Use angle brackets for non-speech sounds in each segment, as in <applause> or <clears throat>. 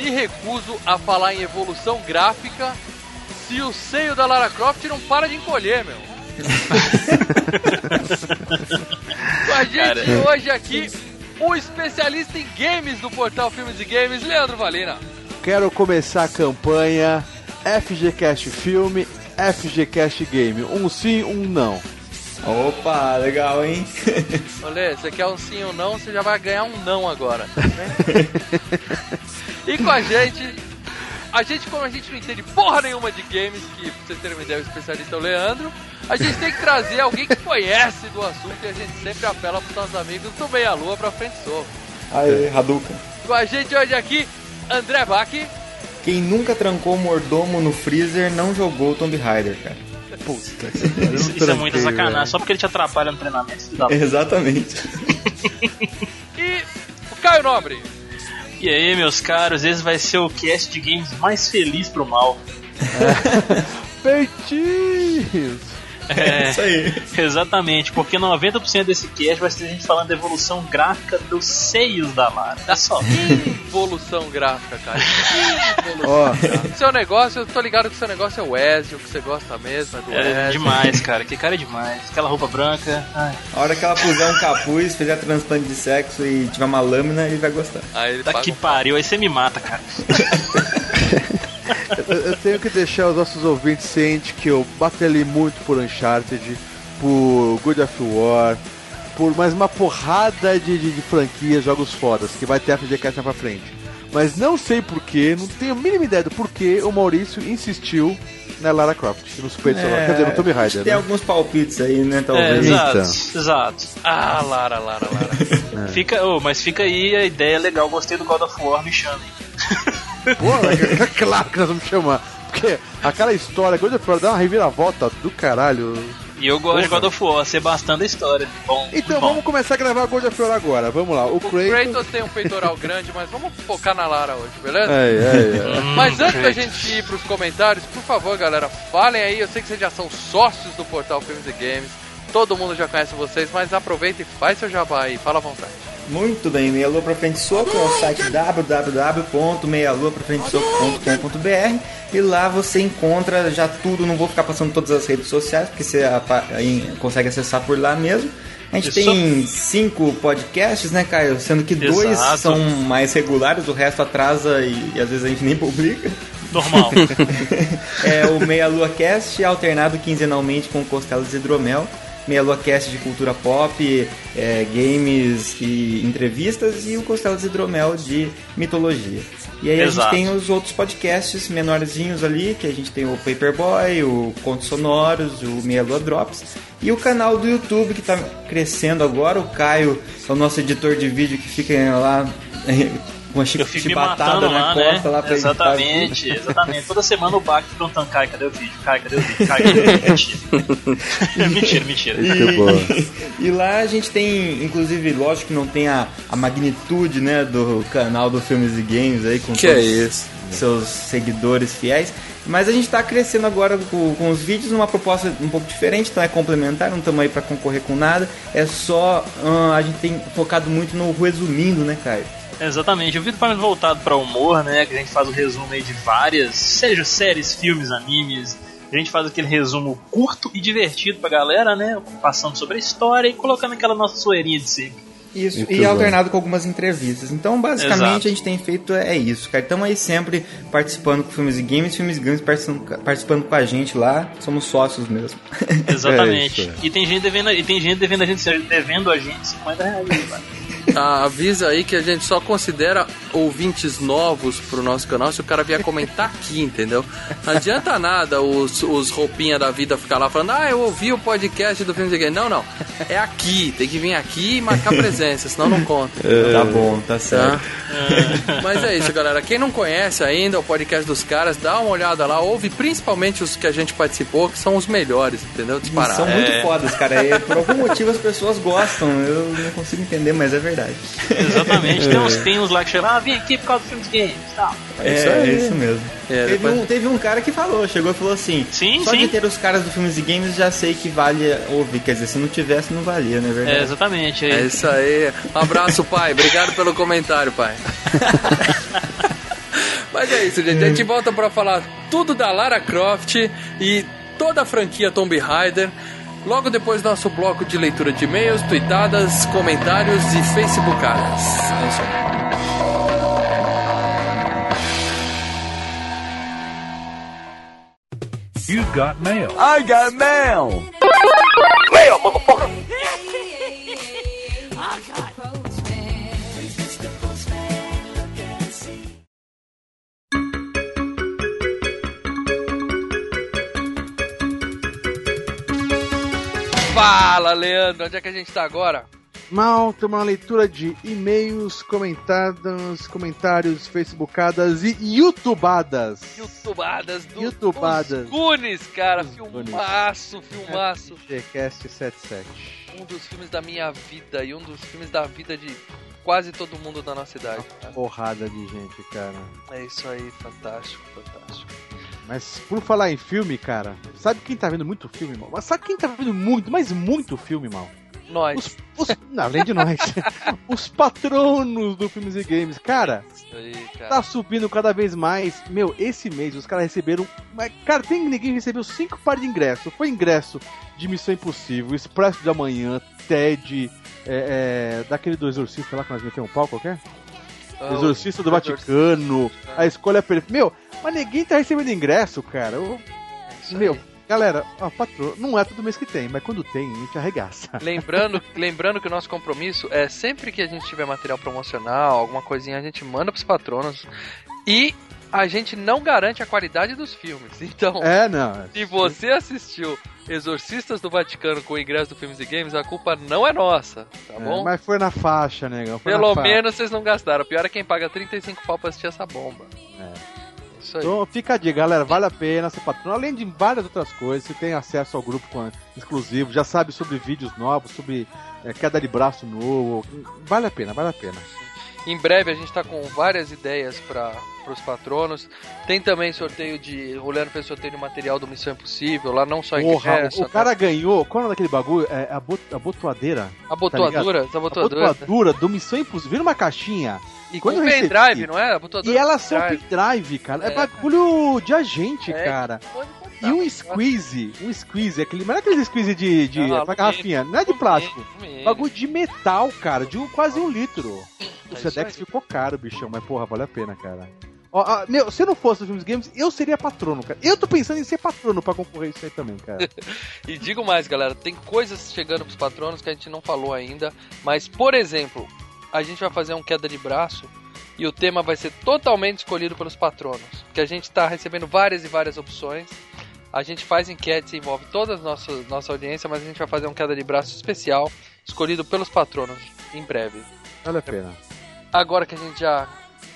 Me recuso a falar em evolução gráfica se o seio da Lara Croft não para de encolher, meu. <laughs> Com a gente Cara. hoje aqui, o especialista em games do portal Filmes e Games, Leandro Valina. Quero começar a campanha FGCast Filme, FGCast Game. Um sim, um não. Opa, legal, hein? Olê, você quer um sim ou não, você já vai ganhar um não agora. <laughs> e com a gente, a gente, como a gente não entende porra nenhuma de games, que pra vocês terem uma ideia, o especialista é o Leandro, a gente tem que trazer alguém que conhece do assunto e a gente sempre apela pros nossos amigos do Meia Lua pra frente soco. Aê, Hadouken. Com a gente hoje aqui, André Bach. Quem nunca trancou o mordomo no freezer não jogou Tomb Raider, cara. Puta, Isso, isso é muita sacanagem, só porque ele te atrapalha no treinamento. <laughs> Exatamente. E o Caio Nobre. E aí, meus caros, esse vai ser o cast de games mais feliz pro mal. <laughs> Peitinhos! É, Isso aí. exatamente, porque 90% desse cast vai ser a gente falando da evolução gráfica dos seios da Lara. Olha só. Evolução gráfica, cara. Evolução Ó, gráfica. Seu negócio, eu tô ligado que seu negócio é o Ezio, que você gosta mesmo, é do É Ezio. demais, cara. Que cara é demais. Aquela roupa branca. Ai, A hora que ela puser um capuz, fizer transplante de sexo e tiver uma lâmina, ele vai gostar. Aí ele tá que um pariu, aí você me mata, cara. <laughs> eu, eu tenho que deixar os nossos ouvintes cientes que eu batalhei muito por Uncharted, por God of War, por mais uma porrada de, de, de franquias, jogos fodas, que vai ter FGCast mais pra frente. Mas não sei porquê, não tenho a mínima ideia do porquê o Maurício insistiu na Lara Croft, no Super Edition, quer dizer, no Tomb Raider, tem né? alguns palpites aí, né, É, talvez. exato, Então. exato. Ah, Lara, Lara, Lara. <laughs> Fica, oh, mas fica aí a ideia legal, gostei do God of War, me chamem. <laughs> Pô, é <laughs> claro que nós vamos chamar. Porque aquela história, God of War dá uma reviravolta do caralho. E eu gosto de Porra. God of War, sei bastante história. Bom, Então bom. vamos começar a gravar God of War agora. Vamos lá. O O Kratos. Kratos tem um peitoral grande, mas vamos focar na Lara hoje, beleza? É, é, é. Mas antes da gente ir pros comentários, por favor, galera, falem aí. Eu sei que vocês já são sócios do portal Filmes e Games. Todo mundo já conhece vocês, mas aproveita e faz seu jabá aí, fala à vontade. Muito bem, Meia Lua pra Frente Soco é o site www.meialuaprafrentesoco.com.br e lá você encontra já tudo, não vou ficar passando todas as redes sociais, porque você aí consegue acessar por lá mesmo. A gente Isso. tem cinco podcasts, né, Caio? Sendo que dois Exato. são mais regulares, o resto atrasa e, e às vezes a gente nem publica. Normal. <laughs> É o Meia Lua Cast, alternado quinzenalmente com Costelas de Hidromel. Meia Lua Cast de cultura pop, é, games e entrevistas. E o Costelas de Hidromel de mitologia. E aí Exato. a gente tem os outros podcasts menorzinhos ali, que a gente tem o Paperboy, o Contos Sonoros, o Meia Drops. E o canal do YouTube que está crescendo agora. O Caio é o nosso editor de vídeo que fica lá <laughs> com a Eu fico me chibatada matando na lá, costa né? lá pra editar exatamente, exatamente. Toda semana o Bach perguntando, Kai, cadê o vídeo? Kai, cadê o vídeo? Kai, cadê o vídeo? <laughs> <laughs> Mentira. mentira, bom. <laughs> E lá a gente tem, inclusive, lógico que não tem a, a magnitude, né, do canal do Filmes e Games aí, com Que é todos isso? seus seguidores fiéis. Mas a gente tá crescendo agora com, com os vídeos numa proposta um pouco diferente, então é complementar, não estamos aí para concorrer com nada. É só, ah, a gente tem focado muito no resumindo, né, Caio? Exatamente, o vídeo mais voltado para humor, né? Que a gente faz o resumo aí de várias, seja séries, filmes, animes. A gente faz aquele resumo curto e divertido pra galera, né? Passando sobre a história e colocando aquela nossa zoeirinha de sempre. Isso, Muito e bom. alternado com algumas entrevistas. Então, basicamente, Exato. a gente tem feito é isso, cara. Estamos aí sempre participando com filmes e games, filmes e games participando, participando com a gente lá. Somos sócios mesmo. Exatamente. É isso, E tem gente devendo, e tem gente devendo a gente, devendo a gente 50 reais, mano. Ah, avisa aí que a gente só considera ouvintes novos pro nosso canal se o cara vier comentar aqui, entendeu? Não adianta nada os, os roupinha da vida ficar lá falando, ah, eu ouvi o podcast do filme de game. Não, não. É aqui, tem que vir aqui e marcar presença, senão não conta. Tá bom, tá certo. Tá? Mas é isso, galera. Quem não conhece ainda o podcast dos caras, dá uma olhada lá, ouve principalmente os que a gente participou, que são os melhores, entendeu? Disparado. São muito fodas, cara. E por algum motivo as pessoas gostam. Eu não consigo entender, mas é verdade. <laughs> Exatamente. Tem uns, tem uns lá que chegam, ah, vim aqui por causa do filme de games e tal. É, isso aí. é isso mesmo. É, teve, depois- um, teve um cara que falou, chegou e falou assim: Sim, só sim. de ter os caras do filmes e games já sei que vale ouvir. Quer dizer, se não tivesse, não valia, não é verdade? É, exatamente. É isso aí. Um abraço, pai. Obrigado pelo comentário, pai. <laughs> Mas é isso, gente. A gente volta pra falar tudo da Lara Croft e toda a franquia Tomb Raider. Logo depois do nosso bloco de leitura de e-mails, tweetadas, comentários e facebookadas. É isso aí. You've got mail. I got mail! Fala, Leandro. Onde é que a gente tá agora? Mal, tem uma leitura de e-mails, comentados, comentários, facebookadas e youtubadas. Youtubadas do Youtubadas. dos Goonies, cara. Dos Filmaço, filmaço. GCast 77. Um dos filmes da minha vida e um dos filmes da vida de quase todo mundo da nossa idade. cara. Porrada de gente, cara. É isso aí, fantástico, fantástico. Mas por falar em filme, cara, sabe quem tá vendo muito filme, mal? Mas sabe quem tá vendo muito, mas muito filme, mal? Nós. Os, os- não, além de nós. <laughs> os patronos do Filmes e Games. Cara, Isso aí, cara. tá subindo cada vez mais. Meu, esse mês os caras receberam. Cara, tem ninguém que recebeu cinco pares de ingresso. Foi ingresso de Missão Impossível, Expresso de Amanhã, Ted, é, é, daquele do Exorcista lá que nós metemos um pau qualquer? Ah, Exorcista do Vaticano, a escolha perfeita. Meu, mas ninguém tá recebendo ingresso, cara. Eu- É meu, galera, ó, patrão, não é todo mês que tem, mas quando tem, a gente arregaça. <laughs> Lembrando, lembrando que o nosso compromisso é sempre que a gente tiver material promocional, alguma coisinha, a gente manda pros patronos. E a gente não garante a qualidade dos filmes. <laughs> Então, É, não. se você assistiu Exorcistas do Vaticano com o ingresso do Filmes e Games, a culpa não é nossa, tá É, bom? mas foi na faixa, negão. Pelo na faixa. menos vocês não gastaram. O pior é quem paga 35 pau pra assistir essa bomba. É. Isso aí. Então fica a dica, galera, vale a pena ser patrono. Além de várias outras coisas, você tem acesso ao grupo com- exclusivo, já sabe sobre vídeos novos, sobre é, queda de braço novo. Vale a pena, vale a pena. Em breve a gente tá com várias ideias para os patronos. Tem também sorteio de. O Leandro fez sorteio de material do Missão Impossível, lá não só Porra, ingresso, o cara ganhou. Qual é o nome daquele bagulho? É a, bot, a botoadeira. abotoadura, as A abotoaduras. botoadura do Missão Impossível. Vira uma caixinha. E Quando com eu recebi- pendrive, não é? E com são pendrive. cara. É, É. bagulho de agente, É, cara. E um squeeze, um squeeze, aquele, mas não é aquele squeeze de, de Não, pra garrafinha, não é de plástico. Bagulho de metal, cara, de um, quase um litro. O É isso Sedex ficou caro, bichão, mas porra, vale a pena, cara. Ó, ó, meu, se não fosse os filmes games, eu seria patrono, cara. Eu tô pensando em ser patrono pra concorrer isso aí também, cara. <laughs> E digo mais, galera, tem coisas chegando pros patronos que a gente não falou ainda, mas por exemplo, a gente vai fazer um queda de braço e o tema vai ser totalmente escolhido pelos patronos, porque a gente tá recebendo várias e várias opções. A gente faz enquetes, envolve toda a nossa, nossa audiência, mas a gente vai fazer um queda de braço especial, escolhido pelos patronos, em breve. Vale a pena. Agora que a gente já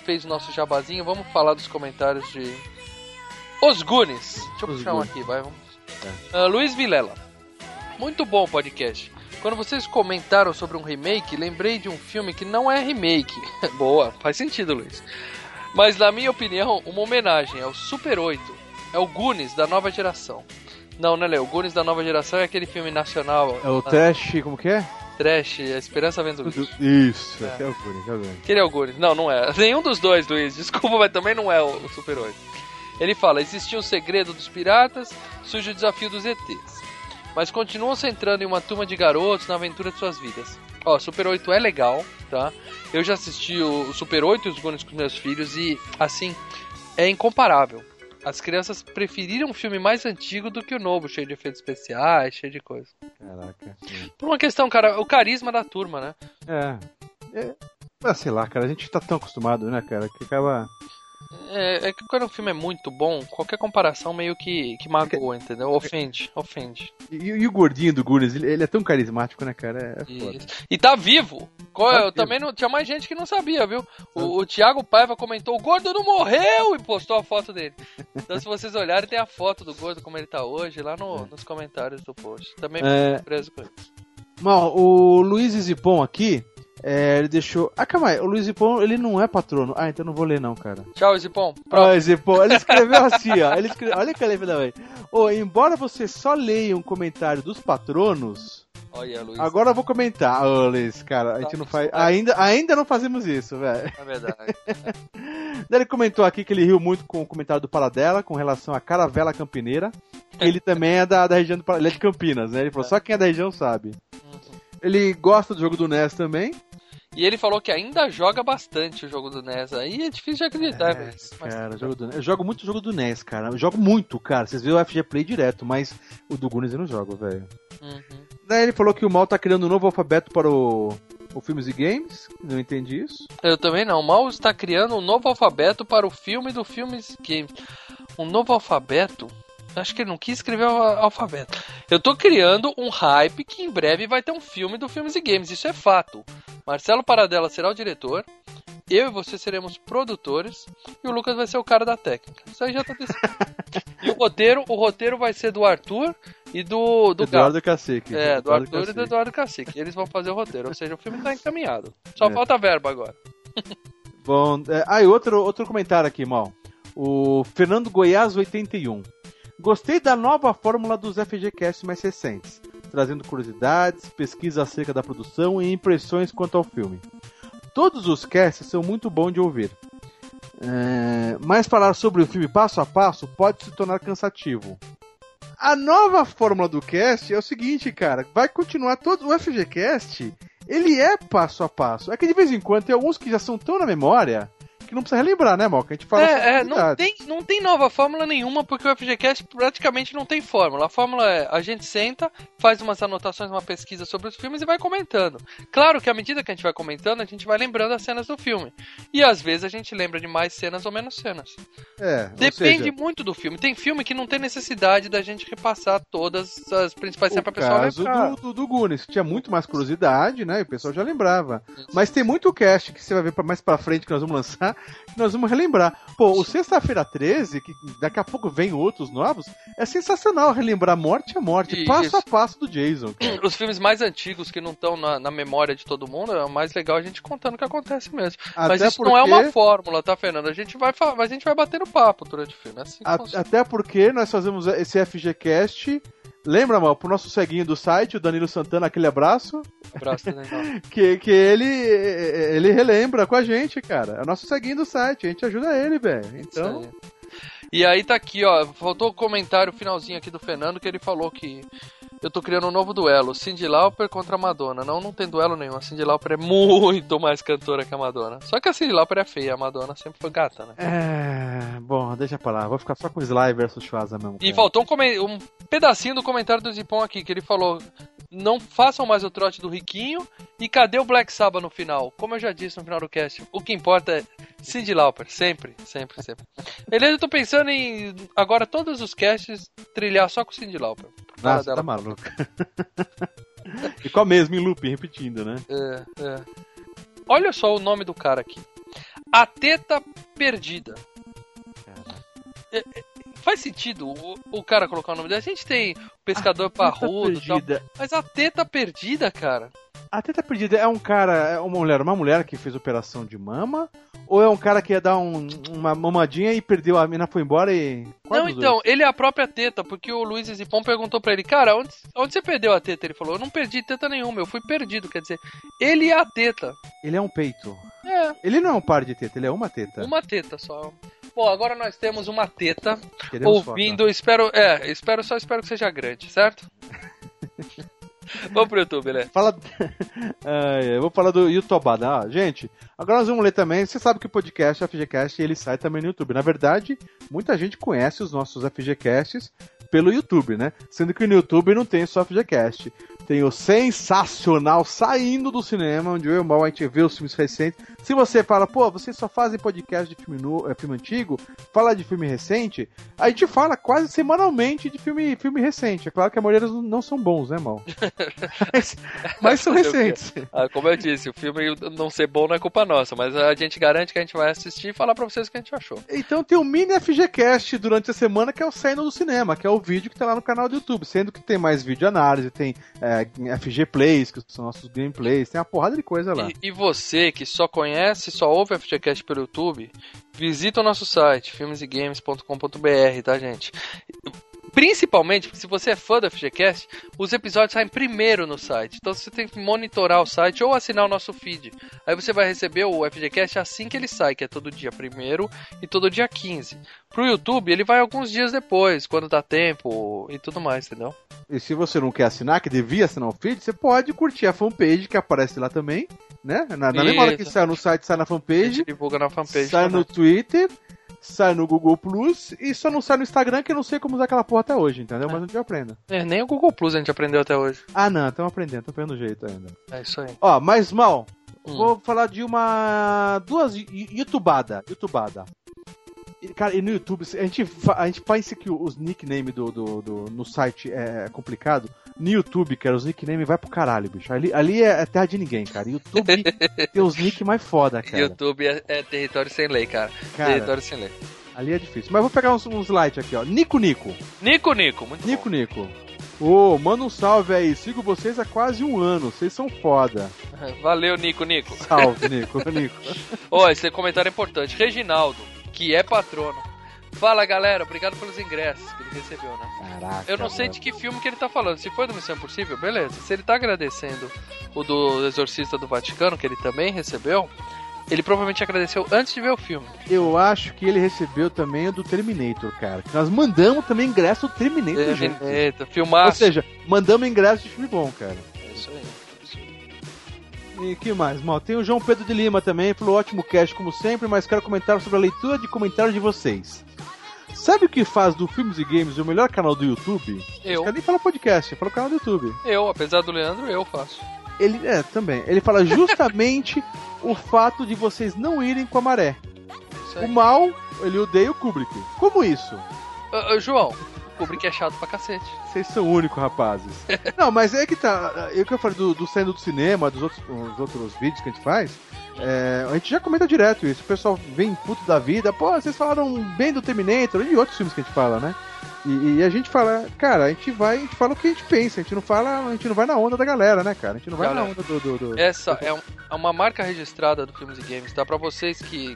fez o nosso jabazinho, vamos falar dos comentários de Os Gunes. Deixa eu Os puxar um Goonies. aqui, vai, vamos. Ah, Luiz Vilela. Muito bom o podcast. Quando vocês comentaram sobre um remake, lembrei de um filme que não é remake. <laughs> Boa, faz sentido, Luiz. Mas na minha opinião, uma homenagem ao Super 8. É o Goonies da nova geração. Não, né, Léo? O Goonies da nova geração é aquele filme nacional. É o ah, trash, como que é? Trash, A Esperança Vem do Lixo. Isso, É. é, o Guri, é o. Aquele é o Goonies. Não, não é. <laughs> Nenhum dos dois, Luiz. Desculpa, mas também não é o, o Super 8. Ele fala: existia um segredo dos piratas, surge o desafio dos ETs. Mas continuam centrando em uma turma de garotos na aventura de suas vidas. Ó, Super 8 é legal, tá? Eu já assisti o Super 8 e os Goonies com meus filhos e, assim, é incomparável. As crianças preferiram um filme mais antigo do que o novo, cheio de efeitos especiais, cheio de coisa. Caraca. Por uma questão, cara, o carisma da turma, né? É. Ah, sei lá, cara, a gente tá tão acostumado, né, cara, que acaba. É, é que quando o filme é muito bom, qualquer comparação meio que, que magoa, entendeu? Ofende, ofende. E, e o gordinho do Goonies, ele, ele é tão carismático, né, cara? É foda. Isso. E tá vivo. Co- Tá eu vivo. também não tinha mais gente que não sabia, viu? O, o Thiago Paiva comentou: o gordo não morreu! E postou a foto dele. Então, se vocês olharem, tem a foto do gordo como ele tá hoje lá no- nos comentários do post. Também É. fico preso com isso. Mal, o Luiz Zipon aqui, é, ele deixou. Ah, calma aí, o Luiz Zipon, ele não é patrono. Ah, então não vou ler, não, cara. Tchau. Pronto. Ah, Zipon, ele escreveu <laughs> assim, ó. Ele escreveu, olha que ele também. Ô, embora você só leia um comentário dos patronos, Olha, Luiz. agora eu vou comentar. Ô, Luiz, cara, a gente não faz. Ainda, ainda não fazemos isso, velho. É verdade. <laughs> Daí ele comentou aqui que ele riu muito com o comentário do Paradela com relação à caravela campineira. Que ele também é da, da região do Ele é de Campinas, né? Ele falou, só quem é da região sabe. Uhum. Ele gosta do jogo do NES também. E ele falou que ainda joga bastante o jogo do NES. Aí é difícil de acreditar, velho. Mas- Cara, jogo do. Eu jogo muito jogo do NES, cara. Eu jogo muito, cara. Vocês veem o FG Play direto, mas o do Gunis eu não jogo, velho. Uhum. Daí ele falou que o Mal tá criando um novo alfabeto para o, o Filmes e Games. Não entendi isso. Eu também não. O Mal está criando um novo alfabeto para o filme do Filmes Games. Um novo alfabeto? Acho que ele não quis escrever o alfabeto. Eu tô criando um hype que em breve vai ter um filme do Filmes e Games. Isso é fato. Marcelo Paradela será o diretor. Eu e você seremos produtores. E o Lucas vai ser o cara da técnica. Isso aí já tá decidido. e o roteiro, o roteiro vai ser do Arthur e do, do Gato. Eduardo Cacique. É, do Eduardo Arthur e do Cacique. Eduardo Cacique. Eles vão fazer o roteiro. Ou seja, o filme tá encaminhado. Só É. falta verba agora. Bom, é, ah, e outro, outro comentário aqui, Mal. O Fernando Goiás 81. Gostei da nova fórmula dos FGCast mais recentes, trazendo curiosidades, pesquisa acerca da produção e impressões quanto ao filme. Todos os casts são muito bons de ouvir. É, mas falar sobre o filme passo a passo pode se tornar cansativo. A nova fórmula do cast é o seguinte, cara, vai continuar todo o FGCast, ele é passo a passo. É que de vez em quando tem alguns que já são tão na memória que não precisa relembrar, né? Que a gente fala É, é, não tem, não tem nova fórmula nenhuma, porque o FGCast praticamente não tem fórmula. A fórmula é, a gente senta, faz umas anotações, uma pesquisa sobre os filmes e vai comentando. Claro que à medida que a gente vai comentando, a gente vai lembrando as cenas do filme. E às vezes a gente lembra de mais cenas ou menos cenas. É, Depende seja, muito do filme. Tem filme que não tem necessidade da gente repassar todas as principais cenas o pra pessoa lembrar. do, do, do Goonies, que tinha muito mais curiosidade, né? E o pessoal já lembrava. Mas tem muito cast que você vai ver mais pra frente que nós vamos lançar, nós vamos relembrar. Pô, o Sexta-feira 13, que daqui a pouco vem outros novos, é sensacional relembrar morte a morte, Isso. passo a passo do Jason. cara. <clears throat> Os filmes mais antigos que não estão na, na memória de todo mundo, é o mais legal a gente contando o que acontece mesmo. Mas Até isso não é uma porque- fórmula, tá, Fernando? A gente vai, a gente vai batendo papo durante o filme. É assim A- até porque nós fazemos esse FGCast. Lembra, mal, pro nosso ceguinho do site, o Danilo Santana, aquele abraço, Abraço, né, <laughs> que, que ele ele relembra com a gente, cara. É o nosso ceguinho do site, a gente ajuda ele, velho. Então. E aí tá aqui, ó. Faltou o comentário finalzinho aqui do Fernando que ele falou que eu tô criando um novo duelo, Cindy Lauper contra a Madonna. Não, não tem duelo nenhum. A Cindy Lauper é muito mais cantora que a Madonna. Só que a Cindy Lauper é feia, a Madonna sempre foi gata, né? É. Bom, deixa pra lá. Vou ficar só com Sly versus Schwarza mesmo. E cara. faltou um, um pedacinho do comentário do Zipão aqui, que ele falou: Não façam mais o trote do Riquinho e cadê o Black Sabbath no final? Como eu já disse no final do cast, o que importa é Cindy Lauper, sempre, sempre, sempre. Beleza, eu tô pensando em agora todos os casts trilhar só com Cindy Lauper. Nossa, dela. tá maluco. <laughs> e com a mesma em loop, repetindo, né? É, é. Olha só o nome do cara aqui: A Teta Perdida. É, é, Faz sentido o, o cara colocar o nome dele. A gente tem o pescador parrudo e tal. Mas a teta perdida, cara. A teta perdida é um cara, é uma mulher, uma mulher que fez operação de mama? Ou é um cara que ia dar um- uma mamadinha e perdeu a mina, foi embora e. Qual não, então, dois? ele é a própria teta, porque o Luiz Zipon perguntou pra ele, cara, onde, onde você perdeu a teta? Ele falou, eu não perdi teta nenhuma, eu fui perdido. Quer dizer, ele é a teta. Ele é um peito. É, Ele não é um par de teta, ele é uma teta. uma teta só. Bom, agora nós temos uma teta Queremos ouvindo, espero, é, espero, só espero que seja grande, certo? <laughs> Vamos pro YouTube, né? Fala. <laughs> Eu vou falar do Yutobada. Ah, gente, agora nós vamos ler também. Você sabe que o podcast, o FGCast, ele sai também no YouTube. Na verdade, muita gente conhece os nossos FGCasts pelo YouTube, né? Sendo que no YouTube não tem só FGCast. Tem o sensacional saindo do cinema, onde eu e o Mal a gente vê os filmes recentes. Se você fala, pô, vocês só fazem podcast de filme, no, é, filme antigo, fala de filme recente, a gente fala quase semanalmente de filme, filme recente. É claro que a maioria não são bons, né, Mal? <laughs> mas, mas são quê? recentes. Ah, como eu disse, o filme não ser bom não é culpa nossa, mas a gente garante que a gente vai assistir e falar pra vocês o que a gente achou. Então tem o mini FGCast durante a semana, que é o Saindo do Cinema, que é o vídeo que tá lá no canal do YouTube. Sendo que tem mais vídeo análise, tem é, FG Plays, que são nossos gameplays, tem uma porrada de coisa lá. E, e você que só conhece, só ouve FGCast pelo YouTube, visita o nosso site, filmesegames.com.br, tá, gente? Principalmente, se você é fã do FGCast, os episódios saem primeiro no site. Então você tem que monitorar o site ou assinar o nosso feed. Aí você vai receber o FGCast assim que ele sai, que é todo dia primeiro e todo dia 15. Pro YouTube, ele vai alguns dias depois, quando dá tempo e tudo mais, entendeu? E se você não quer assinar, que devia assinar o feed, você pode curtir a fanpage que aparece lá também, né? Na, na mesma hora que sai no site, sai na A fanpage, divulga na fanpage. sai no Twitter, sai no Google Plus e só não sai no Instagram que eu não sei como usar aquela porra até hoje, entendeu? Mas a gente aprenda. É, nem o Google Plus a gente aprendeu até hoje. Ah, não, estamos aprendendo, estamos aprendendo jeito ainda. É isso aí. Ó, mas mal, Hum. vou falar de uma. duas YouTubada. YouTubada. Cara, e no YouTube, a gente, a gente pensa que os nicknames do, do, do- no site é complicado. No YouTube, cara, os nicknames vai pro caralho, bicho. Ali, ali é, é terra de ninguém, cara. YouTube <laughs> tem os nick mais foda, cara. YouTube é, é território sem lei, cara. Cara, Território sem lei. ali é difícil. Mas vou pegar uns, uns light aqui, ó. Nico Nico. Nico, Nico, muito Nico bom. Nico. Ô, manda um salve aí. Sigo vocês há quase um ano. Vocês são foda. <laughs> Valeu, Nico, Nico. Salve, <laughs> Nico. Nico. Ó, esse comentário é importante. Reginaldo, que é patrono. Fala, galera. Obrigado pelos ingressos que ele recebeu, né? Caraca. Eu não sei mano. de que filme que ele tá falando. Se foi do Missão Impossível, beleza. Se ele tá agradecendo o do Exorcista do Vaticano, que ele também recebeu, ele provavelmente agradeceu antes de ver o filme. Eu acho que ele recebeu também o do Terminator, cara. Que nós mandamos também ingresso do Terminator, gente. Eita, Ou filmaço. seja, mandamos ingresso de filme bom, cara. É isso aí. E que mais, mal? Tem o João Pedro de Lima também, falou ótimo cast como sempre, mas quero comentar sobre a leitura de comentários de vocês. Sabe o que faz do Filmes e Games o melhor canal do YouTube? Eu. Os caras nem falam podcast, fala canal do YouTube. Eu, apesar do Leandro, eu faço. Ele, é, também. Ele fala justamente <laughs> o fato de vocês não irem com a maré. O mal, ele odeia o Kubrick. Como isso? Ô, ô, João, o Kubrick é chato pra cacete. Vocês são únicos, rapazes. <laughs> Não, mas é que tá. É o que eu falei do, do saindo do cinema, dos outros, os outros vídeos que a gente faz. é, a gente já comenta direto isso. O pessoal vem puto da vida. Pô, vocês falaram bem do Terminator e outros filmes que a gente fala, né? E, e a gente fala, cara, a gente vai, a gente fala o que a gente pensa. A gente não fala, a gente não vai na onda da galera, né, cara? A gente não vai na onda do. do, do- Essa é, um- é uma marca registrada do Filmes e Games, tá? Pra vocês que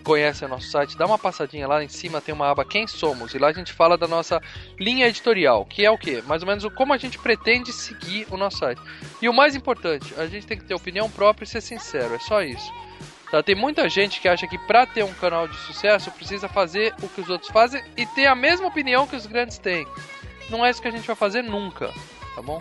conhecem o nosso site, dá uma passadinha lá em cima, tem uma aba Quem Somos, e lá a gente fala da nossa linha editorial, que é o quê? Mais ou menos o como a gente pretende seguir o nosso site. E o mais importante, a gente tem que ter opinião própria e ser sincero, é só isso. Tá? Tem muita gente que acha que pra ter um canal de sucesso precisa fazer o que os outros fazem e ter a mesma opinião que os grandes têm. Não é isso que a gente vai fazer nunca, tá bom?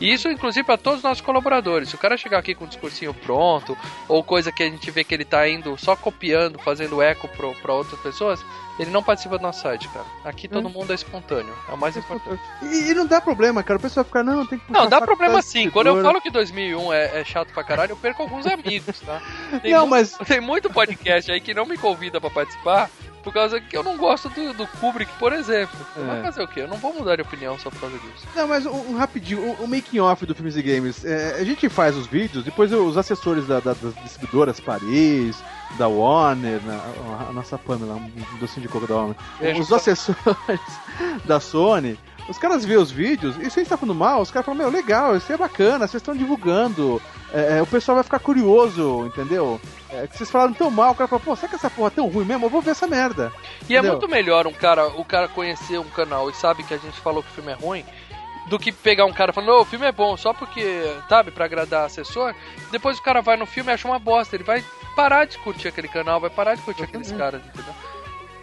E isso, inclusive, para todos os nossos colaboradores. Se o cara chegar aqui com um discursinho pronto, ou coisa que a gente vê que ele tá indo só copiando, fazendo eco para outras pessoas, ele não participa do nosso site, cara. Aqui todo Hum. mundo é espontâneo. É o mais importante. E, e não dá problema, cara. O pessoal fica, não, tem que Não, dá problema sim. Quando eu falo que 2001 é, é chato pra caralho, eu perco alguns amigos, tá? <laughs> Tem Não, mu- mas Tem muito podcast aí que não me convida pra participar. Por causa que eu não gosto do, do Kubrick, por exemplo. É. Vai fazer o quê? Eu não vou mudar de opinião só por causa disso. Não, mas um, um rapidinho, o, o making off do Filmes e Games. é, a gente faz os vídeos, depois os assessores da- da- das distribuidoras Paris, da Warner, na- a, a nossa Pamela, um docinho de coco da Warner. Os assessores <laughs> da Sony, os caras veem os vídeos e se a gente tá falando mal, os caras falam, meu, legal, isso é bacana, vocês estão divulgando, é, é, o pessoal vai ficar curioso, entendeu? É, que vocês falaram tão mal, o cara fala, pô, será que essa porra é tão ruim mesmo? Eu vou ver essa merda. E é Entendeu? muito melhor um cara, o cara conhecer um canal e sabe que a gente falou que o filme é ruim, do que pegar um cara falando, "Ô, o filme é bom, só porque, sabe, pra agradar assessor. Depois o cara vai no filme e acha uma bosta. Ele vai parar de curtir aquele canal, vai parar de curtir aqueles caras, entendeu?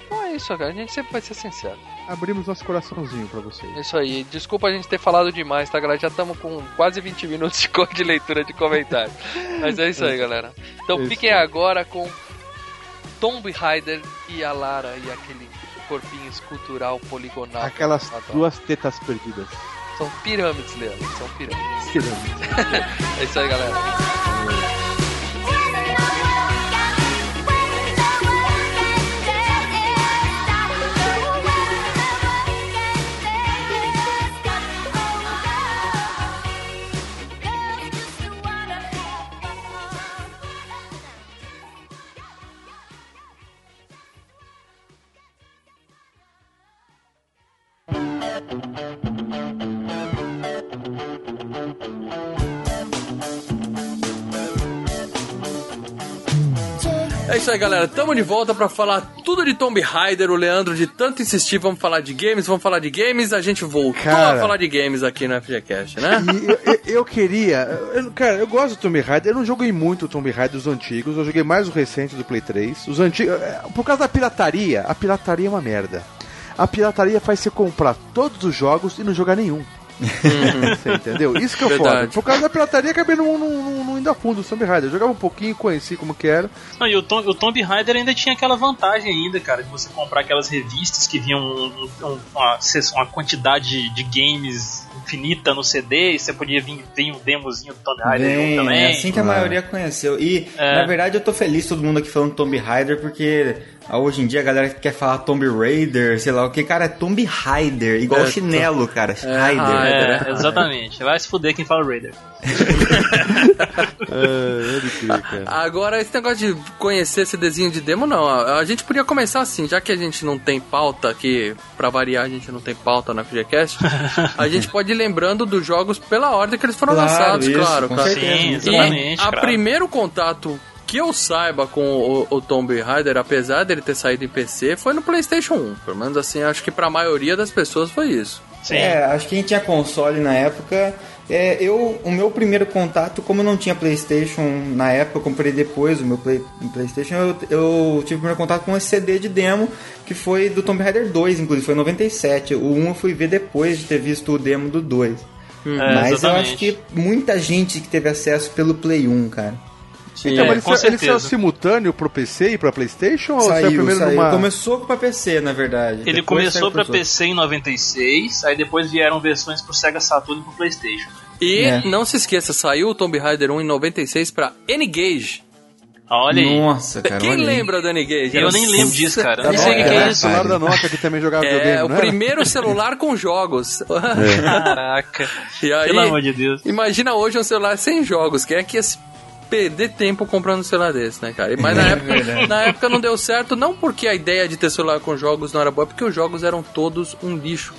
Então é isso, cara. A gente sempre vai ser sincero. Abrimos nosso coraçãozinho pra vocês. É isso aí. Desculpa a gente ter falado demais, tá, galera? Já estamos com quase 20 minutos de de leitura de comentário. <laughs> Mas é isso aí, galera. Então Isso. fiquem agora com Tomb Raider e a Lara e aquele corpinho escultural poligonal. Aquelas duas tetas perdidas. São pirâmides, Leandro. São pirâmides. <laughs> é isso aí, galera. É isso aí, galera. Tamo de volta pra falar tudo de Tomb Raider. O Leandro, de tanto insistir, vamos falar de games, vamos falar de games. A gente voltou Cara. a falar de games aqui no FGCast, né? Eu, eu- eu queria. eu- cara, eu gosto do Tomb Raider. Eu não joguei muito o Tomb Raider dos antigos. Eu joguei mais o recente do Play 3. Os antigos. é, Por causa da pirataria. A pirataria é uma merda. A pirataria faz você comprar todos os jogos e não jogar nenhum. Você entendeu? Isso que é Verdade. foda. Por causa da pirataria, acabei não, não, não, não indo a fundo do Tomb Raider. Eu jogava um pouquinho, conheci como que era. Não, e o, Tom, o Tomb Raider ainda tinha aquela vantagem ainda, cara, de você comprar aquelas revistas que vinham um- um- uma, uma quantidade de games infinita no CD e você podia vir, vir um demozinho do Tomb Raider Bem, também. é assim que a maioria conheceu. E, É. na verdade, eu tô feliz todo mundo aqui falando Tomb Raider, porque hoje em dia a galera quer falar Tomb Raider, sei lá o que, cara, é Tomb Raider, igual É, chinelo, cara. Raider. Raider. É, exatamente. Vai se fuder quem fala Raider. <laughs> É. Agora, esse negócio de conhecer esse desenho de demo, não. A gente podia começar assim, já que a gente não tem pauta aqui, pra variar, a gente não tem pauta na FGCast, <laughs> a gente pode ir lembrando dos jogos pela ordem que eles foram Claro, lançados, isso, claro, com cara. Sim, E exatamente. a primeiro contato que eu saiba com o, o Tomb Raider, apesar dele ter saído em PC, foi no PlayStation 1. Pelo menos assim, acho que pra maioria das pessoas foi isso. Sim. É, acho que a gente tinha console na época. É, eu, o meu primeiro contato, como eu não tinha PlayStation na época, eu comprei depois o meu play, o PlayStation, eu, eu tive o primeiro contato com esse CD de demo, que foi do Tomb Raider 2, inclusive, foi em 97. O 1 eu fui ver depois de ter visto o demo do 2. É, Mas eu exatamente. acho que muita gente que teve acesso pelo Play 1, cara. Então, É, mas ele, saiu, ele saiu simultâneo pro PC e pra PlayStation? ou saiu Saiu, primeiro saiu. numa. Começou pra PC, na verdade. Ele Depois começou saiu pra. PC em 96, aí depois vieram versões pro Sega Saturn e pro PlayStation. E É. não se esqueça, saiu o Tomb Raider 1 em 96 pra N-Gage. Olha aí. Nossa, cara. Quem aí. lembra do N-Gage? Eu nem lembro disso, cara. Da Nem sei o que, é isso. celular da Nokia que também jogava É, videogame, o não era? primeiro celular com jogos. <laughs> Caraca. E aí, Pelo amor de Deus. imagina hoje um celular sem jogos. Quem é que ia se perder tempo comprando um celular desse, né, cara? Mas <laughs> É na época, na época não deu certo, não porque a ideia de ter celular com jogos não era boa, é porque os jogos eram todos um lixo.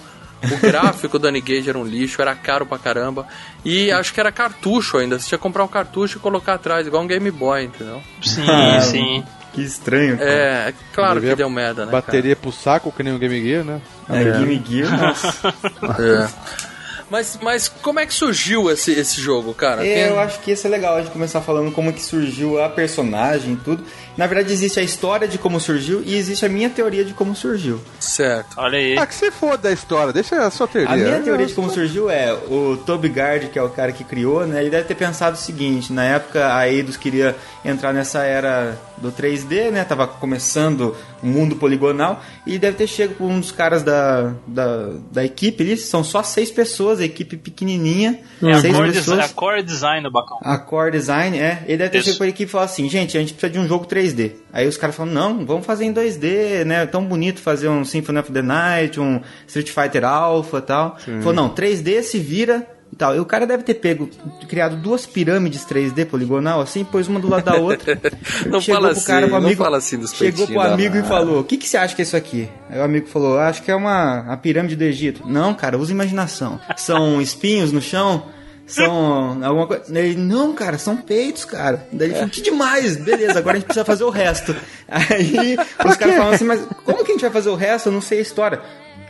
O <laughs> gráfico do N-Gage era um lixo, era caro pra caramba. E acho que era cartucho ainda. Você tinha que comprar um cartucho e colocar atrás, igual um Game Boy, entendeu? Sim, <laughs> Ah, sim. Que estranho, cara. É, é claro que deu merda, né? Bateria pro saco, que nem o Game Gear, né? É, Game Gear, nossa. cara? É. Mas, mas como é que surgiu esse, esse jogo, cara? É, eu acho que isso é legal a gente começar falando como que surgiu a personagem e tudo. Na verdade, existe a história de como surgiu e existe a minha teoria de como surgiu. Certo. Olha aí. Ah, que se for da história, deixa a sua teoria. A minha teoria de como surgiu é o Toby Gard, que é o cara que criou, né? Ele deve ter pensado o seguinte: na época a Eidos queria entrar nessa era do 3D, né? Tava começando mundo poligonal e deve ter chego com um dos caras da, da, da equipe ali. São só seis pessoas, a equipe pequenininha, É a seis core, desi- pessoas. a core design do Bacão. A Core Design, é. Ele deve ter Isso. chegado pra equipe e falado assim, gente, a gente precisa de um jogo 3D. Aí os caras falam, não, vamos fazer em 2D, né? É tão bonito fazer um Symphony of the Night, um Street Fighter Alpha e tal. Falou, não, 3D se vira e tal. E o cara deve ter pego, criado duas pirâmides 3D poligonal, assim, pôs uma do lado da outra. <laughs> Não chegou fala pro cara, assim, pro não amigo, fala assim dos Chegou pro amigo e falou, o que, que você acha que é isso aqui? Aí o amigo falou, acho que é uma a pirâmide do Egito. Não, cara, usa imaginação. São espinhos no chão? São alguma coisa. Ele, não, cara, são peitos, cara. Daí ele falou, que demais, beleza, agora a gente precisa fazer o resto. <laughs> Aí os caras falam assim, mas como que a gente vai fazer o resto? Eu não sei a história.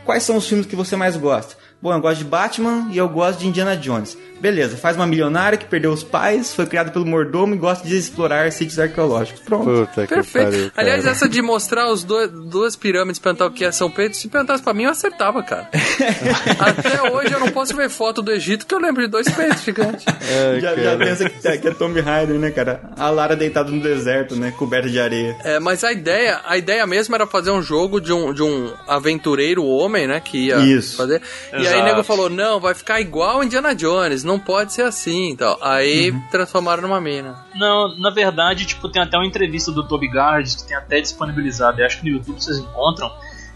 Quais são os filmes que você mais gosta? Bom, eu gosto de Batman e eu gosto de Indiana Jones. Beleza, faz uma milionária que perdeu os pais, foi criada pelo mordomo e gosta de explorar sítios arqueológicos. Pronto. Puta que Perfeito. pariu, cara. Aliás, essa de mostrar os dois, duas pirâmides perguntar o que é São Pedro, se perguntasse pra mim, eu acertava, cara. <laughs> Até hoje eu não posso ver foto do Egito que eu lembro de dois peitos gigantes. Ai, já, já pensa que, que é Tomb Raider, né, cara? A Lara deitada no deserto, né? Coberta de areia. É, mas a ideia, a ideia mesmo era fazer um jogo de um, de um aventureiro homem, né? Que ia Isso. fazer. E aí aí o Exato. nego falou, não, vai ficar igual Indiana Jones, não pode ser assim e tal. Aí Uhum. transformaram numa mina. Não, na verdade, tipo, tem até uma entrevista do Toby Gard que tem até disponibilizado, eu acho que no YouTube vocês encontram,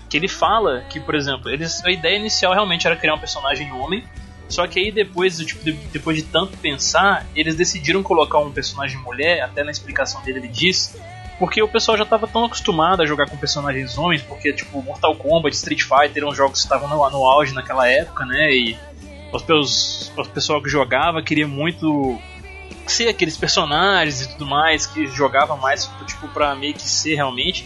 que ele fala que, por exemplo, eles, a ideia inicial realmente era criar um personagem homem, só que aí depois, tipo, de- depois de tanto pensar, eles decidiram colocar um personagem mulher, até na explicação dele ele diz, porque o pessoal já estava tão acostumado a jogar com personagens homens, porque tipo Mortal Kombat, Street Fighter eram jogos que estavam no, no auge naquela época, né? E os, peus- o pessoal que jogava queria muito ser aqueles personagens e tudo mais, que jogava mais tipo pra meio que ser realmente.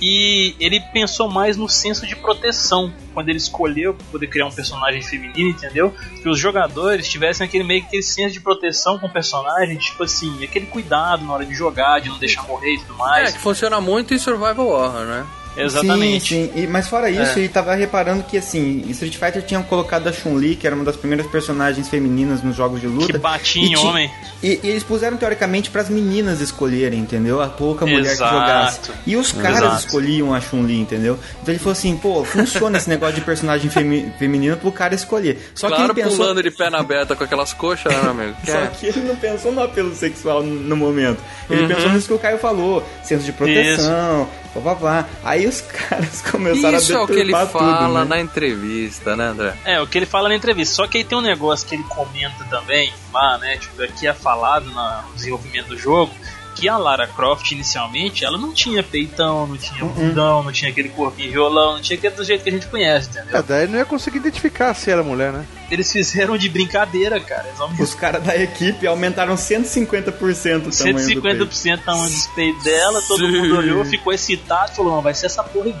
E ele pensou mais no senso de proteção quando ele escolheu poder criar um personagem feminino, entendeu? Que os jogadores tivessem aquele meio que aquele senso de proteção com o personagem, tipo assim, aquele cuidado na hora de jogar, de não deixar morrer e tudo É, mais. que funciona muito em Survival Horror, né? Exatamente. Sim, sim. E- mas fora isso, É. ele tava reparando que, assim, em Street Fighter tinham colocado a Chun-Li, que era uma das primeiras personagens femininas nos jogos de luta. Que batia em E homem. E, e eles puseram, teoricamente, pras meninas escolherem, entendeu? A pouca mulher Exato. que jogasse. E os caras Exato. escolhiam a Chun-Li, entendeu? Então ele falou assim, pô, funciona esse negócio de personagem femi feminino pro cara escolher. Só claro, que ele pensou... pulando de pé na beta com aquelas coxas, né, meu amigo? <laughs> Que Só é- que ele não pensou no apelo sexual no no momento. Ele Uhum. pensou nisso que o Caio falou, senso de proteção, blá blá blá. Aí os <laughs> caras começaram Isso a é o que ele deturpar fala tudo, né? na entrevista, né, André? É, o que ele fala na entrevista. Só que aí tem um negócio que ele comenta também, lá, né? Tipo, aqui é falado no desenvolvimento do jogo, que a Lara Croft, inicialmente, ela não tinha peitão, não tinha Uhum. bundão, não tinha aquele corpinho violão, não tinha aquele do jeito que a gente conhece, É, entendeu? daí não ia conseguir identificar se era mulher, né? Eles fizeram de brincadeira, cara. Aumentaram Os caras da equipe aumentaram 150% o tamanho do peito. 150% tamanho do peito dela, todo Sim. mundo olhou, ficou excitado, falou, não, vai ser essa porra aí.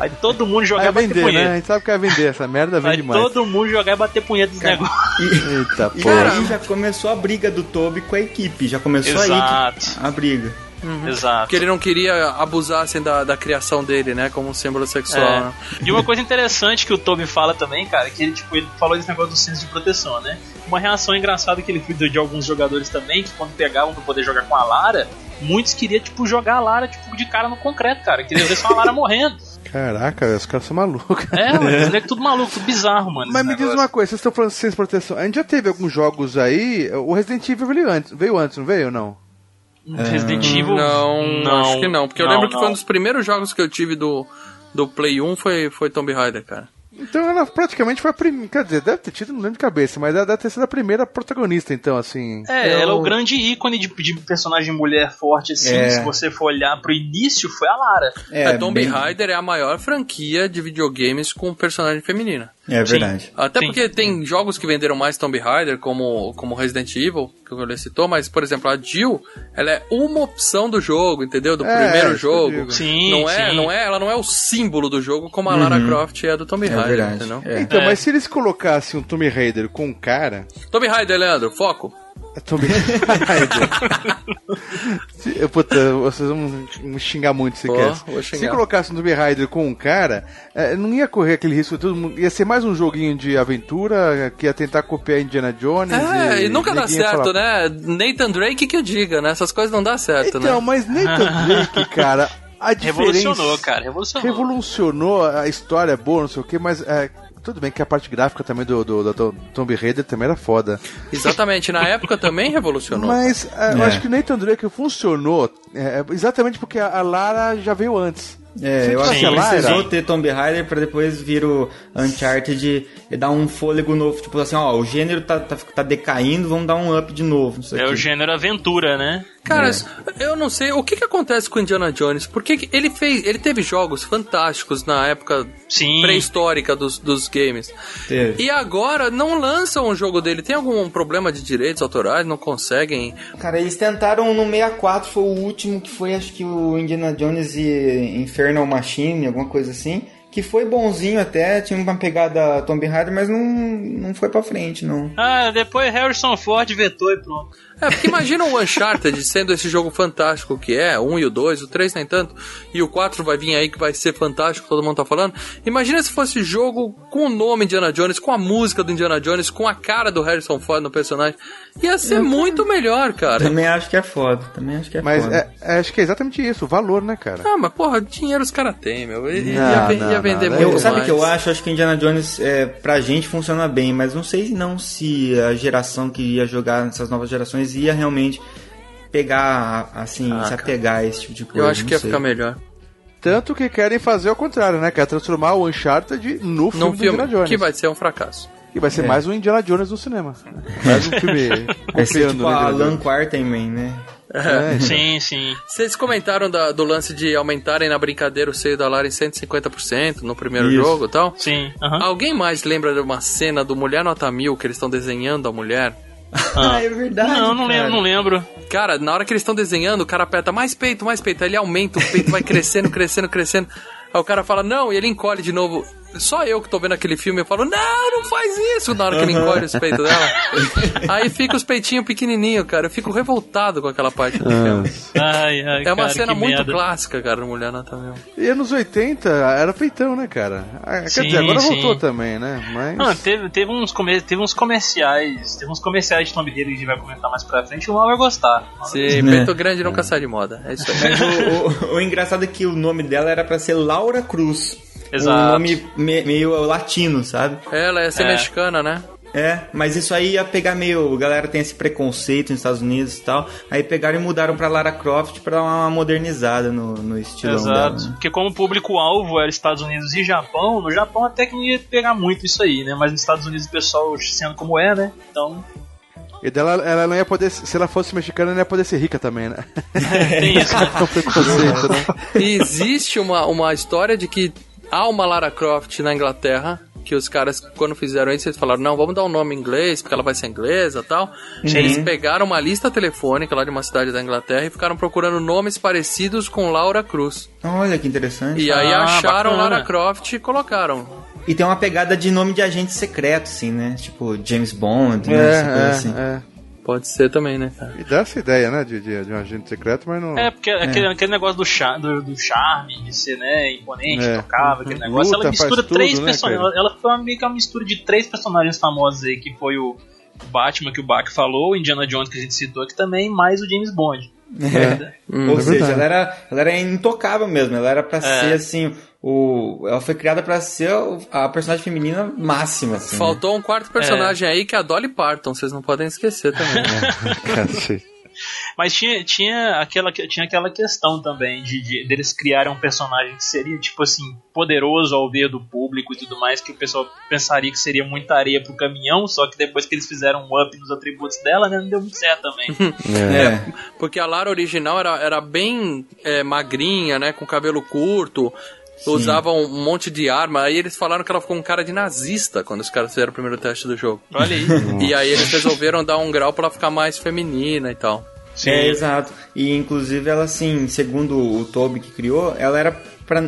Aí todo mundo jogar e bater vender, punheta. né? A gente sabe que vai vender. Essa merda vem Vai demais. todo mundo jogar e bater punheta dos negócios. <laughs> Eita, E porra. aí já começou a briga do Toby com a equipe, já começou aí Exato. que- a briga. Exato. Porque ele não queria abusassem da, da criação dele, né? Como um símbolo sexual, É. né? E uma coisa interessante que o Toby fala também, cara, que ele, tipo, ele falou desse negócio do senso de proteção, né? Uma reação engraçada que ele fez de alguns jogadores também, que quando pegavam pra poder jogar com a Lara, muitos queriam, tipo, jogar a Lara, tipo, de cara no concreto, cara. Queria ver só a Lara <laughs> morrendo. Caraca, os caras são malucos. É, mano, <laughs> esse moleque tudo maluco, tudo bizarro, mano. Mas me diz uma coisa, vocês estão falando de ciência de proteção. A gente já teve alguns jogos aí. O Resident Evil veio antes, veio antes não veio ou não? Resident Evil. Não, acho que não. Porque eu não, lembro que não. foi um dos primeiros jogos que eu tive do, do Play 1 foi, foi Tomb Raider, cara. Então ela praticamente foi a primeira. Quer dizer, deve ter tido, não lembro de cabeça, mas ela deve ter sido a primeira protagonista, então, assim. É, Eu- ela é o grande ícone de, de personagem mulher forte, assim. É. Se você for olhar pro início, foi a Lara. É, Tomb bem- Raider é a maior franquia de videogames com personagem feminina. É Sim. verdade. Até Sim. porque tem jogos que venderam mais Tomb Raider, como, como Resident Evil, que o citou, mas, por exemplo, a Jill, ela é uma opção do jogo, entendeu? Do É, primeiro jogo. Sim, não é, sim. não é, ela não é o símbolo do jogo como a Lara Croft é do Tomb É Raider, verdade. entendeu? É. Então, É. mas se eles colocassem um Tomb Raider com um cara. Tomb Raider, Leandro, foco. É Tomb Raider. Eu, puta, vocês vão me xingar muito se vou Se colocasse um Tomb Raider com um cara, é, não ia correr aquele risco. Todo mundo, ia ser mais um joguinho de aventura que ia tentar copiar Indiana Jones. É, e nunca dá certo, falar, né? Nathan Drake que eu diga, né? Essas coisas não dá certo, Então, né? mas Nathan <laughs> Drake, cara, a diferença... Revolucionou, cara, revolucionou. Revolucionou a história é boa, não sei o que, mas é, tudo bem que a parte gráfica também do, do, do, Tomb Raider também era foda. Exatamente, na época também revolucionou. Mas é, eu É. acho que Nathan Drake funcionou é, exatamente porque a, a Lara já veio antes. É, Se eu acho que a Lara- precisou ter Tomb Raider pra depois vir o Uncharted e dar um fôlego novo. Tipo assim, ó, o gênero tá, tá, tá decaindo, vamos dar um up de novo. É o gênero aventura, né? Cara, eu não sei o que, que acontece com Indiana Jones. Porque que ele fez, ele teve jogos fantásticos na época pré-histórica dos, dos games. Teve. E agora não lançam um jogo dele. Tem algum problema de direitos autorais? Não conseguem? Cara, eles tentaram no 64, foi o último que foi, acho que o Indiana Jones e Infernal Machine, alguma coisa assim. Que foi bonzinho até, tinha uma pegada Tomb Raider, mas não, não foi pra frente, não. Ah, depois Harrison Ford vetou e pronto. É, porque imagina o Uncharted sendo esse jogo fantástico que é, o 1 e o 2, o 3 nem tanto, e o 4 vai vir aí que vai ser fantástico, todo mundo tá falando. Imagina se fosse jogo com o nome Indiana Jones, com a música do Indiana Jones, com a cara do Harrison Ford no personagem. Ia ser muito melhor, cara. Também acho que é foda. Também acho que é Mas foda. é, é, acho que é exatamente isso, o valor, né, cara? Ah, mas porra, dinheiro os caras têm, meu. Ia, Não, ia, não, ia vender não, muito Eu, sabe o que eu acho? Acho que Indiana Jones, é, pra gente, funciona bem, mas não sei não se a geração que ia jogar nessas novas gerações ia realmente pegar, assim, Ah, se cara. apegar a esse tipo de coisa. Eu acho que ia sei. ficar melhor. Tanto que querem fazer o contrário, né? Quer transformar o Uncharted no filme Num do filme Indiana Jones. que vai ser um fracasso. E vai ser É. mais um Indiana Jones no cinema. Mais um filme <laughs> Vai ser copiando tipo a Alan Jones. Quarterman, né? É, Sim, sim. Vocês comentaram da- do lance de aumentarem na brincadeira o seio da Lara em 150% no primeiro Isso. jogo e tal? Sim. aham. Alguém mais lembra de uma cena do Mulher Nota Mil que eles estão desenhando a mulher? <laughs> Ah, é verdade. Não, não cara. lembro, não lembro. Cara, na hora que eles estão desenhando, o cara aperta mais peito, mais peito. Aí ele aumenta, o peito vai crescendo, crescendo, crescendo. Aí o cara fala, não, e ele encolhe de novo. Só eu que tô vendo aquele filme, eu falo, não, não faz isso, na hora que ele encolhe os peitos dela. <laughs> Aí fica os peitinhos pequenininhos, cara. Eu fico revoltado com aquela parte do filme. Ai, ai, É uma cara, cena muito merda. clássica, cara, no Mulher Nota Mil. E anos 80 era feitão, né, cara? Ah, Quer Sim, dizer, agora sim. voltou também, né? Mas. Não, teve, teve, uns come- teve uns comerciais. Teve uns comerciais de Tomb Raider que a gente vai comentar mais pra frente. O Mal vai gostar. Sim, Né? peito grande nunca sai de moda. É isso aí. Mas o, o- o engraçado é que o nome dela era pra ser Laura Cruz. Exato. Um nome me- meio latino, sabe? Ela ia ser É. mexicana, né? É, mas isso aí ia pegar meio. A galera tem esse preconceito nos Estados Unidos e tal. Aí pegaram e mudaram pra Lara Croft pra dar uma modernizada no, no estilão Exato. dela. né? Porque como o público-alvo era Estados Unidos e Japão, no Japão até que não ia pegar muito isso aí, né? Mas nos Estados Unidos o pessoal sendo como é, né? Então, E dela, ela não ia poder. Se ela fosse mexicana, não ia poder ser rica também, né? <laughs> tem isso, né? É um preconceito, né? E existe uma, uma história de que há uma Lara Croft na Inglaterra. Que os caras, quando fizeram isso, eles falaram: não, vamos dar um nome em inglês, porque ela vai ser inglesa e tal. Eles pegaram uma lista telefônica lá de uma cidade da Inglaterra e ficaram procurando nomes parecidos com Laura Cruz. Olha que interessante. E aí Ah, acharam bacana. Lara Croft e colocaram. E tem uma pegada de nome de agente secreto, assim, né? Tipo James Bond, né? É, Essa coisa é, assim. é. Pode ser também, né, cara? E dá essa ideia, né? De, de, de um agente secreto, mas não. É, porque aquele, aquele negócio do, char, do, do charme, de ser, né, imponente, É. tocava, aquele negócio. Luta, ela mistura tudo, três né, personagens. cara? Ela, ela foi meio que uma mistura de três personagens famosos aí, que foi o Batman, que o Bach falou, o Indiana Jones, que a gente citou aqui também, mais o James Bond. É. Hum, Ou é seja, verdade. ela era, ela era intocável mesmo. Ela era pra É. ser assim. O, ela foi criada pra ser a personagem feminina máxima. Assim, né? Faltou um quarto personagem aí que é a Dolly Parton, vocês não podem esquecer também. <laughs> Cacete. Mas tinha, tinha, aquela, tinha aquela questão também de, de deles criarem um personagem que seria, tipo assim, poderoso ao ver do público e tudo mais, que o pessoal pensaria que seria muita areia pro caminhão, só que depois que eles fizeram um up nos atributos dela, né, não deu muito certo também. <laughs> É. Porque a Lara original era, era bem é, magrinha, né? Com cabelo curto. Usava um monte de arma. Aí eles falaram que ela ficou com cara de nazista quando os caras fizeram o primeiro teste do jogo. Olha aí. E aí eles resolveram dar um grau pra ela ficar mais feminina e tal. É, exato. E inclusive ela, assim, segundo o Toby que criou, ela era pra.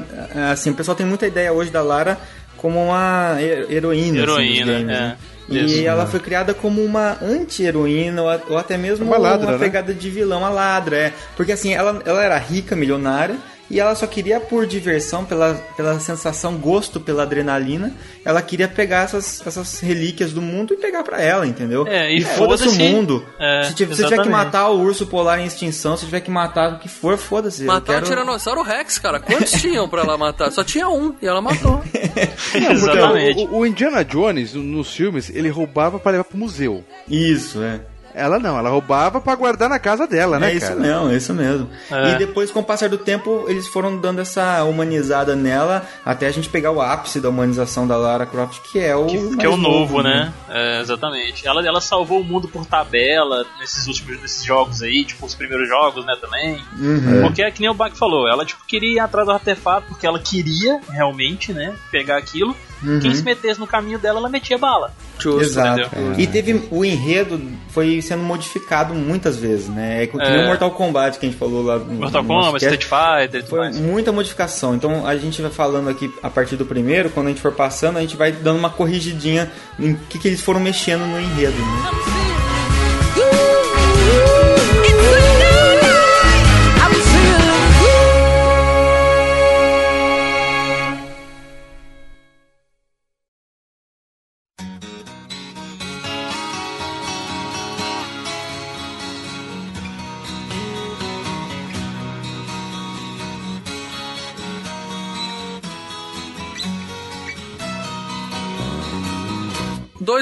Assim, o pessoal tem muita ideia hoje da Lara como uma he- heroína. Heroína, assim, games, é. né? Isso. E ela foi criada como uma anti-heroína, ou a- até mesmo Uma ladra, uma né? pegada de vilã, uma ladra, é. Porque assim, ela, ela era rica, milionária, e ela só queria por diversão, pela, pela sensação, gosto pela adrenalina, ela queria pegar essas, essas relíquias do mundo e pegar pra ela, entendeu? É, e foda-se o foda-se- mundo. é, se, tiver, se tiver que matar o urso polar em extinção, se tiver que matar o que for, foda-se. Matar quero- o Tiranossauro Rex, cara. Quantos tinham pra ela matar? Só tinha um e ela matou. <laughs> <laughs> Exatamente. O, o Indiana Jones, nos filmes, ele roubava pra levar pro museu. Isso, é. Ela não, ela roubava pra guardar na casa dela, né, é isso cara? mesmo, é isso mesmo. É. E depois, com o passar do tempo, eles foram dando essa humanizada nela, até a gente pegar o ápice da humanização da Lara Croft, que é o Que, que é o novo, né? É, exatamente. Ela, ela salvou o mundo por tabela nesses últimos nesses jogos aí, tipo os primeiros jogos, né, também. Uhum. Porque é que nem o Bach falou, ela tipo queria ir atrás do artefato porque ela queria realmente, né, pegar aquilo. Quem se metesse no caminho dela, ela metia bala. Justo. Exato. entendeu? E teve o enredo foi sendo modificado muitas vezes, né? É que nem É. o Mortal Kombat que a gente falou lá no Mortal no Kombat. Street Fighter e tudo Foi mais. muita modificação. Então a gente vai falando aqui a partir do primeiro, quando a gente for passando, a gente vai dando uma corrigidinha em que, que eles foram mexendo no enredo, né?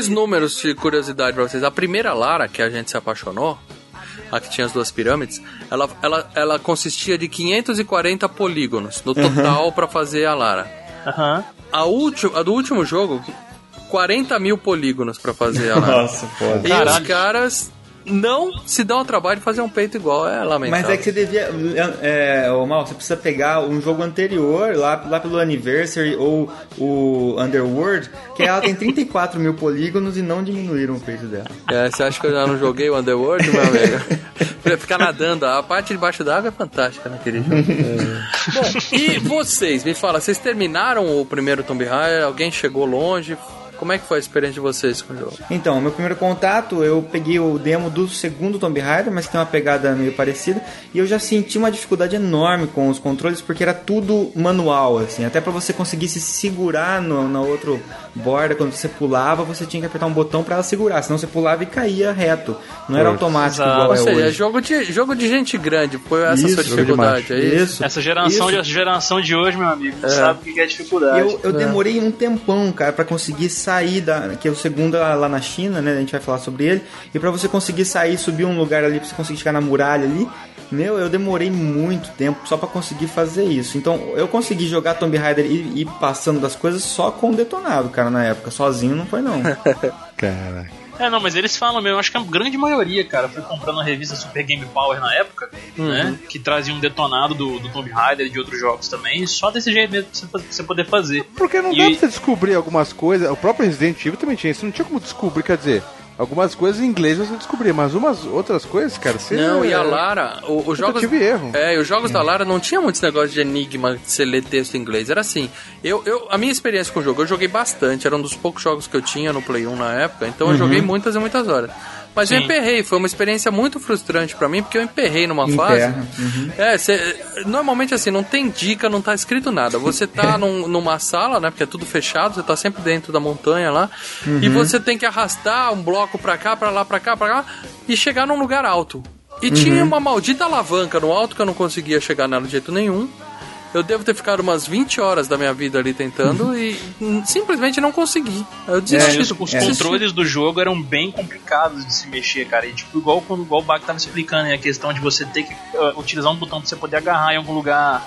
Dois números de curiosidade pra vocês. A primeira Lara, que a gente se apaixonou, a que tinha as duas pirâmides, ela, ela, ela consistia de 540 polígonos no total pra fazer a Lara. Aham. A, ulti, a do último jogo, 40 mil polígonos pra fazer a Lara. Nossa, foda. e Caralho. os caras não se dão ao trabalho de fazer um peito igual, é lamentável. Mas é que você devia. É, ô, Mal, você precisa pegar um jogo anterior, lá, lá pelo Anniversary ou o Underworld, que ela tem <laughs> 34 mil polígonos e não diminuíram o peso dela. É, você acha que eu já não joguei o Underworld, meu amigo? <laughs> pra ficar nadando, a parte de baixo d'água é fantástica naquele jogo. <laughs> Bom, e vocês, me fala, vocês terminaram o primeiro Tomb Raider? Alguém chegou longe? Como é que foi a experiência de vocês com o jogo? Então, meu primeiro contato, eu peguei o demo do segundo Tomb Raider, mas tem uma pegada meio parecida, e eu já senti uma dificuldade enorme com os controles, porque era tudo manual, assim, até pra você conseguir se segurar no, na outra borda, quando você pulava, você tinha que apertar um botão pra ela segurar, senão você pulava e caía reto. Não era automático Exato. igual Ou é seja, é hoje. jogo de, jogo de gente grande, foi essa Isso, sua dificuldade, é isso? Isso. Essa geração, Isso. de, geração de hoje, meu amigo, não sabe o que é dificuldade. Eu, eu demorei um tempão, cara, pra conseguir sair da. Que é o segundo lá lá na China, né? A gente vai falar sobre ele. E pra você conseguir sair, subir um lugar ali, pra você conseguir chegar na muralha ali. Meu, eu demorei muito tempo só pra conseguir fazer isso. Então, eu consegui jogar Tomb Raider e ir passando das coisas só com detonado, cara, na época. Sozinho não foi, não. <laughs> Caraca. É, não, mas eles falam mesmo, acho que a grande maioria, cara, foi comprando a revista Super Game Power na época, né? Que trazia um detonado do, do Tomb Raider e de outros jogos também, só desse jeito mesmo pra você, pra você poder fazer. Porque não E- dá pra você descobrir algumas coisas. O próprio Resident Evil também tinha isso. Não tinha como descobrir, quer dizer, algumas coisas em inglês você descobria, mas umas outras coisas, cara, você. Não, e a Lara, o- os jogos. Tentativa e erro. É, os jogos da Lara não tinha muitos negócios de enigma de você ler texto em inglês. Era assim. Eu, eu, a minha experiência com o jogo, eu joguei bastante. Era um dos poucos jogos que eu tinha no Play 1 na época. Então eu joguei muitas e muitas horas. Mas eu Sim. emperrei, foi uma experiência muito frustrante pra mim, porque eu emperrei numa fase. Uhum. É, cê- normalmente assim, não tem dica, não tá escrito nada. Você tá <laughs> num- numa sala, né? Porque é tudo fechado, você tá sempre dentro da montanha lá. E você tem que arrastar um bloco pra cá, pra lá, pra cá, pra lá, e chegar num lugar alto. E tinha uma maldita alavanca no alto que eu não conseguia chegar nela de jeito nenhum. Eu devo ter ficado umas 20 horas da minha vida ali tentando e simplesmente não consegui. Eu desisti. os, do- os desisti. controles do jogo eram bem complicados de se mexer, cara. E tipo, igual, quando, igual o Bach tava explicando, né, a questão de você ter que uh, utilizar um botão pra você poder agarrar em algum lugar.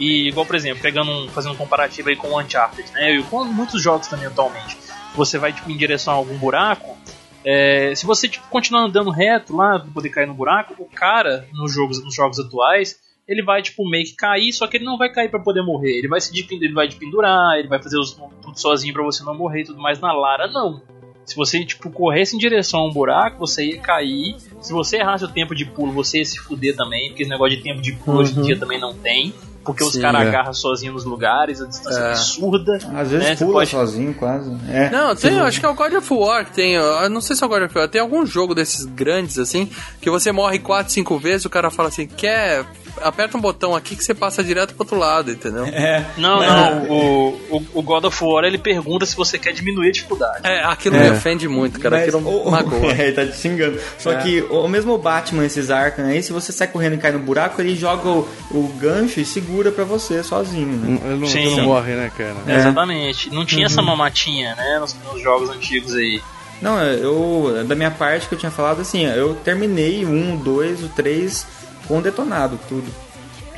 E igual, por exemplo, pegando um, fazendo um comparativo aí com o Uncharted, né? E com muitos jogos também atualmente. Você vai tipo, em direção a algum buraco. é, se você tipo, continuar andando reto lá poder cair no buraco, o cara nos jogos, nos jogos atuais ele vai tipo meio que cair, só que ele não vai cair pra poder morrer. Ele vai se de- ele vai te pendurar, ele vai fazer os, tudo sozinho pra você não morrer e tudo mais. Na Lara não. Se você tipo corresse em direção a um buraco, você ia cair. Se você errasse o tempo de pulo, você ia se fuder também, porque esse negócio de tempo de pulo hoje em dia também não tem. Porque os Sim, caras é. agarram sozinhos nos lugares, a distância é É. absurda. Às vezes né? Pula pode- sozinho, quase. É. Não, tem, eu acho que é o God of War que tem. Eu não sei se é o God of War, tem algum jogo desses grandes assim, que você morre 4, 5 vezes, o cara fala assim, quer. Aperta um botão aqui que você passa direto pro outro lado, entendeu? É. Não, não. O, o, o God of War ele pergunta se você quer diminuir a dificuldade. É, aquilo É. me ofende muito, cara. Mas aquilo o- magoa. <laughs> É, ele tá te xingando. Só que o, mesmo Batman, esses Arkham aí, se você sai correndo e cai no buraco, ele joga o, o gancho e segura pra você sozinho, né? Ele não, Sim. ele não morre, né, cara? É. Exatamente. Não tinha essa mamatinha, né, nos, nos jogos antigos aí. Não, eu, da minha parte que eu tinha falado assim, eu terminei o 1, o 2, o 3 com detonado, tudo.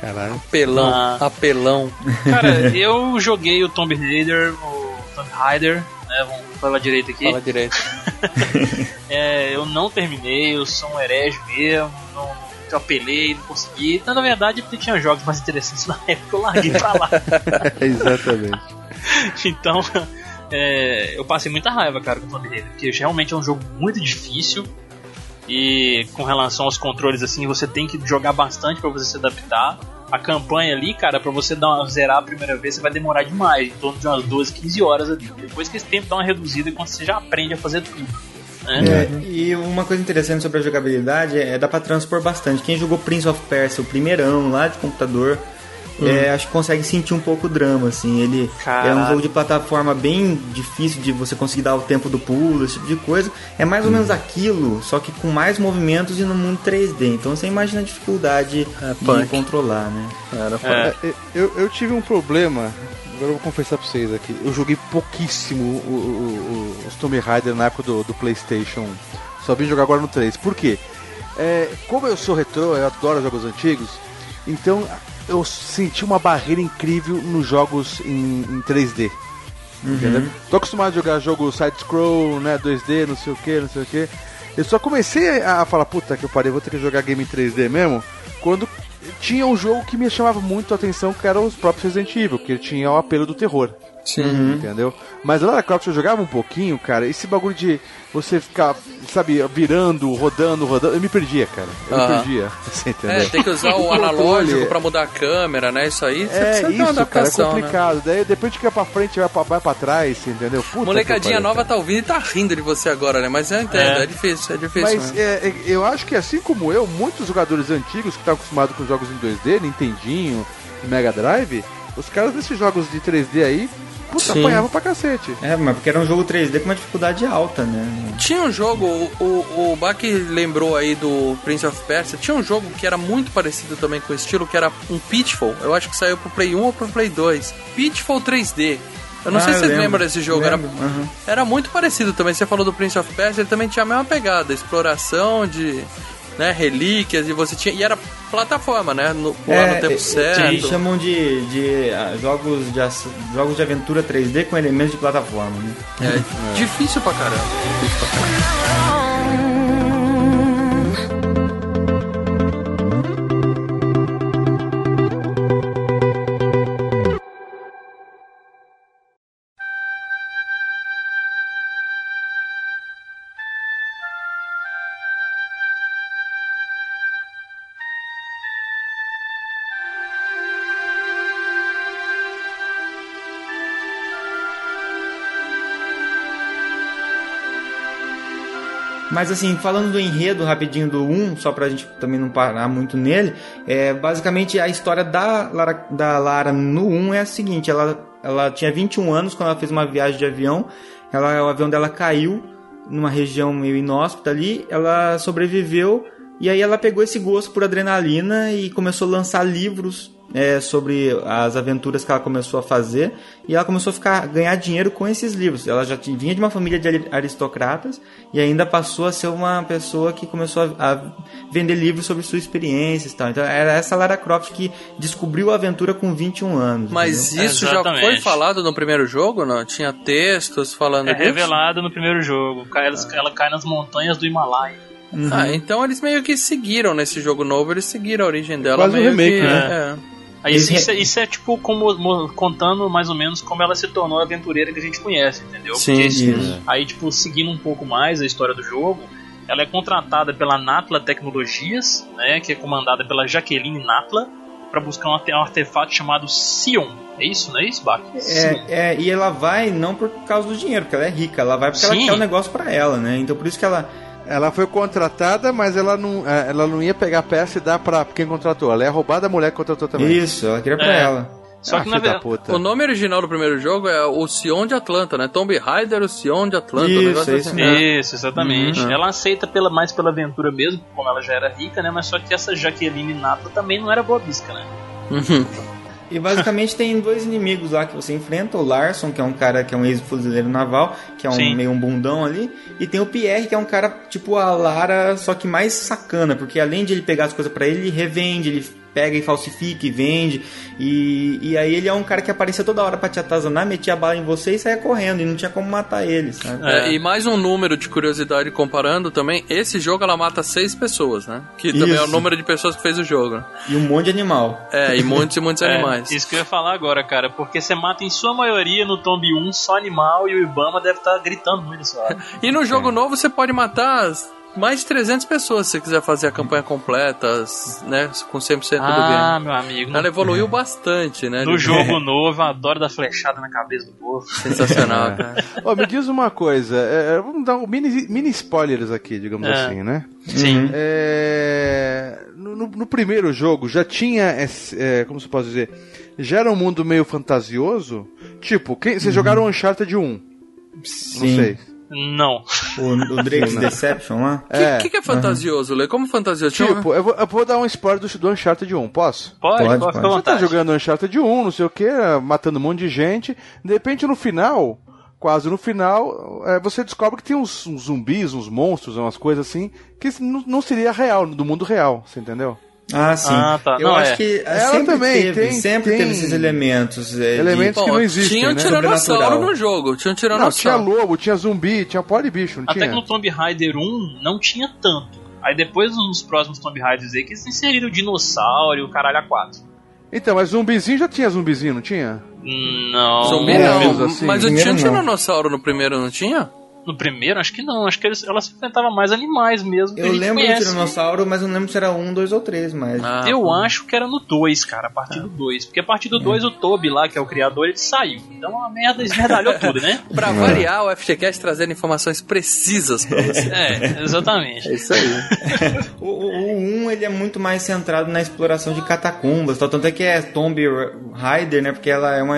Caralho. Apelão, Ah. apelão. Cara, <laughs> eu joguei o Tomb Raider, o Tomb Raider, né, vamos falar direito aqui. Fala direito. <laughs> É, eu não terminei, eu sou um herege mesmo, não, eu apelei, não consegui. Então, na verdade, porque tinha jogos mais interessantes <laughs> na época, eu larguei pra lá. Exatamente. Então, é, eu passei muita raiva, cara, com o Tomb Raider, porque realmente é um jogo muito difícil. E com relação aos controles, assim, você tem que jogar bastante pra você se adaptar. A campanha ali, cara, pra você dar uma, zerar a primeira vez, você vai demorar demais, em torno de umas 12, 15 horas ali. Depois que esse tempo dá uma reduzida, quando você já aprende a fazer tudo. Né? É, e uma coisa interessante sobre a jogabilidade é, dá pra transpor bastante. Quem jogou Prince of Persia, o primeirão lá de computador, é, acho que consegue sentir um pouco o drama, assim. Ele é um Caralho. jogo de plataforma bem difícil de você conseguir dar o tempo do pulo, esse tipo de coisa. É mais ou menos aquilo, só que com mais movimentos e no mundo 3D. Então você imagina a dificuldade É, de punk. controlar, né? Era É. É, Eu, eu tive um problema Agora eu vou confessar pra vocês aqui. Eu joguei pouquíssimo o, o, o, os Tomb Raider na época do, do PlayStation. Só vim jogar agora no 3. Por quê? É, como eu sou retrô, eu adoro jogos antigos, então eu senti uma barreira incrível nos jogos em, em 3D. Entendeu? Tô acostumado a jogar jogo side-scroll, né, 2D, não sei o que, não sei o que. Eu só comecei a falar, puta que eu parei, vou ter que jogar game em 3D mesmo, quando tinha um jogo que me chamava muito a atenção, que era os próprios Resident Evil, que tinha o apelo do terror. Sim. Entendeu? Mas Lara Croft eu jogava um pouquinho, cara. Esse bagulho de você ficar, sabe, virando, rodando, rodando. Eu me perdia, cara. Eu Aham. me perdia. <laughs> Você entendeu? É, tem que usar <laughs> o analógico pra mudar a câmera, né? Isso aí, você É, isso, cara, é né? complicado. Daí depois de que vai pra frente, vai pra, vai pra trás, você entendeu? Puta Molecadinha nova cara. tá ouvindo e tá rindo de você agora, né? Mas eu entendo, é, É. difícil, é difícil. Mas é, é, eu acho que assim como eu, muitos jogadores antigos que estavam acostumados com jogos em 2D, Nintendinho, Mega Drive, os caras desses jogos de 3D aí, puta, Sim. apanhavam pra cacete. É, mas porque era um jogo 3D com uma dificuldade alta, né? Tinha um jogo, o, o, Bach lembrou aí do Prince of Persia, tinha um jogo que era muito parecido também com o estilo, que era um Pitfall. Eu acho que saiu pro Play 1 ou pro Play 2. Pitfall 3D. Eu não Ah, sei se vocês lembro, lembram desse jogo. Era, lembro, aham. era muito parecido também. Você falou do Prince of Persia, ele também tinha a mesma pegada, exploração de né, relíquias, e você tinha. E era plataforma, né? No, lá no tempo é, certo. Eles chamam de, de ah, jogos, de jogos de aventura 3D com elementos de plataforma, né? <laughs> É, difícil pra caramba. Difícil pra caramba. Mas assim, falando do enredo rapidinho do 1, só pra gente também não parar muito nele, é, basicamente a história da Lara, da Lara no 1 é a seguinte, ela, ela tinha 21 anos quando ela fez uma viagem de avião, ela, o avião dela caiu numa região meio inóspita ali, ela sobreviveu e aí ela pegou esse gosto por adrenalina e começou a lançar livros é, sobre as aventuras que ela começou a fazer e ela começou a ficar ganhar dinheiro com esses livros. Ela já tinha- vinha de uma família de ari- aristocratas e ainda passou a ser uma pessoa que começou a, a vender livros sobre suas experiências e tal. Então era essa Lara Croft que descobriu a aventura com 21 anos. Mas entendeu? isso já Exatamente. foi falado no primeiro jogo, não? Tinha textos falando É disso? revelado no primeiro jogo. Ela, ela cai nas montanhas do Himalaia. Ah, então eles meio que seguiram nesse jogo novo, eles seguiram a origem dela. Quase um remake, que, né? é. Isso, isso é, isso é, tipo como mo- contando mais ou menos como ela se tornou a aventureira que a gente conhece, entendeu? Sim, Porque, isso. Aí, tipo, seguindo um pouco mais a história do jogo, ela é contratada pela Natla Tecnologias, né, que é comandada pela Jaqueline Natla, para buscar um, arte- um artefato chamado Sion. É isso, não é isso, Bach? É, é, e ela vai não por causa do dinheiro, porque ela é rica, ela vai porque ela Sim. quer o negócio pra ela, né? Então por isso que ela. Ela foi contratada, mas ela não, é, ela não ia pegar a peça e dar pra quem contratou. Ela ia roubar da mulher que contratou também. Isso, ela queria pra É. ela. Só Ah, que na filho da verdade. puta. O nome original do primeiro jogo é o Sion de Atlanta, né? Tomb Raider, o Sion de Atlanta. Isso, um negócio é isso assim. mesmo. É. Isso, exatamente. Uhum. Ela aceita pela, mais pela aventura mesmo, como ela já era rica, né? Mas só que essa Jaqueline Natla também não era boa bisca, né? Uhum. E basicamente tem dois inimigos lá que você enfrenta, o Larson, que é um cara que é um ex-fuzileiro naval, que é um Sim. meio um bundão ali, e tem o Pierre, que é um cara tipo a Lara, só que mais sacana, porque além de ele pegar as coisas pra ele, ele revende, ele pega e falsifica e vende, e, e aí ele é um cara que aparecia toda hora pra te atazanar, metia a bala em você e saia correndo, e não tinha como matar ele, sabe? É, e mais um número de curiosidade comparando também, esse jogo ela mata seis pessoas, né? Que também é o Isso. número de pessoas que fez o jogo. E um monte de animal. É, e muitos e muitos <laughs> É, animais. Isso que eu ia falar agora, cara, porque você mata em sua maioria no Tomb 1 só animal e o Ibama deve estar gritando muito hora. <laughs> E no jogo novo você pode matar mais de 300 pessoas se você quiser fazer a campanha completa, né? Com 100% do ah, game. meu amigo. Ela evoluiu <laughs> bastante, né? no jogo <laughs> novo, eu adoro dar flechada na cabeça do povo. Sensacional, <laughs> cara. Ó, me diz uma coisa, é, é, vamos dar um mini, mini spoilers aqui, digamos É. assim, né? Sim. É, no, no- no primeiro jogo já tinha, esse, é, como se pode dizer, já era um mundo meio fantasioso. Tipo, quem, vocês jogaram Uncharted 1? Não Sim. sei. Não. O, o Drake's Deception lá? O É, que, que, que é fantasioso, Lê? Como fantasioso? Tipo, eu vou, eu vou dar um spoiler do, do Uncharted 1, posso? Pode, Pode, pode, pode. Você tá jogando Uncharted 1, não sei o que, matando um monte de gente. De repente, no final, quase no final, é, você descobre que tem uns, uns zumbis, uns monstros, umas coisas assim, que não, não seria real, do mundo real, você entendeu? Ah, sim. Ah, tá. Eu Não, acho é. que Ela sempre também teve, tem- sempre tem teve esses elementos. é, de- Elementos que Pô, não existem, tinha um né? tiranossauro no jogo. Tinha um Não, tinha tiranossauro. lobo, tinha zumbi, tinha pó de bicho, não Até tinha? que no Tomb Raider 1 não tinha tanto. Aí depois nos próximos Tomb Raiders aí que eles inseriram o dinossauro e o caralho A4. Então, mas zumbizinho já tinha zumbizinho, não tinha? Não. Zumbi não, menos assim. mas eu tinha um não. tiranossauro no primeiro, não tinha? No primeiro, acho que não. Acho que eles, elas enfrentavam mais animais mesmo. Eu lembro do conhece. Tiranossauro, mas não lembro se era um, dois ou três, mas. Ah, Eu acho que era no 2, cara, a partir do 2. Porque a partir do 2 o Toby lá, que é o criador, ele saiu. Então a merda esmerdalhou tudo, né? <laughs> Pra variar, o FGCast trazendo informações precisas pra você. <laughs> É, exatamente. É isso aí. <laughs> O, o, o 1 ele é muito mais centrado na exploração de catacumbas, tal. tanto é que é Tomb Raider, né? Porque ela é uma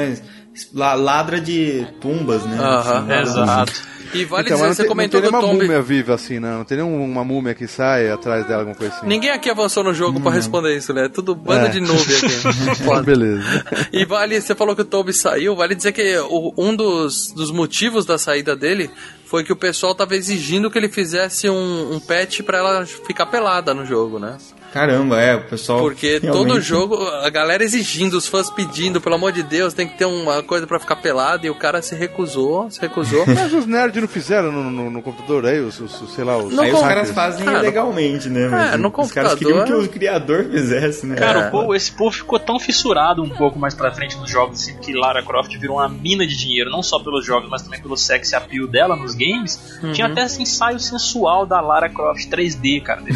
ladra de tumbas, né? Aham, Assim, Exato. E vale então, dizer, você tem, comentou não do tem nenhuma Tomb... múmia viva assim, não. Não tem nenhuma múmia que sai atrás dela, alguma coisa assim. Ninguém aqui avançou no jogo pra responder isso, né? Tudo banda É. de noob aqui. <laughs> Beleza. E vale, você falou que o Toby saiu, vale dizer que o- um dos, dos motivos da saída dele foi que o pessoal tava exigindo que ele fizesse um, um patch pra ela ficar pelada no jogo, né? Caramba, é, o pessoal. Porque realmente- todo jogo, a galera exigindo, os fãs pedindo, pelo amor de Deus, tem que ter uma coisa pra ficar pelado, e o cara se recusou, se recusou. <laughs> Mas os nerds não fizeram no, no- no computador aí, os, os- sei lá, os. Não Aí com- os caras fazem Cara, legalmente, né? Mas é, no os caras queriam que computador- o criador fizesse, né? Cara, É. o povo- esse povo ficou tão fissurado um pouco mais pra frente nos jogos, assim, que Lara Croft virou uma mina de dinheiro, não só pelos jogos, mas também pelo sex appeal dela nos games. Uhum. Tinha até esse ensaio sensual da Lara Croft 3D, cara. <laughs>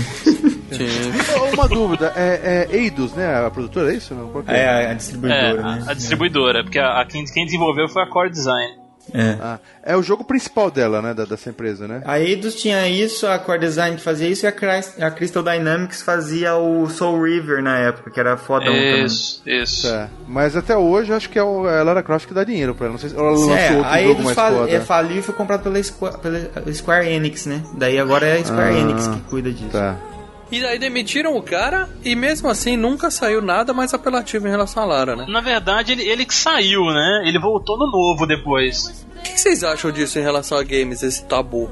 Sim. <laughs> Uma dúvida, é, é Eidos, né? A produtora, é isso? Não? Qual que É, é? a, a É, distribuidora, a, né? a distribuidora, porque a, a quem, quem desenvolveu foi a Core Design. É. Ah, é o jogo principal dela, né? Da, dessa empresa, né? A Eidos tinha isso, a Core Design fazia isso e a, Crys- a Crystal Dynamics fazia o Soul River na época, que era fodão também. Isso, isso. É. Mas até hoje acho que é o- é a Lara Croft que dá dinheiro pra ela. Não sei se ela lançou É, outro a jogo Eidos mais fal- foda. é, faliu e foi comprado pela Square, pela Square Enix, né? Daí agora é a Square Ah, Enix que cuida disso. Tá. E daí demitiram o cara, e mesmo assim nunca saiu nada mais apelativo em relação a Lara, né? Na verdade, ele, ele que saiu, né? Ele voltou no novo depois. O que, que vocês acham disso em relação a games, esse tabu?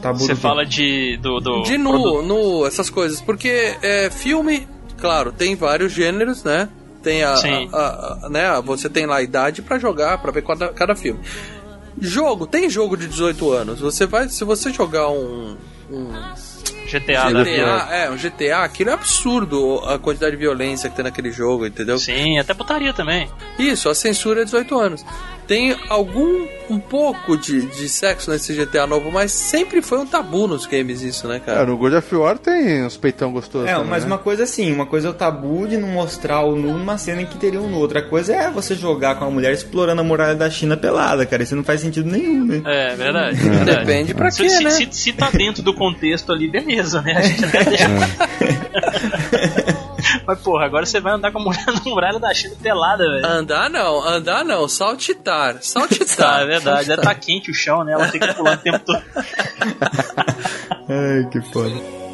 Tabu Você fala de. do. do De nu, nu, essas coisas. Porque é, filme, claro, tem vários gêneros, né? Tem a, Sim. a- a- né? Você tem lá a idade pra jogar, pra ver cada, cada filme. Jogo, tem jogo de 18 anos. Você vai, se você jogar um, um GTA. GTA, é, um GTA, aquilo é absurdo a quantidade de violência que tem naquele jogo, entendeu? Sim, até putaria também. Isso, a censura é 18 anos. Tem algum, um pouco de, de sexo nesse GTA novo, mas sempre foi um tabu nos games isso, né, É, cara? no God of War tem uns peitão gostosos. É, também, mas né? uma coisa assim, uma coisa é o tabu de não mostrar o nu numa cena em que teria um nu. Outra coisa é você jogar com uma mulher explorando a muralha da China pelada, cara. Isso não faz sentido nenhum, né? É, verdade. verdade. Depende pra Se, quê, se, né? se, se tá dentro do contexto ali, beleza, né? A gente até deixa. <laughs> <laughs> Mas, porra, agora você vai andar com a mulher <laughs> na muralha da China pelada, velho. Andar não, andar não, saltitar, saltitar. Tá, <laughs> é verdade. Já tá quente o chão, né? Ela fica pulando o tempo todo. <laughs> Ai, que foda.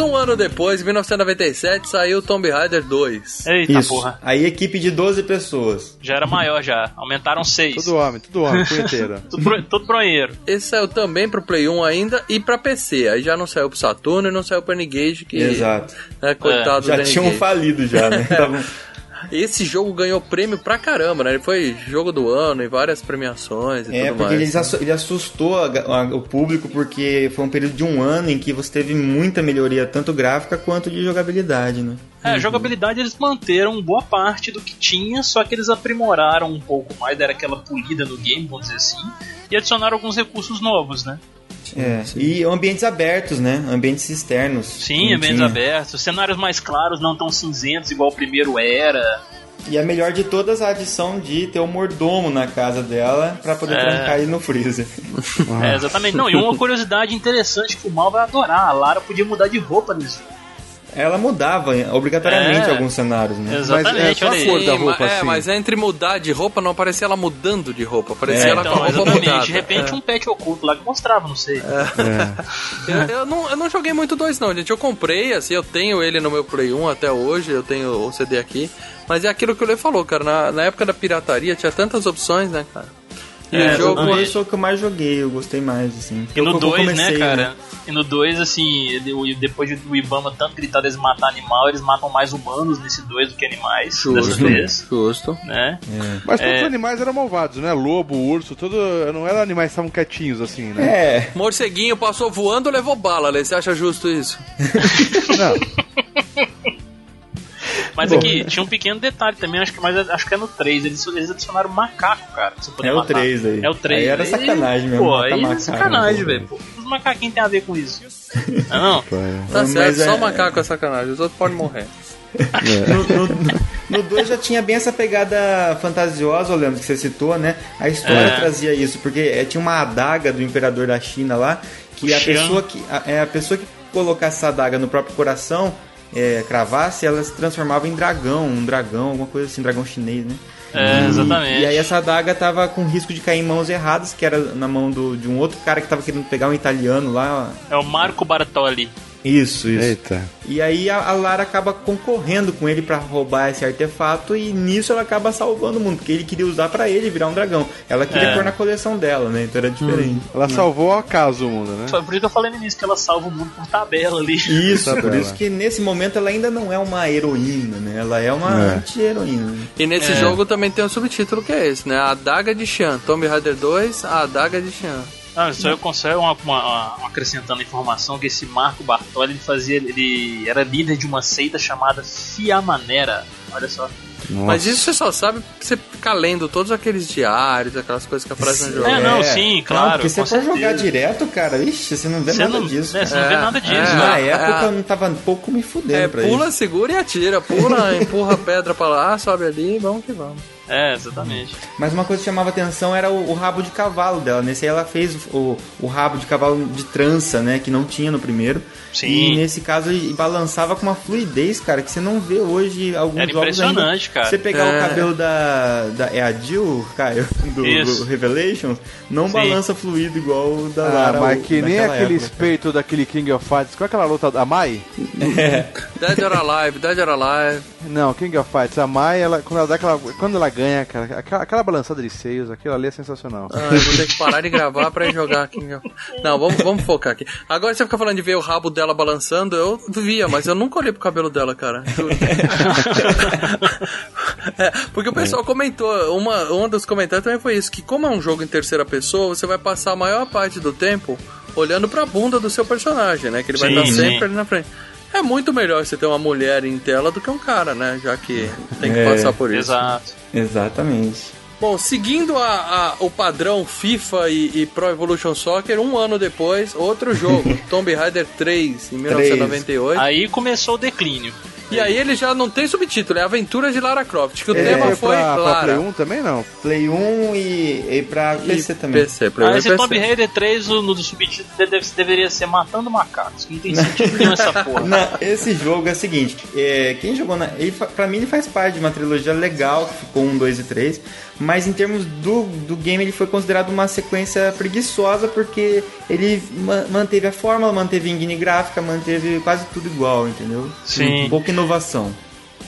Apenas um ano depois, em 1997, saiu Tomb Raider 2. Eita Isso. porra. Aí equipe de 12 pessoas. Já era maior já. Aumentaram seis. Tudo homem, tudo homem, <laughs> punheteira. Tudo, pro, tudo bronheiro. Esse saiu também pro Play 1 ainda e pra PC. Aí já não saiu pro Saturno e não saiu pro N-Gage, que... Exato. Né, coitado Já do tinham falido já, né? <laughs> Esse jogo ganhou prêmio pra caramba, né? Ele foi jogo do ano e várias premiações e É, tudo porque mais. ele, assu- ele assustou a- a- o público porque foi um período de um ano em que você teve muita melhoria, tanto gráfica quanto de jogabilidade, né? É, a jogabilidade eles manteram boa parte do que tinha, só que eles aprimoraram um pouco mais, deram aquela polida no game, vamos dizer assim, e adicionaram alguns recursos novos, né? É, e ambientes abertos, né? Ambientes externos. Sim, ambientes tinha. abertos, cenários mais claros, não tão cinzentos igual o primeiro era. E a melhor de todas a adição de ter o mordomo na casa dela pra poder É. trancar ele no freezer. <laughs> É, exatamente. Não, e uma curiosidade interessante que o Mal vai adorar. A Lara podia mudar de roupa nesse jogo. Ela mudava obrigatoriamente É. alguns cenários, né? Exatamente, só olha a aí. cor da Sim, roupa, mas, é, assim. mas entre mudar de roupa não parecia ela mudando de roupa, parecia É, ela Então, com a roupa exatamente. mudada. De repente É. um pet oculto lá que mostrava, não sei. É. Eu, eu não, eu não joguei muito dois não, gente. Eu comprei, assim, eu tenho ele no meu Play 1 até hoje, eu tenho o CD aqui. Mas é aquilo que o Lê falou, cara. Na, na época da pirataria tinha tantas opções, né, cara? E É, o O jogo. dois foi o que eu mais joguei, eu gostei mais, assim. E no Eu- eu 2, né, comecei, cara? E no 2, assim, o- depois do Ibama tanto gritar eles matar animal, eles matam mais humanos nesse 2 do que animais. Justo, vez, <laughs> justo. né? Mas todos É. os animais eram malvados, né? Lobo, urso, tudo. Não eram animais que estavam quietinhos assim, né? É, Morceguinho passou voando, levou bala, Lê. Você acha justo isso? <laughs> Não. <laughs> Mas Bom. aqui, tinha um pequeno detalhe também, acho que, mas acho que é no 3. Eles, eles adicionaram macaco, cara. É o matar. 3 aí. É o 3. Aí era sacanagem mesmo, Pô, aí é macaco, sacanagem, pô. velho. Os macaquinhos tem a ver com isso. <laughs> Não, é não? Tá Mas certo, só é- o macaco é sacanagem, os outros podem morrer. No 2 já tinha bem essa pegada fantasiosa, Leandro, que você citou, né? A história É. trazia isso, porque é, tinha uma adaga do imperador da China lá, que O a Xian. pessoa que, a, é, a pessoa que colocasse essa adaga no próprio coração, é, cravasse, ela se transformava em dragão, um dragão, alguma coisa assim, dragão chinês, né? É, E- exatamente. E aí essa adaga tava com risco de cair em mãos erradas, que era na mão do, de um outro cara que tava querendo pegar um italiano lá. É o Marco Bartoli. Isso, isso. Eita. E aí a, a Lara acaba concorrendo com ele pra roubar esse artefato e nisso ela acaba salvando o mundo, porque ele queria usar pra ele virar um dragão. Ela queria É. pôr na coleção dela, né? Então era diferente. Ela salvou ao acaso o mundo, né? Foi por isso que eu falei no início que ela salva o mundo por tabela ali. Isso, por Tabela. isso que nesse momento ela ainda não é uma heroína, né? Ela é uma É. anti-heroína. né? E nesse É. jogo também tem um subtítulo que é esse, né? A Adaga de Xian. Tomb Raider 2, A Adaga de Xian. Não, só eu consigo uma, uma- uma- acrescentando a informação que esse Marco Bartoli ele fazia, ele era líder de uma seita chamada Fiamanera. Olha só. Mas isso você só sabe porque você fica lendo todos aqueles diários, aquelas coisas que aparecem no jogo. É, não, sim, claro, Não, porque você for jogar direto, cara, ixi, você não vê Você nada não, disso. né, você não vê É, nada disso. é. Na né? época é. eu não tava um pouco me fudendo É, pra pula, isso. segura e atira. Pula, <laughs> empurra a pedra pra lá, sobe ali, vamos que vamos. É, exatamente. Mas uma coisa que chamava atenção era o, o rabo de cavalo dela. Nesse aí ela fez o, o rabo de cavalo de trança, né? Que não tinha no primeiro. Sim. E nesse caso ele balançava com uma fluidez, cara, que você não vê hoje alguns Era jogos impressionante, ainda. cara. Você pegar É. o cabelo da, da. É a Jill, Caio? <laughs> Do, do Revelations, não Sim. balança fluido igual o da Ah, Lara. mas que nem aquele época. peito daquele King of Fighters. Qual é aquela luta da Mai? Dead or Alive, Dead or Alive. Não, King of Fighters. A Mai, ela, quando, ela dá aquela, quando ela ganha, cara, aquela, aquela balançada de seios, aquilo ali é sensacional. Ah, eu vou ter que parar de gravar pra ir jogar aqui. Não, vamos, vamos focar aqui. Agora você fica falando de ver o rabo dela balançando, eu via, mas eu nunca olhei pro cabelo dela, cara. <laughs> É, porque o pessoal comentou, uma, um dos comentários também foi isso, que como é um jogo em terceira pessoa, você vai passar a maior parte do tempo olhando pra bunda do seu personagem, né? Que ele vai Sim, estar sempre sim. ali na frente. É muito melhor você ter uma mulher em tela do que um cara, né? Já que tem que É, passar por isso. Exato. Exatamente. Bom, seguindo a, a- o padrão FIFA e, e Pro Evolution Soccer, um ano depois, outro jogo, <laughs> Tomb Raider 3, em 1998. Aí começou o declínio. E aí ele já não tem subtítulo, é Aventuras de Lara Croft, que o É, tema Foi pra, pra Lara. Play 1 também não? Play 1 e, e pra E PC também. PC, Play 1 Ah, e esse PC. Tomb Raider 3, o- no do subtítulo, deve, deveria ser Matando Macacos, que não tem sentido nenhum essa <laughs> porra. Não, esse jogo é o seguinte, é, quem jogou na. Ele, pra mim ele faz parte de uma trilogia legal, que ficou 1, 2 e 3, mas em termos do, do game ele foi considerado uma sequência preguiçosa porque ele ma- manteve a fórmula, manteve a engine gráfica, manteve quase tudo igual, entendeu? Sim. Pouca inovação.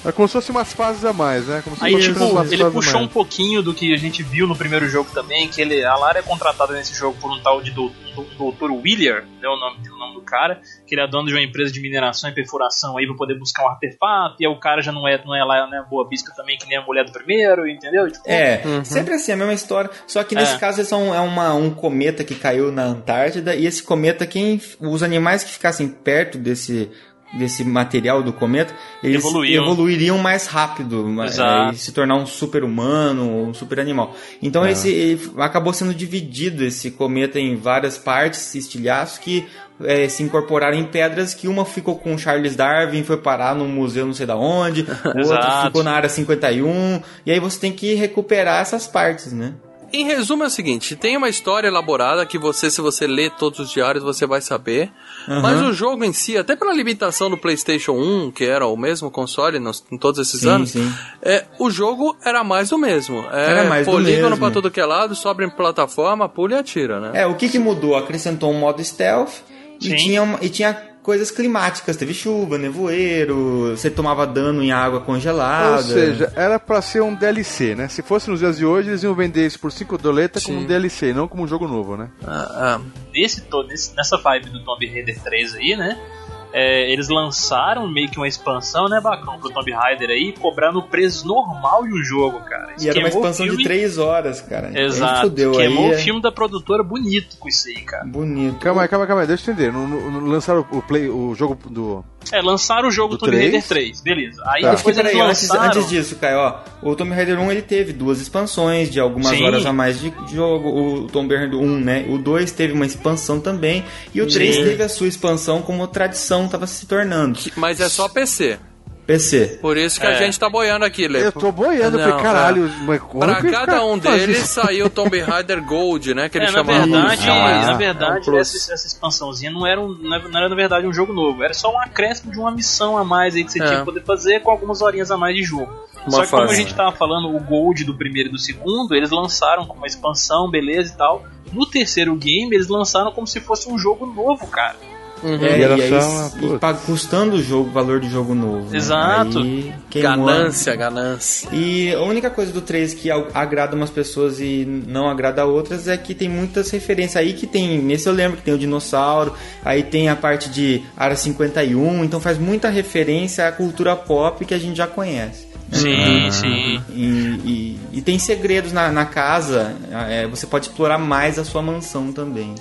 É como se fosse umas fases a mais, né? Como se Aí, tipo, ele puxou um pouquinho do que a gente viu no primeiro jogo também, que ele, a Lara é contratada nesse jogo por um tal de dou- do- doutor Willier, né, o nome, o nome do cara, que ele é dono de uma empresa de mineração e perfuração aí pra poder buscar um artefato, e aí o cara já não é, não é lá, né, boa bisca também, que nem a mulher do primeiro, entendeu? Tipo, É, sempre assim, a mesma história. Só que nesse É. caso é um, é uma, um cometa que caiu na Antártida e esse cometa, quem os animais que ficassem perto desse desse material do cometa, eles Evoluíam. evoluiriam mais rápido, mas, Exato. é, e se tornar um super humano ou um super animal. Então esse ele acabou sendo dividido esse cometa em várias partes, estilhaços que é, se incorporaram em pedras que uma ficou com Charles Darwin, foi parar num museu não sei da onde, <laughs> o outro ficou na área 51, e aí você tem que recuperar essas partes, né? Em resumo é o seguinte, tem uma história elaborada que você, se você ler todos os diários, você vai saber. Mas o jogo em si, até pela limitação do PlayStation 1, que era o mesmo console nos, em todos esses Sim, anos, sim. É, o jogo era mais do mesmo. É, Era mais do polígono mesmo. pra tudo que é lado, sobe em plataforma, pula e atira, né? É, o que que mudou? Acrescentou um modo stealth Sim. e tinha, uma- e tinha coisas climáticas. Teve chuva, nevoeiro, você tomava dano em água congelada. Ou seja, era pra ser um DLC, né? Se fosse nos dias de hoje, eles iam vender isso por 5 doletas como um DLC, não como um jogo novo, né? Ah, ah. nesse- nessa vibe do Tomb Raider 3 aí, né? É, eles lançaram meio que uma expansão, né, Bacão, pro Tomb Raider aí, cobrando o preço normal de um jogo, cara. Isso E era uma expansão de filme- 3 horas, cara. Exato. Fudeu, queimou aí o é filme da produtora bonito com isso aí, cara. Bonito. Calma aí, calma aí, calma aí, deixa eu entender. Não, não- não lançaram o, play, o jogo do. É, lançaram o jogo Do Tomb três? Raider 3, beleza. Aí Tá. Acho que, depois eles peraí, antes, lançaram... antes disso, Caio, ó, o Tomb Raider 1 ele teve duas expansões de algumas Sim. horas a mais de jogo. O Tomb Raider 1, né? O 2 teve uma expansão também. E o 3 Sim. teve a sua expansão como tradição tava se tornando. Mas é só PC. PC. Por isso que a É. gente tá boiando aqui, Lê. Eu tô boiando, Não, porque caralho, é. mas como Pra cada um deles saiu o Tomb Raider Gold, né? Que É, eles na chamavam. verdade, Não, é. na É verdade um essa, essa expansãozinha não era, um, não era- na verdade um jogo novo, era só um acréscimo de uma missão a mais aí que você É. tinha que poder fazer com algumas horinhas a mais de jogo. Uma só que como a fase. gente tava falando, o Gold do primeiro e do segundo, eles lançaram com uma expansão, beleza e tal. No terceiro game, eles lançaram como se fosse um jogo novo, cara. Uhum. É, E e aí, só e custando o jogo, o valor do jogo novo. né? Exato. Aí queimou a- Ganância, ganância. E a única coisa do 3 que a- agrada umas pessoas e não agrada outras é que tem muitas referências aí que tem. Nesse eu lembro que tem o dinossauro, aí tem a parte de Área 51, então faz muita referência à cultura pop que a gente já conhece. Sim, sim. E, e- e tem segredos na, na casa, é, você pode explorar mais a sua mansão também.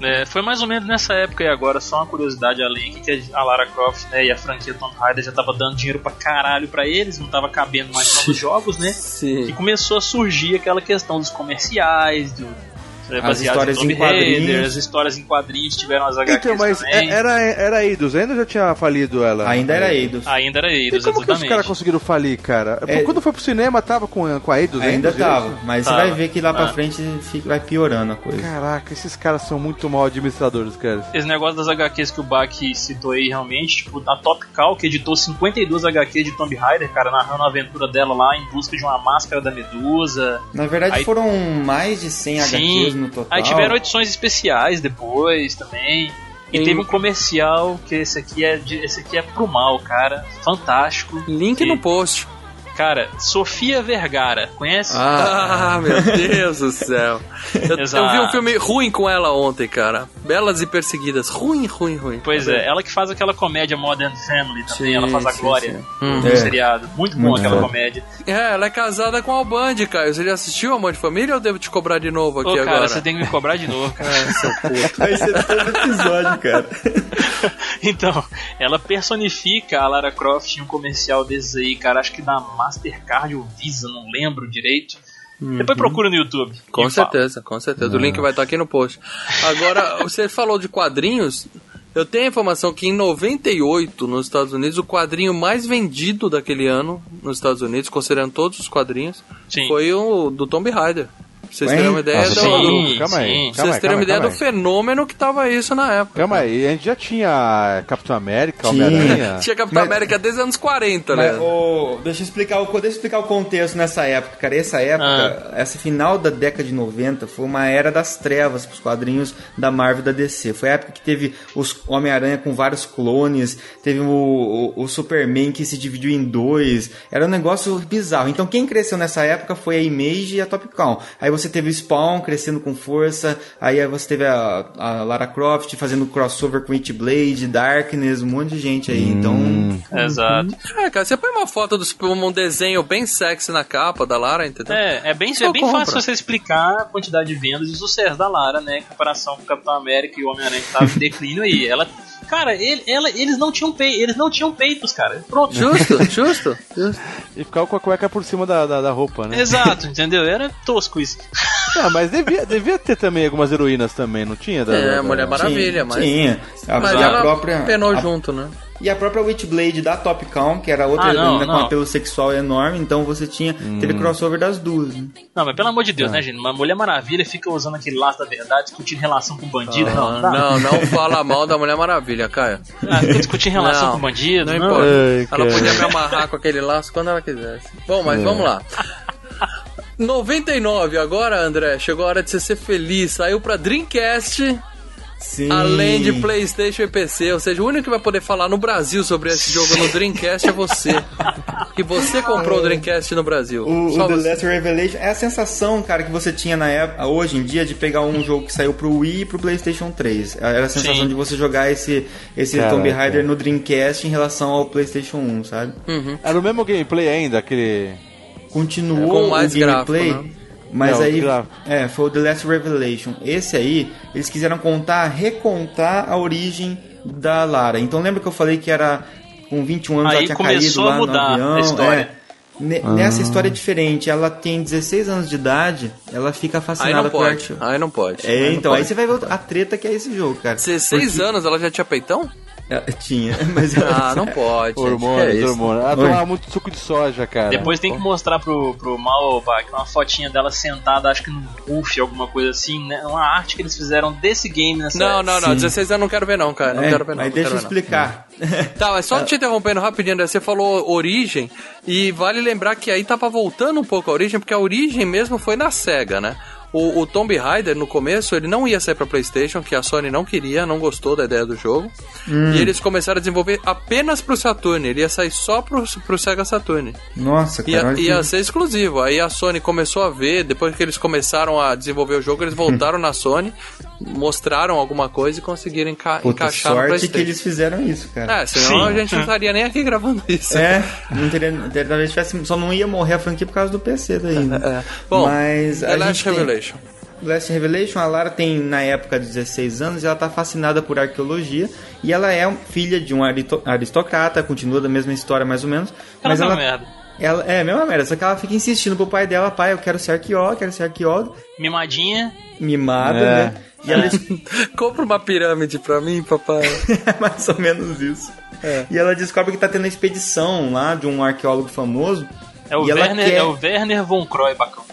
É, foi mais ou menos nessa época e agora, só uma curiosidade além, que a Lara Croft né, e a franquia Tomb Raider já tava dando dinheiro pra caralho pra eles, não tava cabendo mais nos <laughs> jogos, né? E Sim. começou a surgir aquela questão dos comerciais, do, é, As histórias Tomb em quadrinhos. Raider, as histórias em quadrinhos tiveram as HQs Então, mas também. é- era, era Eidos, ainda ou já tinha falido ela? Ainda era Eidos. Ainda era E Eidos, como que os exatamente. caras conseguiram falir, cara? É- Quando foi pro cinema, tava com, com a Eidos Ainda ainda? tava, mas Tava. você vai ver que lá pra Ah. frente fica, vai piorando a coisa. Caraca, esses caras são muito mal administradores, cara. Esse negócio das HQs que o Bach citou aí, realmente, tipo, a Top Cow, que editou 52 HQs de Tomb Raider, cara, narrando a aventura dela lá em busca de uma máscara da Medusa. Na verdade Aí- foram mais de 100 HQs no total. Aí tiveram edições especiais depois também. E teve um comercial que esse aqui é de, esse aqui é pro mal, cara. Fantástico. Link E- no post. Cara, Sofia Vergara, conhece? Ah, meu <laughs> Deus do céu. Eu, eu vi um filme ruim com ela ontem, cara. Belas e Perseguidas. Ruim, ruim, ruim. Pois é, ela que faz aquela comédia Modern Family também, Sim, ela faz a sim, Glória sim. no É. seriado. Muito bom Muito aquela bom. comédia. É, ela é casada com o Alband, Caio. Você já assistiu Amor de Família ou eu devo te cobrar de novo aqui Ô, cara, agora? você tem que me cobrar de novo, cara. É, <laughs> seu puto. Vai ser todo episódio, cara. <laughs> Então, ela personifica a Lara Croft em um comercial desses aí, cara. Acho que da Mastercard ou Visa, não lembro direito. Depois procura no YouTube. Uhum. Com e fala. certeza, com certeza. O link vai estar aqui no post. Agora, <laughs> você falou de quadrinhos. Eu tenho a informação que em 98, nos Estados Unidos, o quadrinho mais vendido daquele ano nos Estados Unidos, considerando todos os quadrinhos, Sim. foi o do Tomb Raider. Vocês terem uma ideia Nossa, do, sim, calma aí, sim. calma vocês terem uma ideia do fenômeno que tava isso na época. Calma aí, a gente já tinha Capitão América, Tinha. Homem-Aranha. Tinha Capitão Mas- América desde os anos 40, né? Mas, ô, deixa, eu explicar o, deixa eu explicar o contexto nessa época, cara. Essa época, essa final da década de 90 foi uma era das trevas pros quadrinhos da Marvel e da DC. Foi a época que teve os Homem-Aranha com vários clones, teve o, o, o Superman que se dividiu em dois. Era um negócio bizarro. Então quem cresceu nessa época foi a Image e a Top Cow. Aí você teve o Spawn crescendo com força, aí você teve a, a Lara Croft fazendo crossover com Witchblade, Darkness, um monte de gente aí. Então Exato. É, cara, você põe uma foto do um desenho bem sexy na capa da Lara, entendeu? É, é bem, é bem compra. fácil você explicar a quantidade de vendas e o sucesso da Lara, né? Em comparação com o Capitão América e o Homem-Aranha que tava em declínio aí. Ela. Cara, ele, ela, eles, não tinham pei, eles não tinham peitos, cara. Pronto. Justo, <laughs> justo. justo. E ficava com a cueca por cima da, da, da roupa, né? Exato, entendeu? Era tosco isso. <laughs> Ah, mas devia, devia ter também algumas heroínas também, não tinha? Da, É, da- Mulher Maravilha, tinha, mas. Tinha. A, Mas a ela própria. penou a- junto, né? E a própria Witchblade da Top Calm, que era outra Ah, não, heroína com não. apelo sexual enorme, então você tinha. Teve crossover das duas. Né? Não, mas pelo amor de Deus, né, gente? Uma Mulher Maravilha fica usando aquele laço da verdade, discutindo relação com bandido. não, Ah, não, dá. não, não fala mal da Mulher Maravilha, Caio. Ah, fica discutindo relação Não, com bandido. Não não. importa. Ai, ela podia me amarrar com aquele laço quando ela quisesse. Bom, mas vamos lá. 99, agora, André, chegou a hora de você ser feliz. Saiu pra Dreamcast, Sim. além de PlayStation e PC. Ou seja, o único que vai poder falar no Brasil sobre esse jogo no Dreamcast é você. <laughs> Que você comprou o Dreamcast no Brasil. O, o The você. Last Revelation é a sensação, cara, que você tinha na época, hoje em dia, de pegar um jogo que saiu pro Wii e pro PlayStation 3. Era a sensação Sim. de você jogar esse, esse Caraca. Tomb Raider no Dreamcast em relação ao PlayStation 1, sabe? Era o mesmo gameplay ainda, aquele. Continuou Com mais o gameplay, gráfico, né? Mas Não, aí gráfico. é, foi o The Last Revelation. Esse aí, eles quiseram contar, recontar a origem da Lara. Então lembra que eu falei que era com 21 anos Aí ela tinha começou caído a lá mudar no avião. a história. é. Ne- Nessa história é diferente, ela tem 16 anos de idade, ela fica Aí fascinada não por pode. arte. Aí não pode. É, Aí não então, aí pode. você vai ver a treta que é esse jogo, cara. 16 anos, ela já tinha peitão? Ela- Tinha, <laughs> mas. Ah, não pode. Hormônios, é hormônios. Ela Oi. tomava muito suco de soja, cara. Depois tem que mostrar pro, pro Malvac uma fotinha dela sentada, acho que num puff, alguma coisa assim, né? Uma arte que eles fizeram desse game nessa Não, não, não. Sim. 16 anos eu não quero ver não, cara. Não É, quero ver não. mas não deixa eu explicar. <laughs> Tá, mas só te interrompendo rapidinho, André, você falou origem, e vale lembrar que aí tava voltando um pouco a origem, porque a origem mesmo foi na SEGA, né? O, o Tomb Raider, no começo, ele não ia sair pra Playstation, que a Sony não queria, não gostou da ideia do jogo. E eles começaram a desenvolver apenas pro Saturn, ele ia sair só pro, pro Sega Saturn. Nossa, Ia, cara, ia que- ser exclusivo. Aí a Sony começou a ver, depois que eles começaram a desenvolver o jogo, eles voltaram na Sony, mostraram alguma coisa e conseguiram enca Puta encaixar no sorte Playstation. que eles fizeram isso, cara. É, senão Sim. a gente não estaria nem aqui gravando isso. É, não teria, talvez tivesse, só não ia morrer a franquia por causa do PC daí, né? <laughs> É. Bom, Mas The a Last gente tem- Revelation. Last Revelation, a Lara tem na época 16 anos e ela tá fascinada por arqueologia e ela é filha de um aristocrata, continua da mesma história mais ou menos, Aquela mas mesma ela merda. ela é a mesma merda, só que ela fica insistindo pro pai dela, pai, eu quero ser arqueólogo, quero ser arqueólogo, Mimadinha. mimada, É. né? E ela <laughs> Compra uma pirâmide pra mim, papai. é <laughs> mais ou menos isso. E ela descobre que tá tendo uma expedição lá de um arqueólogo famoso. É o, e ela Werner, quer... é o Werner von Croy, bacão.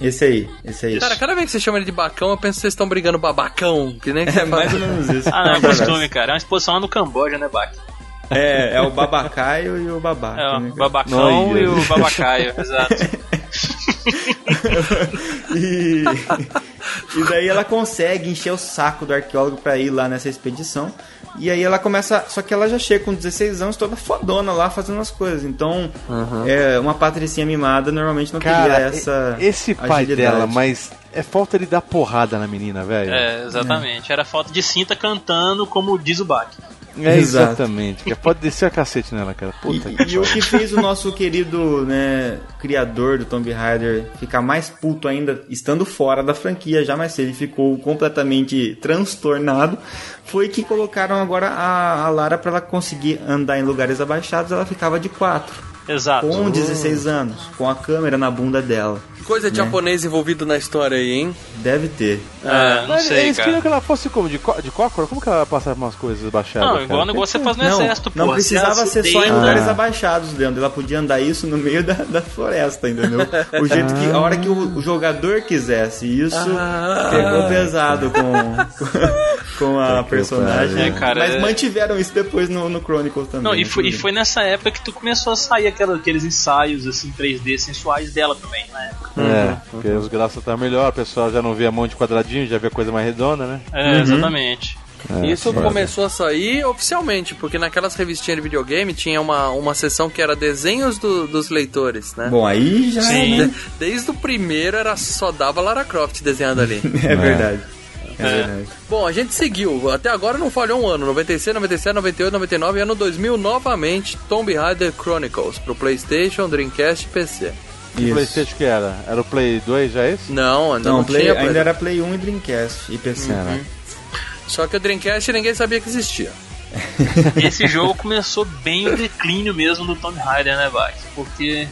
Esse aí, esse aí. Cara, cada vez que você chama ele de bacão, eu penso que vocês estão brigando babacão. Que nem <laughs> que É mais ou menos isso. Ah, não, é costume, cara. É uma exposição lá no Camboja, né, Bac? É, é o babacaio e o babaca. É, né, o cara? babacão e o babacaio, <laughs> exato. <laughs> E, e daí ela consegue encher o saco do arqueólogo pra ir lá nessa expedição. E aí ela começa. Só que ela já chega com 16 anos toda fodona lá fazendo as coisas. Então, é, uma patricinha mimada normalmente não Cara, teria essa. esse pai agilidade. dela, mas é falta de dar porrada na menina, velho. É, exatamente. Era foto de cinta cantando, como diz o Bac. É, exatamente. cara. Pode descer a cacete nela, cara. Puta que E, e o que fez o nosso querido né, criador do Tomb Raider ficar mais puto ainda, estando fora da franquia já mais cedo, ele ficou completamente transtornado, foi que colocaram agora a, a Lara para ela conseguir andar em lugares abaixados, ela ficava de 4, Exato. com 16 anos, com a câmera na bunda dela. Coisa de japonês envolvido na história aí, hein? Deve ter. É, não Mas sei, eles cara. queriam que ela fosse como? De, co de cócora? Como que ela passava umas coisas baixadas? Não, cara? igual o negócio você faz no Não, exército, não porra. precisava ser só em lugares Ah. abaixados, Leandro. Ela podia andar isso no meio da, da floresta, entendeu? O jeito que, a hora que o, o jogador quisesse. Isso Ah. pegou pesado com, com a personagem. É, cara, Mas é- mantiveram isso depois no, no Chronicles também. Não, e né? foi, e foi nessa época que tu começou a sair aquela, aqueles ensaios assim 3D sensuais dela também, né? É, porque os graças tá melhor, o pessoal já não vê a mão de quadradinho, já vê coisa mais redonda, né? É, exatamente. É, Isso foda. começou a sair oficialmente, porque naquelas revistinhas de videogame tinha uma, uma seção que era desenhos do- dos leitores, né? Bom, aí já Sim. né? De- Desde o primeiro era só dava Lara Croft desenhando ali. <laughs> é verdade. É, É. Bom, a gente seguiu. Até agora não falhou um ano. 96, 97, 98, 99 e ano 2000 novamente Tomb Raider Chronicles pro PlayStation, Dreamcast e PC. Que. Playstation que era? Era o Play 2 já esse? Não, ainda não, Não, Play, tinha. ainda Play. era Play 1 e Dreamcast e PC. Caraca. Só que o Dreamcast ninguém sabia que existia. <laughs> Esse jogo começou bem o declínio mesmo do Tomb Raider, né, Bax? Porque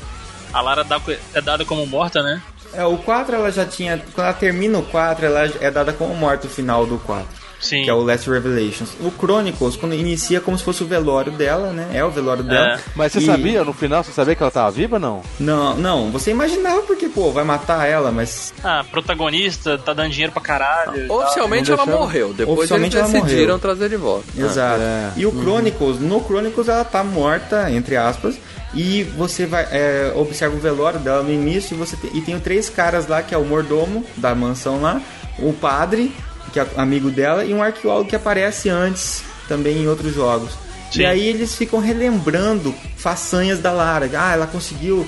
a Lara é dada como morta, né? É, o 4 ela já tinha. Quando ela termina o 4, ela é dada como morta o final do 4. Sim. Que é o Last Revelations. O Chronicles, quando inicia como se fosse o velório dela, né? É o velório dela. Mas você E- sabia, no final, você sabia que ela tava viva não? Não, não, você imaginava porque, pô, vai matar ela, mas. Ah, protagonista, tá dando dinheiro pra caralho. Oficialmente ela morreu. Depois Oficialmente eles decidiram morreu. trazer de volta. Exato. é. E o Chronicles, no Chronicles ela tá morta, entre aspas, e você vai é, observa o velório dela no início e você tem, e tem três caras lá que é o mordomo da mansão lá, o padre que é amigo dela e um arqueólogo que aparece antes também em outros jogos. Sim. E aí eles ficam relembrando façanhas da Lara. Ah, ela conseguiu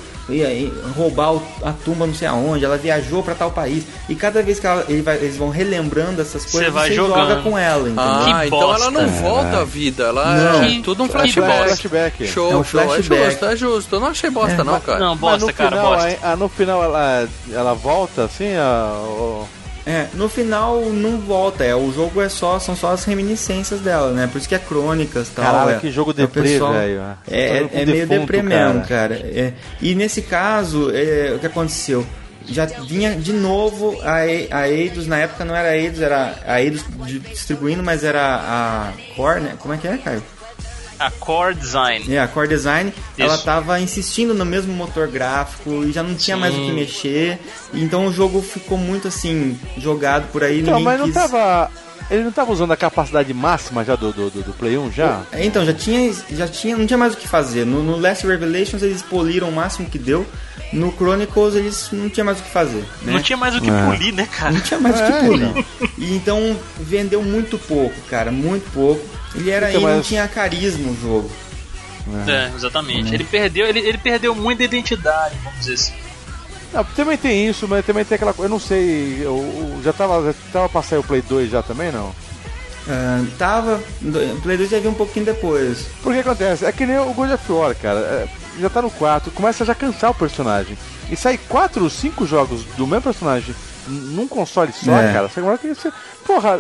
roubar a tumba não sei aonde, ela viajou pra tal país. E cada vez que ela- ele vai- eles vão relembrando essas coisas, vai você jogando. joga com ela, entendeu? Ah, Que então bosta. ela não volta à vida, ela Não. é tudo um flashback. bosta. flashback. Show, É um show, é flashback. justo, é justo. Eu não achei bosta, não, cara. Não, bosta, no cara, final, bosta. aí- ah, no final ela, ela volta assim, a, o- É, no final não volta, é, o jogo é só, são só as reminiscências dela, né? Por isso que é crônicas e tal. Caralho, é, que jogo é deprê, pessoal- velho. É, com é, é meio deprê mesmo, cara. É. E nesse caso, é, o que aconteceu? Já vinha de novo a, E- a Eidos, na época não era a Eidos, era a Eidos di- distribuindo, mas era a Core, né? Como é que é, Caio? A Core Design. É, a Core Design, ela Isso. tava insistindo no mesmo motor gráfico e já não tinha mais o que Sim. mexer. Então o jogo ficou muito assim, jogado por aí. Então, mas não quis- tava. Ele não tava usando a capacidade máxima já do, do, do, do Play 1 já? É, Então, já tinha, já tinha, não tinha mais o que fazer. No, no Last Revelations eles poliram o máximo que deu. No Chronicles eles não tinha mais o que fazer. Né? Não tinha mais o que É. polir, né, cara? Não tinha mais o É, que polir. E então vendeu muito pouco, cara, muito pouco. Ele era Então, e não mas- tinha carisma o jogo. É, exatamente. Ele perdeu, ele, ele perdeu muita identidade, vamos dizer assim. Não, também tem isso, mas também tem aquela coisa. Eu não sei. Eu, eu já tava, já tava pra sair o Play 2 já também, não? Ah, tava. O Play 2 já viu um pouquinho depois. Porque acontece, é que nem o God of War, cara. é, já tá no 4, começa a já cansar o personagem. E sai 4 ou 5 jogos do mesmo personagem num console só, É. cara. Você agora que você. Porra,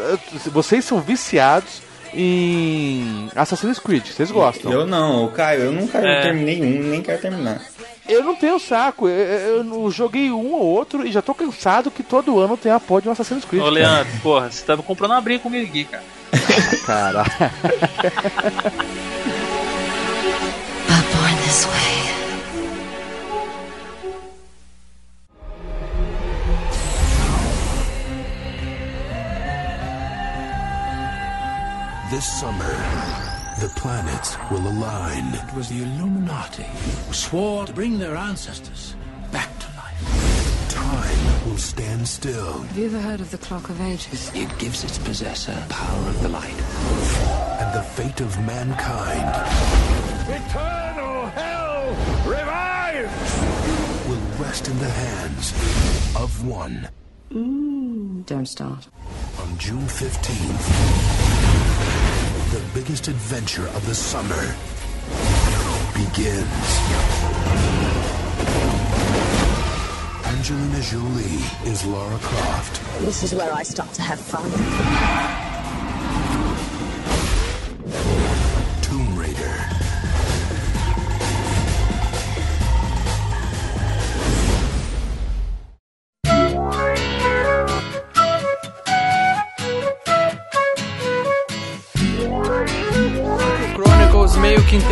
vocês são viciados em Assassin's Creed, vocês gostam. Eu não, o Caio, eu nunca É. terminei um, nem quero terminar. Eu não tenho saco. Eu, eu- joguei um ou outro e já tô cansado que todo ano tem a porra de um Assassin's Creed. Ô, Leandro, porra, você tava comprando uma briga comigo aqui, cara. Cara. born <laughs> this way. This summer, the planets will align. It was the Illuminati who swore to bring their ancestors back to life. Time will stand still, Have you ever heard of the Clock of Ages? It gives its possessor power of the light. and the fate of mankind Eternal hell revive! will rest in the hands of one. Don't start. On June 15th, the biggest adventure of the summer begins. Angelina Jolie is Lara Croft. This is where I start to have fun.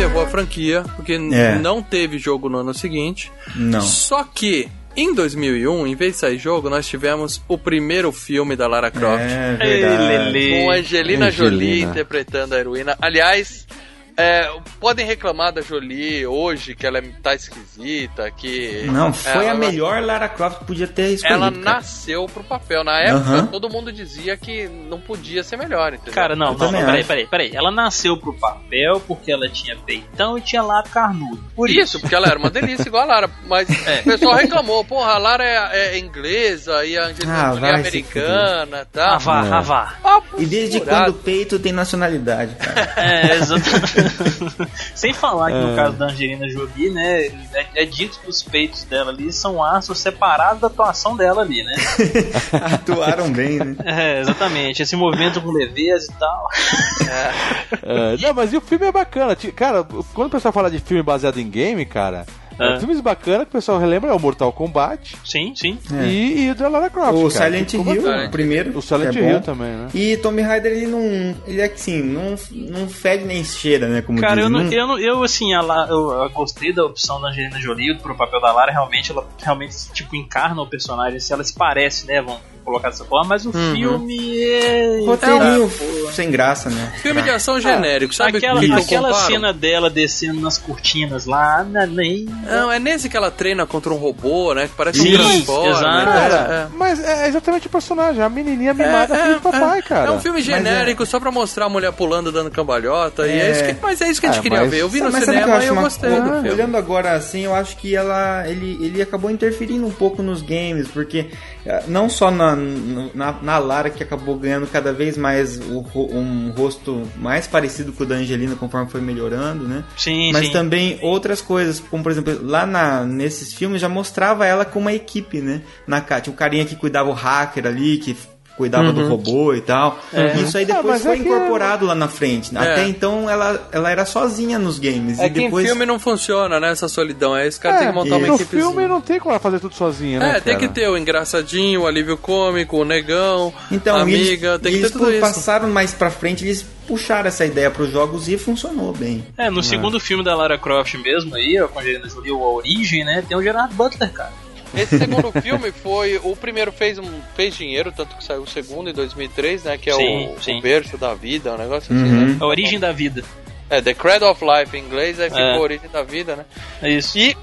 Enterrou a franquia, porque É. não teve jogo no ano seguinte. Não. Só que, em 2001, em vez de sair jogo, nós tivemos o primeiro filme da Lara Croft. É Ei, verdade. Com a Angelina, Jolie Angelina. interpretando a heroína. Aliás, é, podem reclamar da Jolie hoje, que ela tá esquisita, que. Não, foi ela- a melhor Lara Croft que podia ter escolhido. Ela cara. nasceu pro papel. Na época, todo mundo dizia que não podia ser melhor, entendeu? Cara, não, Eu não, também não, peraí, peraí, peraí. Ela nasceu pro papel porque ela tinha peitão e tinha lábio carnudo. Por isso, isso. porque ela era uma delícia igual a Lara. Mas <laughs> É. o pessoal reclamou, porra, a Lara é, é inglesa e a Angelina Ah, é vai se americana e tal. Ah, vá, É. ah, vá. Ah, E desde furado. quando o peito tem nacionalidade, cara? <laughs> É, exatamente. <laughs> Sem falar que É. no caso da Angelina Jolie, né, é, é dito que os peitos dela ali são aços separados da atuação dela ali, né? <laughs> Atuaram bem, né? É, exatamente. Esse movimento com leveza e tal. É, não, mas e o filme é bacana. Cara, quando o pessoal fala de filme baseado em game, cara, É. Filmes bacanas que o pessoal relembra é o Mortal Kombat Sim, sim. É. e, e o da Lara Croft. O cara, Silent que Hill, o primeiro. O Silent que é bom. Hill também, né? E Tomb Raider, ele não. Ele é assim, não, não fede nem cheira, né? Como Cara, eu, não, eu, não- eu assim, a eu, eu gostei da opção da Angelina Jolie pro papel da Lara, realmente, ela realmente, tipo, encarna o personagem, se ela se parece, né, vamos colocar dessa forma, mas o filme é... Roteirinho sem graça, né? Filme de ação genérico, sabe Aquela, o aquela cena dela descendo nas cortinas lá, na- nem... Não, é nesse que ela treina contra um robô, né? Que parece Sim, um Transformer. exato. né? Cara, mas é exatamente o personagem, a menininha mimada filha do papai, cara. É um filme genérico só pra mostrar a mulher pulando dando cambalhota. E é É. isso que, mas é isso que a gente É, queria mas- ver. Eu vi no Mas o cinema e eu uma gostei filme. Olhando agora assim, eu acho que ela, ele, ele acabou interferindo um pouco nos games, porque não só na, na, na Lara, que acabou ganhando cada vez mais o um rosto mais parecido com o da Angelina conforme foi melhorando, né? Sim, Mas sim. também outras coisas, como por exemplo, lá na, nesses filmes já mostrava ela com uma equipe, né? Na, tinha o carinha que cuidava o hacker ali, que cuidava do robô e tal. Isso aí Ah, depois mas foi é que- incorporado lá na frente. Até então ela, ela era sozinha nos games. É e que depois... em filme não funciona, né? Essa solidão. É esse cara tem que montar uma no equipezinha. filme não tem como ela fazer tudo sozinha, né? É, tem que cara? ter o engraçadinho, o alívio cômico, o negão, Então, a e eles- amiga, tem e que ter eles tudo isso. passaram mais pra frente, eles puxaram essa ideia pros jogos e funcionou bem. É, no segundo filme da Lara Croft mesmo aí, ó, com a Angelina Jolie, o A Origem, né, tem o Gerard Butler, cara. Esse segundo filme foi. O primeiro fez, um, fez dinheiro, tanto que saiu o segundo em 2003, né? Que é Sim, o, sim. o berço da vida, um negócio assim, Uhum. né? A Origem da Vida. É, The Cradle of Life em inglês, aí ficou É. a origem da vida, né? É isso. E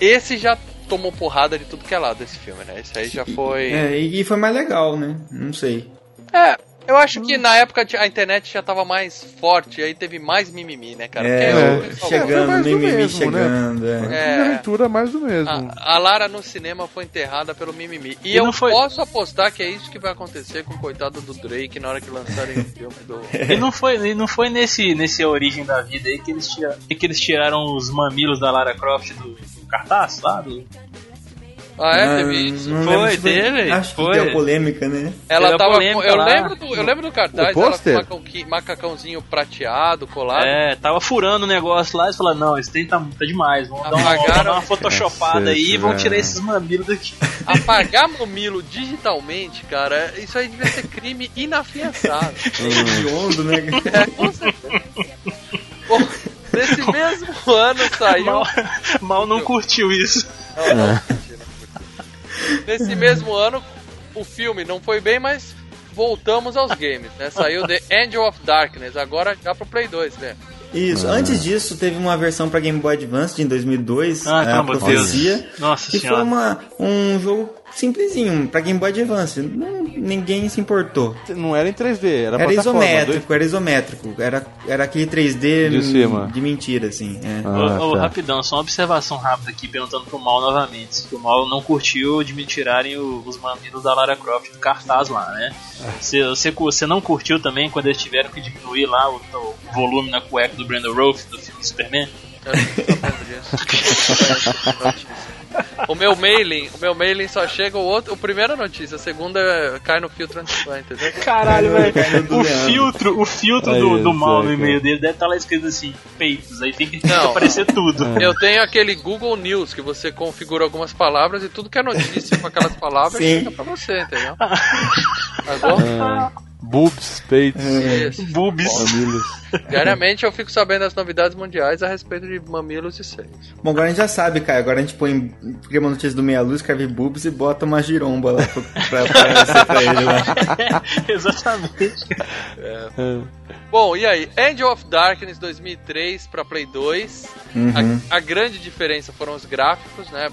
esse já tomou porrada de tudo que é lado desse filme, né? Esse aí já foi. É, e, e foi mais legal, né? Não sei. É, eu acho que na época a internet já tava mais forte, aí teve mais mimimi, né, cara? É, o- o pessoal- chegando, do mimimi mesmo, né? chegando. É. É. Aventura mais do mesmo. A, a Lara no cinema foi enterrada pelo mimimi. E, E eu foi- posso apostar que é isso que vai acontecer com o coitado do Drake na hora que lançarem o filme do. <laughs> E não foi, e não foi nesse, nesse Origem da Vida aí que eles, tira, que eles tiraram os mamilos da Lara Croft do, do cartaz lá? Do... Ah, é? Teve isso. não Foi dele, Acho foi. que deu polêmica, né? Ela Teve a tava. polêmica com- eu, lá. lembro do, eu lembro do cartaz, O ela com macacãozinho, prateado, colado. É, tava furando o negócio lá e falaram, não, esse tem tá, tá demais, vamos dar uma, Apagaram- dar uma photoshopada É, aí e vamos velho. tirar esses mamilos daqui. <laughs> Apagar mamilo digitalmente, cara, isso aí devia ser crime inafiançável. <laughs> Hediondo, né? É, com certeza. Bom, nesse mesmo ano saiu. Mal, mal não curtiu isso. Não, Nesse mesmo ano, o filme não foi bem, mas voltamos aos games, né? Saiu The Angel of Darkness, agora já pro Play 2, né? Isso. Antes disso, teve uma versão pra Game Boy Advance em 2002, Ah, é, pelo a amor de Profecia, Deus. Nossa que senhora. foi uma, um jogo simplesinho pra Game Boy Advance. Não, ninguém se importou. Não era em 3D, era, Era isométrico, era isométrico. Era, era aquele 3D De cima. de mentira, assim. é. Ah, Ô, ô, tá. rapidão, só uma observação rápida aqui, perguntando pro Mal novamente. Se o Mal não curtiu de me tirarem os mamilos da Lara Croft do cartaz lá, né? Você, você, você não curtiu também quando eles tiveram que diminuir lá o, o volume na cueca do Brandon Rolfe do filme Superman? <laughs> O meu mailing, o meu mailing só chega o outro, o primeira notícia, a segunda é- cai no filtro antes de vai, entendeu? Caralho, velho. O filtro, o filtro do, do Mal no e-mail dele deve estar lá escrito assim, peitos. Aí tem que, tem que Não. aparecer tudo. Eu tenho aquele Google News que você configura algumas palavras e tudo que é notícia com aquelas palavras Sim. chega pra você, entendeu? <laughs> Agora, Boobs, peitos, isso. Boobs. mamilos. Diariamente eu fico sabendo das novidades mundiais a respeito de mamilos e seios. Bom, agora a gente já sabe, Caio. Agora a gente põe cria uma notícia do Meia Luz, escreve boobs e bota uma giromba lá pro- pra aparecer pra ele lá. <laughs> Exatamente. Bom, e aí? Angel of Darkness 2003 pra Play 2. Uhum. A, a grande diferença foram os gráficos, né?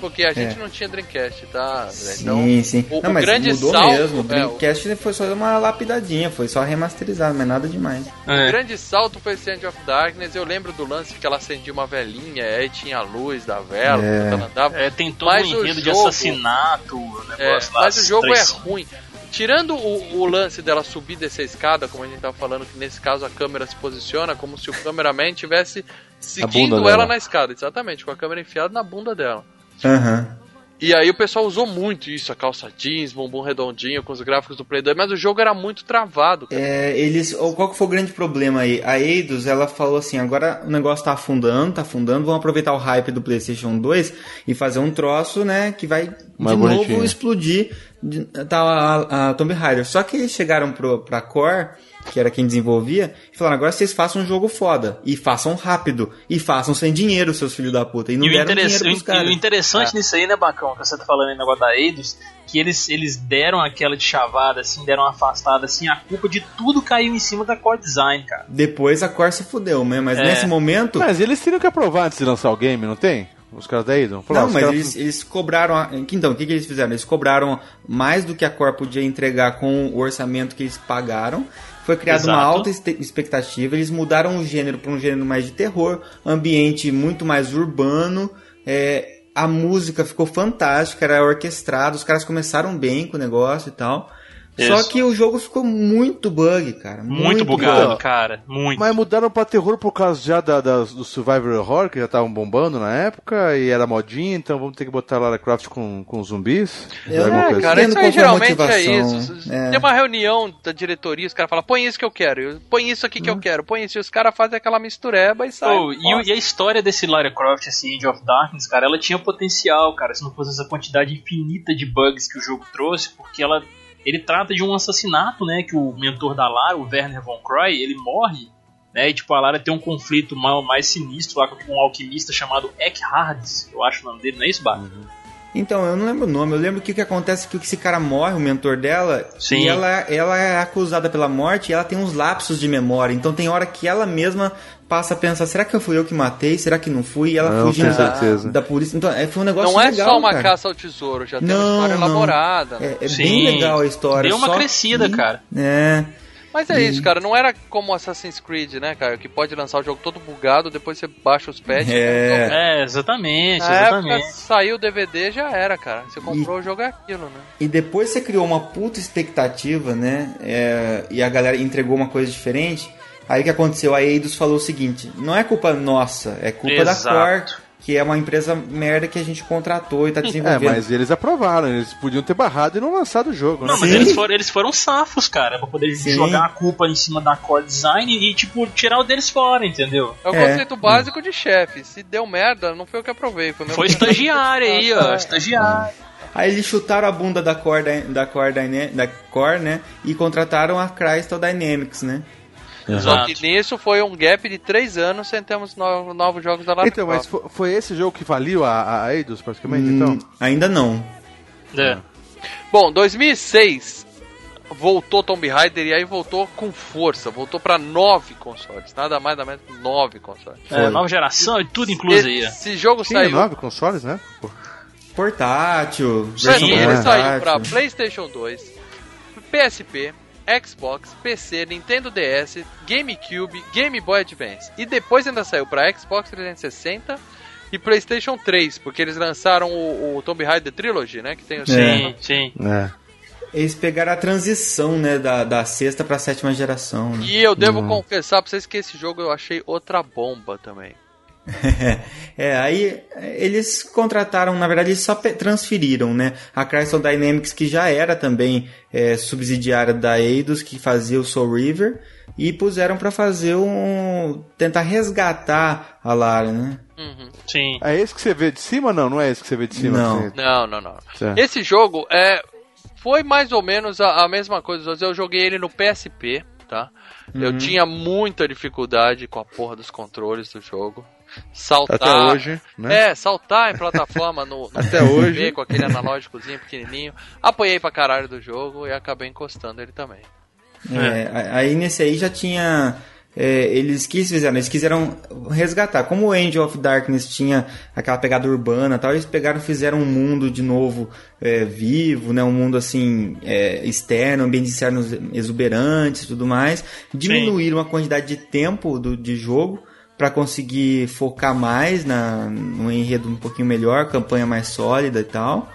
Porque a gente É. não tinha Dreamcast, tá? Sim, sim. o- Não, o mas grande mudou salto, mesmo. O é, Dreamcast foi só uma lapidadinha, foi só remasterizado, mas nada demais. O É. grande salto foi esse Angel of Darkness. Eu lembro do lance que ela acendia uma velhinha, aí tinha a luz da vela, É. ela andava. É, tem todo Mas um enredo de jogo- assassinato, o É, negócio lá. mas o jogo é traição. ruim. Tirando o, o lance dela subir e descer a escada, como a gente tava falando, que nesse caso a câmera se posiciona como se o cameraman estivesse seguindo ela dela. na escada, exatamente, com a câmera enfiada na bunda dela. Aham. E aí o pessoal usou muito isso, a calça jeans, bumbum redondinho com os gráficos do Play 2, mas o jogo era muito travado. Cara. É, eles, ou qual que foi o grande problema aí? A Eidos, ela falou assim, agora o negócio tá afundando, tá afundando, vamos aproveitar o hype do PlayStation 2 e fazer um troço, né, que vai Mais de novo explodir de- tá, a, a Tomb Raider. Só que eles chegaram pro, pra Core, que era quem desenvolvia, e falaram, agora vocês façam um jogo foda, e façam rápido, e façam sem dinheiro, seus filhos da puta. E não E o, deram dinheiro pros o caras. interessante É. nisso aí, né, Bacão, que você tá falando aí no negócio da Eidos, que eles, eles deram aquela de chavada, assim, deram uma afastada, assim, a culpa de tudo caiu em cima da Core Design, cara. Depois a Core se fudeu, né? Mas É. nesse momento... Mas eles teriam que aprovar antes de lançar o game, não tem? Os caras da Aidon? Não, mas eles, eles cobraram. a- Então, o que, que eles fizeram? Eles cobraram mais do que a Core podia entregar com o orçamento que eles pagaram. Foi criada uma alta expectativa. Eles mudaram o gênero para um gênero mais de terror, ambiente muito mais urbano. é, a música ficou fantástica, era orquestrado. Os caras começaram bem com o negócio e tal. Só Isso. que o jogo ficou muito bug, cara. Muito, bugado, bug. cara. Muito. Mas mudaram pra terror por causa já da, das- do Survivor Horror, que já estavam bombando na época, e era modinha, então vamos ter que botar Lara Croft com, com zumbis? Coisa Cara, entendo isso aí geralmente é isso. É. Tem uma reunião da diretoria, os caras falam, põe isso que eu quero, põe isso aqui que eu quero, põe isso. E os caras fazem aquela mistureba e saem. Oh, e, e a história desse Lara Croft, esse Age of Darkness, cara, ela tinha potencial, cara, se não fosse essa quantidade infinita de bugs que o jogo trouxe, porque ela ele trata de um assassinato, né, que o mentor da Lara, o Werner von Croy, ele morre, né, e tipo a Lara tem um conflito mal- mais sinistro lá com um alquimista chamado Eckhard, eu acho o nome dele, não é isso, Bar? Então, eu não lembro o nome. Eu lembro que o que acontece é que esse cara morre, o mentor dela, Sim. e ela, ela é acusada pela morte e ela tem uns lapsos de memória. Então tem hora que ela mesma passa a pensar, será que fui eu que matei? Será que não fui? E ela Não, fugindo tenho da, certeza. da polícia. Então, é, foi um negócio Não é legal, só uma cara. caça ao tesouro, já tem uma história não. elaborada. né? É, é Sim. bem legal a história. Deu uma só crescida, que- cara. É. Mas é isso, cara. Não era como Assassin's Creed, né, cara? Que pode lançar o jogo todo bugado, depois você baixa os patches. É. É, exatamente, Na época exatamente. saiu o DVD já era, cara. Você comprou o jogo é aquilo, né? E depois você criou uma puta expectativa, né? É, e a galera entregou uma coisa diferente. Aí o que aconteceu? A Eidos falou o seguinte: não é culpa nossa, é culpa da Exato. Core, que é uma empresa merda que a gente contratou e tá <laughs> É, desenvolvendo. mas eles aprovaram, eles podiam ter barrado e não lançado o jogo, né? Não, mas eles foram, eles foram safos, cara, pra poder Sim. jogar a culpa em cima da core design e, tipo, tirar o deles fora, entendeu? É o É. conceito básico de chefe. Se deu merda, não foi eu que aprovei. Foi, meu Foi estagiário aí, ó, estagiário. Aí eles chutaram a bunda da Core, Dy- da Core, da Core né? E contrataram a Crystal Dynamics, né? Só que nisso foi um gap de 3 anos sem termos no- novos jogos da Lara Então, mas Croft. fo- foi esse jogo que faliu a, a Eidos, praticamente, Hum, então? Ainda não. É. Bom, 2006 voltou Tomb Raider e aí voltou com força. Voltou pra 9 consoles. Nada mais, nada menos que 9 consoles. É, nova geração e tudo incluso aí. Esse jogo Tinha saiu... nove consoles, né? Pô. Portátil, Sim, ele portátil. saiu pra PlayStation 2, PSP, Xbox, PC, Nintendo DS, GameCube, Game Boy Advance. E depois ainda saiu pra Xbox 360 e PlayStation 3, porque eles lançaram o, o Tomb Raider Trilogy, né? Que tem o Sim, sim. É. Eles pegaram a transição, né? Da, da sexta pra sétima geração, né? E eu devo confessar pra vocês que esse jogo eu achei outra bomba também. <laughs> é, aí é, eles contrataram, na verdade, eles só transferiram, né? A Crystal Dynamics, que já era também é, subsidiária da Eidos, que fazia o Soul River, e puseram pra fazer um. tentar resgatar a Lara, né? Uhum. Sim. É esse que você vê de cima não? Não é esse que você vê de cima? Não. Você- Não, não, não. Esse jogo é foi mais ou menos a, a mesma coisa. Eu joguei ele no PSP, tá? Eu tinha muita dificuldade com a porra dos controles do jogo. Saltar. Até hoje, né? É, saltar em plataforma no, no <laughs> Até PSP hoje. com aquele analógicozinho pequenininho. Apanhei pra caralho do jogo e acabei encostando ele também. É, a- aí nesse aí já tinha. é, eles que fizeram? Eles quiseram resgatar. Como o Angel of Darkness tinha aquela pegada urbana e tal, eles pegaram e fizeram um mundo de novo é, vivo, né? Um mundo assim é, externo, ambientes externos exuberantes e tudo mais. Diminuíram a quantidade de tempo do, de jogo para conseguir focar mais na, no enredo um pouquinho melhor, campanha mais sólida e tal.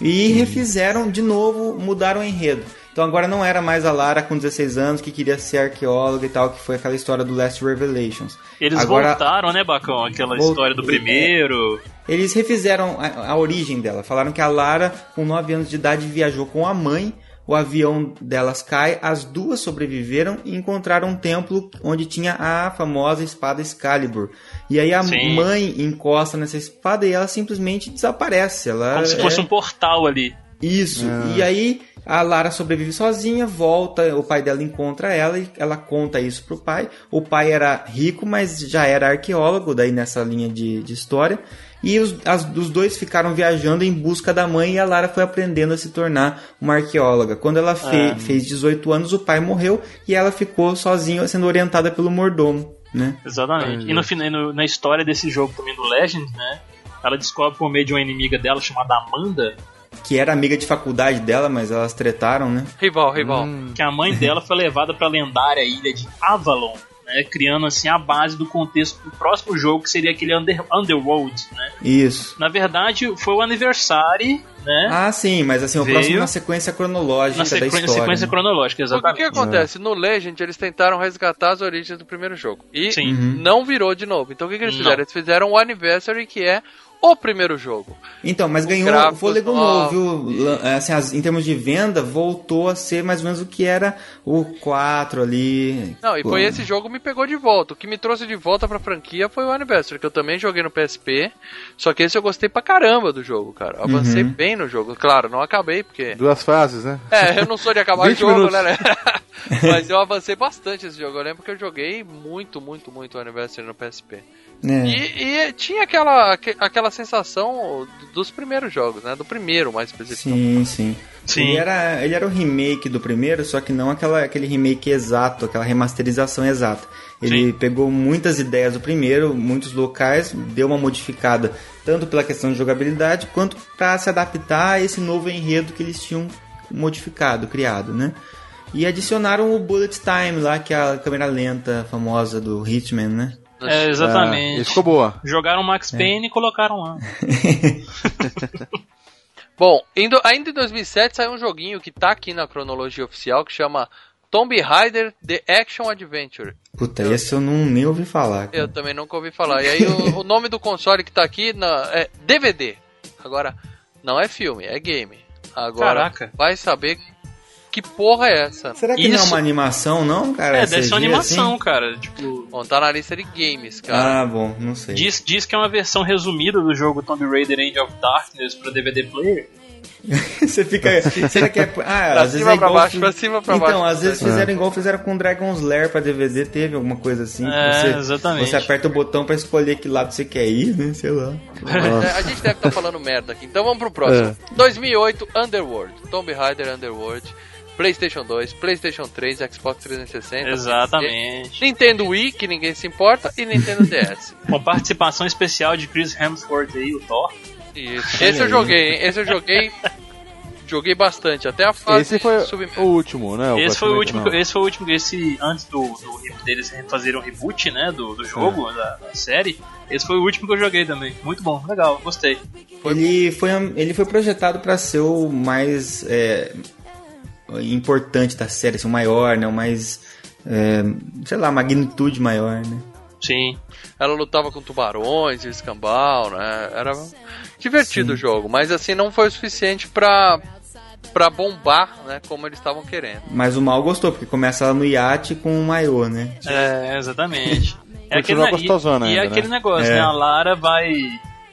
E refizeram de novo, mudaram o enredo. Então agora não era mais a Lara com 16 anos que queria ser arqueóloga e tal, que foi aquela história do Last Revelations. Eles agora, voltaram, né, Bacão? Aquela história do primeiro. eles refizeram a, a origem dela. Falaram que a Lara, com 9 anos de idade, viajou com a mãe. O avião delas cai, as duas sobreviveram e encontraram um templo onde tinha a famosa espada Excalibur. E aí a Sim. mãe encosta nessa espada e ela simplesmente desaparece. Ela Como se é- fosse um portal ali. isso. Ah. E aí a Lara sobrevive sozinha, volta, o pai dela encontra ela e ela conta isso pro pai. O pai era rico, mas já era arqueólogo, daí nessa linha de, de história. E os, as, os dois ficaram viajando em busca da mãe e a Lara foi aprendendo a se tornar uma arqueóloga. Quando ela fe- Ah. fez 18 anos, o pai morreu e ela ficou sozinha, sendo orientada pelo mordomo, né? Exatamente. E no, na história desse jogo também do Legend, né? Ela descobre por meio de uma inimiga dela chamada Amanda Que era amiga de faculdade dela, mas elas tretaram, né? Rival, rival. que a mãe dela foi levada pra lendária ilha de Avalon, né, criando assim a base do contexto do próximo jogo que seria aquele Under, Underworld, né? Isso. Na verdade, foi o aniversário, né? Ah, sim, mas assim, o Veio próximo na sequência cronológica na da sequ- história. sequência né? cronológica, Porque o exatamente. que acontece? No Legend, eles tentaram resgatar as origens do primeiro jogo. E Sim. Uhum. não virou de novo. Então o que, que eles Não. fizeram? Eles fizeram o Anniversary, que é o primeiro jogo. Então, mas Os ganhou gráficos fôlego novos. novo, viu? Assim, as- em termos de venda, voltou a ser mais ou menos o que era o 4 ali. Não, e foi esse jogo que me pegou de volta. O que me trouxe de volta pra franquia foi o Anniversary, que eu também joguei no PSP. Só que esse eu gostei pra caramba do jogo, cara. Avancei Uhum. bem no jogo. Claro, não acabei, porque. Duas fases, né? É, eu não sou de acabar <laughs> o 20 jogo, minutos. né? né? <laughs> Mas eu avancei bastante esse jogo. Eu lembro que eu joguei muito, muito, muito o Anniversary no PSP. Né? E, e tinha aquela, aque- aquela sensação dos primeiros jogos, né? Do primeiro, mais específico. Sim, sim. Sim. Ele, era, ele era o remake do primeiro, só que não aquela, aquele remake exato, aquela remasterização exata. Ele Sim. pegou muitas ideias do primeiro, muitos locais, deu uma modificada, tanto pela questão de jogabilidade, quanto para se adaptar a esse novo enredo que eles tinham modificado, criado, né? E adicionaram o Bullet Time lá, que é a câmera lenta famosa do Hitman, né? É, exatamente. esse ficou boa. Jogaram Max Payne e colocaram lá. <laughs> Bom, em do- ainda em 2007 saiu um joguinho que tá aqui na cronologia oficial que chama Tomb Raider The Action Adventure. Puta, esse eu não nem ouvi falar. cara. Eu também nunca ouvi falar. E aí o, o nome do console que tá aqui na- é DVD. Agora, não é filme, é game. Agora, Caraca. vai saber que porra é essa. Será que não é Isso- uma animação, não, cara? É, deve ser uma CG, animação, assim? cara. Tipo, Bom, tá na lista de games, cara. Ah, bom, não sei. diz, diz que é uma versão resumida do jogo Tomb Raider End of Darkness pro DVD player. <laughs> Você fica. Será que é. <laughs> Ah, Pra às vezes cima, é pra igual. baixo, pra cima, pra então, baixo. às vezes É. fizeram igual fizeram com Dragon's Lair pra DVD, teve alguma coisa assim. É, você, exatamente. Você aperta o botão pra escolher que lado você quer ir, né? Sei lá. É, a gente deve estar falando merda aqui. Então vamos pro próximo. É. 2008, Underworld. Tomb Raider Underworld. PlayStation 2, PlayStation 3, Xbox 360. Exatamente. Nintendo Wii, que ninguém se importa, e Nintendo <laughs> DS. Com participação especial de Chris Hemsworth aí, o Thor. Isso. Esse eu joguei, hein? Esse eu joguei. Joguei bastante, até a fase Esse foi o último, né? Esse foi o último, esse foi o último, esse antes do, do deles fazerem um reboot, né, do, do jogo, da, da série. Esse foi o último que eu joguei também. Muito bom, legal, gostei. Ele foi, ele foi projetado pra ser o mais é, importante da série, assim, o maior, né? O mais. é, sei lá, magnitude maior, né? Sim. Ela lutava com tubarões e escambau, né? Era divertido o jogo, mas assim não foi o suficiente pra, pra bombar, né? Como eles estavam querendo. Mas o mal gostou, porque começa lá no iate com o maiô, né? É, exatamente. É gostosona e, e é ainda, aquele né? negócio, É. né? A Lara vai.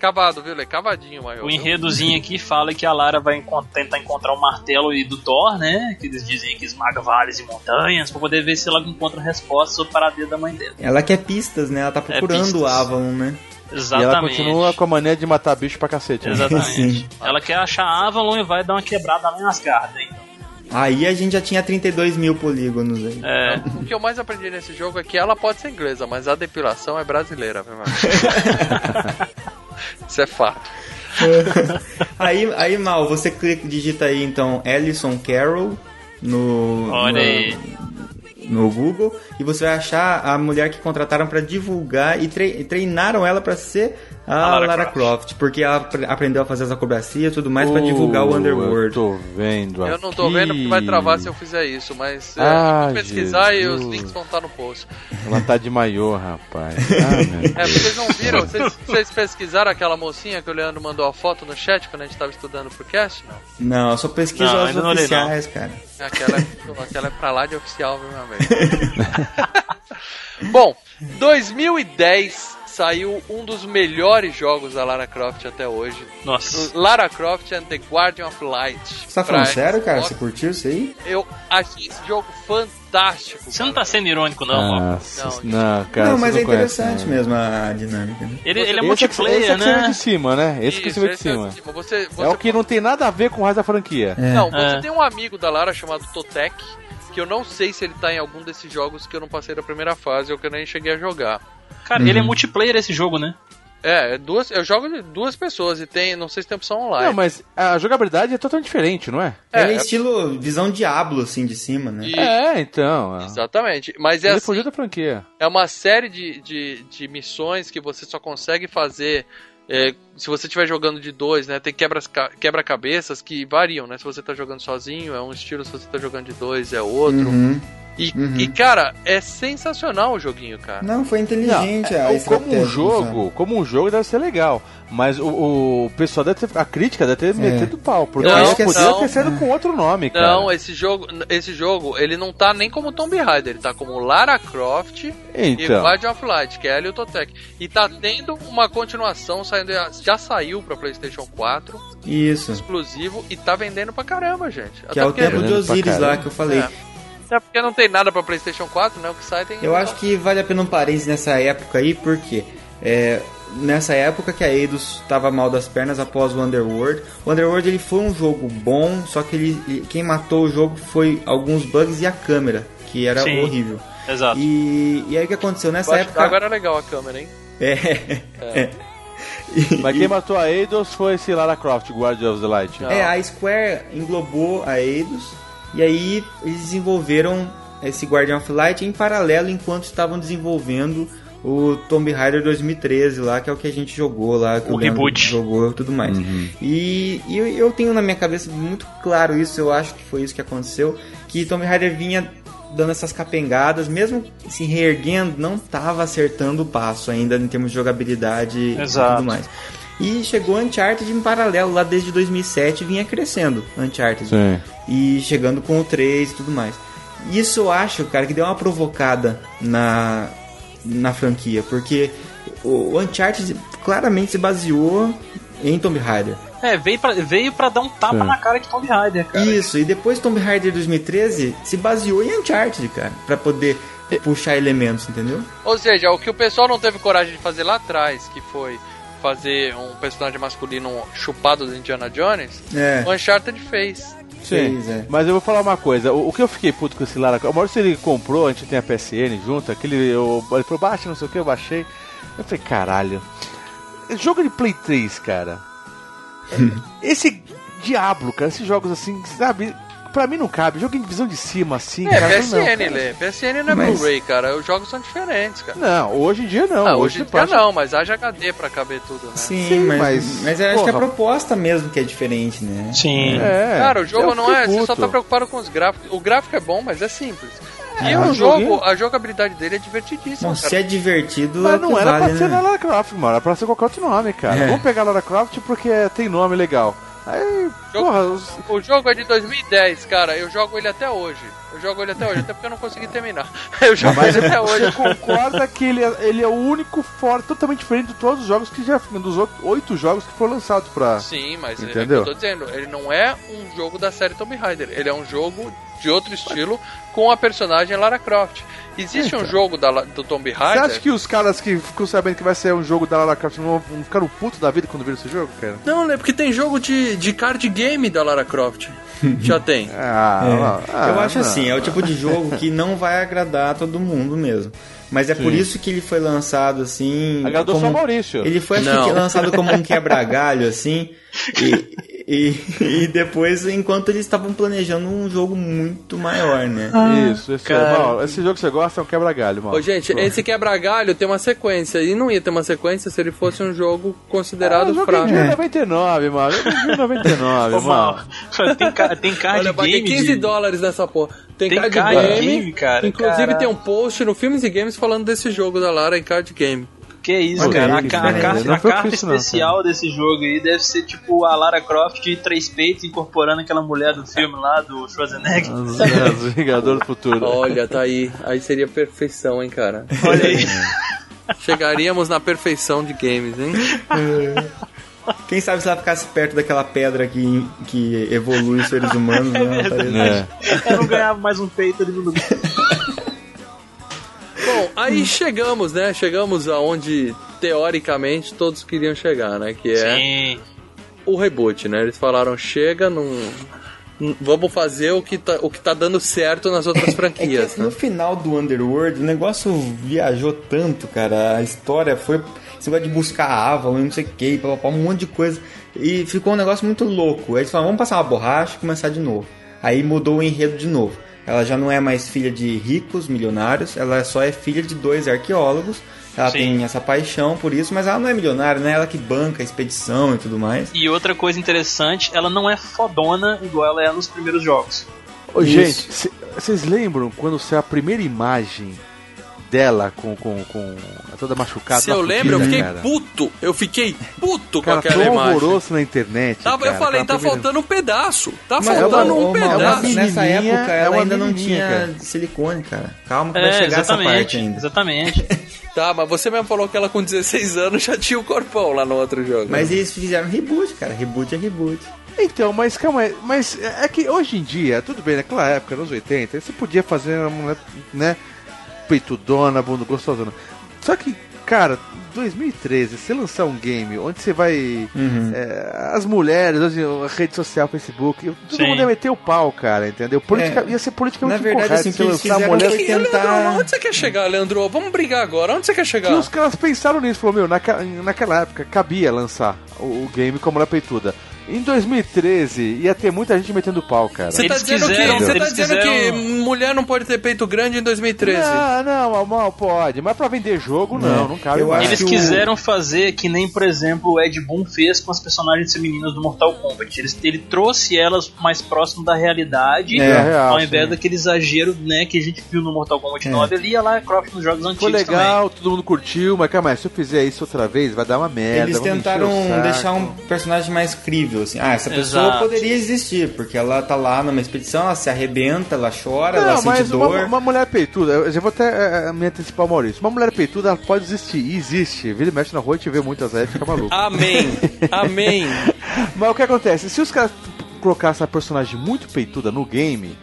Cavado, viu, Lê? Cavadinho, maior. O enredozinho aqui fala que a Lara vai encon- tentar encontrar o martelo e do Thor, né? Que eles dizem que esmaga vales e montanhas, pra poder ver se ela encontra respostas sobre o paradeiro da mãe dela. Ela quer pistas, né? Ela tá procurando pistas. o Avalon, né? E ela Exatamente. continua com a mania de matar bicho pra cacete. né? Exatamente. Sim. Ela quer achar a Avalon e vai dar uma quebrada lá em Asgard. Hein? Aí a gente já tinha 32 mil polígonos aí. É, O que eu mais aprendi nesse jogo é que ela pode ser inglesa, mas a depilação é brasileira, viu, mano? <laughs> Isso é fato. <laughs> aí, aí, Mal, você clica, digita aí então Alison Carroll no, Olha no, aí. no Google e você vai achar a mulher que contrataram pra divulgar e tre- e treinaram ela pra ser A A Lara, Lara Croft. porque ela apre- aprendeu a fazer as acrobacias e tudo mais pra divulgar o Underworld. Eu tô vendo Eu não tô aqui. vendo porque vai travar se eu fizer isso, mas é, Ah, eu vou pesquisar e os links vão estar no post. Ela tá de maiô, rapaz. Ah, É, vocês não viram? Vocês, vocês pesquisaram aquela mocinha que o Leandro mandou a foto no chat quando a gente tava estudando pro cast? Não. Não, eu só pesquiso Não, as não oficiais, cara. Aquela, é- aquela é pra lá de oficial, viu, meu amigo? <laughs> Bom, 2010 saiu um dos melhores jogos da Lara Croft até hoje. Nossa. Lara Croft and the Guardian of Light. Você tá falando sério, cara? Você curtiu isso aí? Eu achei esse jogo fantástico. Você não tá sendo irônico, não, ó. Nossa, Não, não, cara. não, você mas é conhece, interessante né? mesmo a dinâmica. Né? Ele, ele é Esse multiplayer, esse é que você vê né? de cima, né? Esse que Isso, você vê de esse é cima. de cima. Você, É você o que não tem nada a ver com o resto da franquia. É. Não, você É. tem um amigo da Lara chamado Totek, que eu não sei se ele tá em algum desses jogos que eu não passei da primeira fase ou que eu nem cheguei a jogar. Cara, ele é multiplayer esse jogo, né? É, é duas, eu jogo de duas pessoas e tem, não sei se tem opção online. Não, mas a jogabilidade é totalmente diferente, não é? É, Ele é é- estilo visão Diablo, assim, de cima, né? E- É, então. é. Exatamente. Mas é Ele assim, da franquia. é uma série de, de, de missões que você só consegue fazer é, se você estiver jogando de dois, né? Tem quebra-cabeças que variam, né? Se você tá jogando sozinho é um estilo, se você tá jogando de dois é outro. Uhum. E, Uhum. e, cara, é sensacional o joguinho, cara. Não, foi Não, inteligente é, a como um jogo, como um jogo deve ser legal. Mas o, o pessoal deve ter. A crítica deve ter metido pau. Porque Eu acho que poderia não. ter sido com outro nome, cara. Não, esse jogo, esse jogo, ele não tá nem como Tomb Raider, ele tá como Lara Croft e Então. Guardian of Light, que é Helio Totec. E tá tendo uma continuação, saindo, já saiu pra PlayStation 4, Isso. exclusivo, e tá vendendo pra caramba, gente. Que é o porque, tempo de Osiris lá que eu falei. É. Até porque não tem nada pra PlayStation 4, né? O que sai tem. Eu acho que vale a pena um parênteses nessa época aí, porque é, nessa época que a Eidos estava mal das pernas após o Underworld, o Underworld ele foi um jogo bom, só que ele, ele- quem matou o jogo foi alguns bugs e a câmera, que era Sim. horrível. Exato. E, e aí o que aconteceu nessa época? d'água era legal a câmera, hein? É, É. <laughs> Mas quem matou a Eidos foi esse Lara Croft, Guardian of the Light. É, a Square englobou a Eidos e aí eles desenvolveram esse Guardian of Light em paralelo enquanto estavam desenvolvendo o Tomb Raider 2013 lá, que é o que a gente jogou lá, que O Leandro reboot. jogou e tudo mais. E, e eu, eu tenho na minha cabeça muito claro isso, eu acho que foi isso que aconteceu, que Tomb Raider vinha dando essas capengadas, mesmo se reerguendo, não estava acertando o passo ainda em termos de jogabilidade e Exato. tudo mais. E chegou Uncharted em paralelo, lá desde 2007 vinha crescendo Uncharted. Sim. E chegando com o 3 e tudo mais. Isso eu acho, cara, que deu uma provocada na, na franquia, porque o Uncharted claramente se baseou em Tomb Raider. É, veio pra, veio pra dar um tapa Sim. na cara de Tomb Raider, cara. Isso, e depois Tomb Raider 2013 se baseou em Uncharted, cara, pra poder puxar elementos, entendeu? Ou seja, o que o pessoal não teve coragem de fazer lá atrás, que foi fazer um personagem masculino chupado do Indiana Jones, É. o Uncharted fez. Sim, Fez, é. mas eu vou falar uma coisa. O, o que eu fiquei puto com esse Lara Croft, o Maurício ele comprou, a gente tem a PSN junto, aquele. Eu, ele falou, baixa, não sei o que, eu baixei. Eu falei, caralho. Jogo de Play 3, cara. <laughs> esse Diablo, cara, esses jogos assim, sabe? Pra mim não cabe. Jogo em visão de cima, assim, É, cara. PSN, não, cara. Lê. PSN não é Mas- Blu-ray, cara. Os jogos são diferentes, cara. Não, hoje em dia não. Ah, hoje em dia baixa- não, mas haja HD pra caber tudo, né? Sim, Sim, mas, mas, mas, eu acho que a porra. proposta mesmo que é diferente, né? Sim. É, Cara, o jogo eu não é. Você só puto. tá preocupado com os gráficos. O gráfico é bom, mas é simples. e é o um jogo, joguinho. a jogabilidade dele é divertidíssima, Não, cara. se é divertido, é Mas o não era vale, pra ser né? na Lara Croft, mano. Era pra ser qualquer outro nome, cara. É. Vamos pegar Lara Croft porque tem nome legal. Aí, Jogo- porra, os- O jogo é de 2010, cara. Eu jogo ele até hoje. Eu jogo ele até hoje, até porque eu não consegui terminar. <laughs> Eu jogo mas ele até hoje. <laughs> você concorda que ele é, ele é o único fora, totalmente diferente de todos os jogos que já. dos oito- jogos que foram lançados pra. Sim, mas é o que Entendeu? eu tô dizendo, ele não é um jogo da série Tomb Raider, ele é um jogo de outro estilo com a personagem Lara Croft. Existe um Então. jogo da, do Tomb Você Raider. acha que os caras que ficam sabendo que vai ser um jogo da Lara Croft não vão não ficaram putos da vida quando viram esse jogo, cara? Não, é porque tem jogo de, de card game da Lara Croft. <laughs> Já tem. Ah, ah, eu acho não. assim, é o tipo de jogo que não vai agradar todo mundo mesmo. Mas é por Sim. isso que ele foi lançado assim. Agradou como- só Maurício. Ele foi acho Não. que lançado como um quebra-galho, assim. E, <laughs> E, e depois, enquanto eles estavam planejando um jogo muito maior, né? Isso, esse, cara. Mal, esse jogo que você gosta é um quebra-galho, mano. Ô, gente, esse quebra-galho tem uma sequência. E não ia ter uma sequência se ele fosse um jogo considerado ah, eu fraco. joguei em 99, mano. Eu joguei em 99, Ô, mal, mano. tem, ca- tem card Olha, paguei game 15 de- dólares nessa porra. Tem, Tem card, card game, game, cara, Inclusive cara. tem um post no Filmes e Games falando desse jogo da Lara em card game. Que isso, Olha cara. aí, a, a cara. carta, Não a carta difícil, não, especial desse jogo aí deve ser tipo a Lara Croft de três peitos incorporando aquela mulher do filme lá, do Schwarzenegger. Os, os <laughs> Vingadores do Futuro. Olha, tá aí. Aí seria perfeição, hein, cara. Olha aí. Chegaríamos na perfeição de games, hein? <laughs> Quem sabe se ela ficasse perto daquela pedra que, que evolui os seres humanos, <laughs> né? Ela estaria- É. Eu não ganhava mais um peito ali no lugar. Bom, <laughs> aí chegamos, né? Chegamos aonde teoricamente todos queriam chegar, né? Que é Sim. o reboot, né? Eles falaram, chega, não. Vamos fazer o que, tá, o que tá dando certo nas <laughs> outras É franquias, que né? no final do Underworld o negócio viajou tanto, cara. A história foi. Esse negócio de buscar a Avalon não sei o que, um monte de coisa. E ficou um negócio muito louco. Aí eles falaram, vamos passar uma borracha e começar de novo. Aí mudou o enredo de novo. Ela já não é mais filha de ricos, milionários, ela só é filha de dois arqueólogos. Ela Sim. tem essa paixão por isso, mas ela não é milionária, né? Ela que banca a expedição e tudo mais. E outra coisa interessante, ela não é fodona igual ela é nos primeiros jogos. Ô, gente, vocês lembram quando saiu a primeira imagem dela com, com, com toda machucada? Se eu lembro, eu fiquei cara? puto. Eu fiquei puto <laughs> Cara, com aquela imagem. alvoroço na internet. Tava, cara, eu falei, tá primeira- faltando um pedaço. Tá Mas, faltando ô, um ô, pedaço. Mal, nessa época é ela uma ainda não tinha cara. silicone, cara. Calma que vai É, chegar essa parte exatamente. ainda. Exatamente. <laughs> Tá, mas você mesmo falou que ela com 16 anos já tinha o corpão lá no outro jogo. Mas eles fizeram reboot, cara. Reboot é reboot. Então, mas calma aí, mas é que hoje em dia, tudo bem, naquela época, nos 80, você podia fazer uma mulher, né, peitudona, bunda gostosona. Só que, cara, 2013, você lançar um game onde você vai. Uhum. é, as mulheres, hoje, a rede social, Facebook, todo Sim. mundo ia meter o pau, cara, entendeu? Politica, É. Ia ser politicamente Na verdade, incorreto assim, que eles lançar a mulher. Que- Leandro, tentar- onde você quer chegar, Leandro? Vamos brigar agora. Onde você quer chegar? Que os caras pensaram nisso, falou, meu, naquela, naquela época cabia lançar o, o game com a mulher peituda. Em 2013 ia ter muita gente metendo pau, cara. Você tá Eles dizendo, quiseram- que, você tá eles dizendo que mulher não pode ter peito grande em 2013? Não, não, mal pode. Mas pra vender jogo, não, não cabe Eu mais. acho Eles o- quiseram fazer que nem, por exemplo, o Ed Boon fez com as personagens femininas do Mortal Kombat. Ele, ele trouxe elas mais próximo da realidade, É, real, ao invés sim. daquele exagero né, que a gente viu no Mortal Kombat 9 ali, e a Lara Croft nos jogos antigos Foi legal, todo mundo curtiu, mas calma se eu fizer isso outra vez, vai dar uma merda. Eles tentaram deixar um personagem mais crível, assim. Ah, essa pessoa Exato. poderia existir, porque ela tá lá numa expedição, ela se arrebenta, ela chora, ela Não, sente mas uma, dor. uma mulher peituda, eu já vou até eh, me antecipar o Maurício. Uma mulher peituda, ela pode existir, e existe. Vira e mexe na rua e te vê muitas aí, fica maluco. Amém. <laughs> Amém. Mas o que acontece? Se os caras colocassem a personagem muito peituda no game,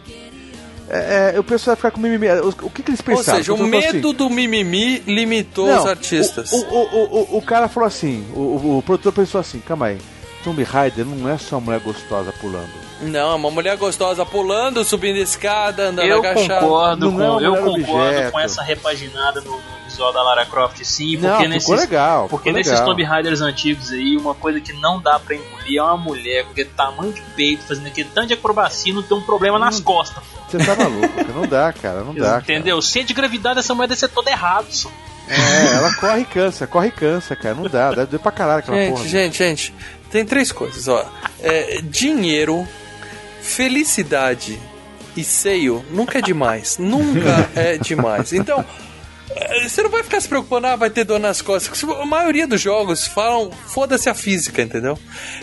é, é, o pessoal vai ficar com mimimi. O, o que, que eles Ou pensaram? seja, o medo assim, do mimimi limitou Não, os artistas. O, o, o, o, o cara falou assim, o, o, o produtor pensou assim, calma aí, Tomb Raider não é só uma mulher gostosa pulando. Não, uma mulher gostosa pulando, subindo escada, andando Eu agachada. concordo, Não é com, uma eu concordo objeto. com essa repaginada no, no visual da Lara Croft, sim, porque não, ficou nesses, legal. porque ficou nesses legal. Tomb Raiders antigos aí, uma coisa que não dá pra engolir é uma mulher com aquele tamanho de peito, fazendo aquele tanto de acrobacia, não tem um problema nas costas. Você tá maluco, cara, não dá, cara, não <laughs> dá. entendeu? O centro de gravidade dessa mulher deve ser todo errado. Só. Cara. É, ela corre e cansa, corre e cansa, cara, não dá, dá doer pra caralho aquela Gente, porra. gente, gente, tem três coisas, ó. É, dinheiro, felicidade e seio nunca é demais. <laughs> nunca é demais. Então, é, você não vai ficar se preocupando, ah, vai ter dor nas costas. A maioria dos jogos falam, foda-se a física, entendeu?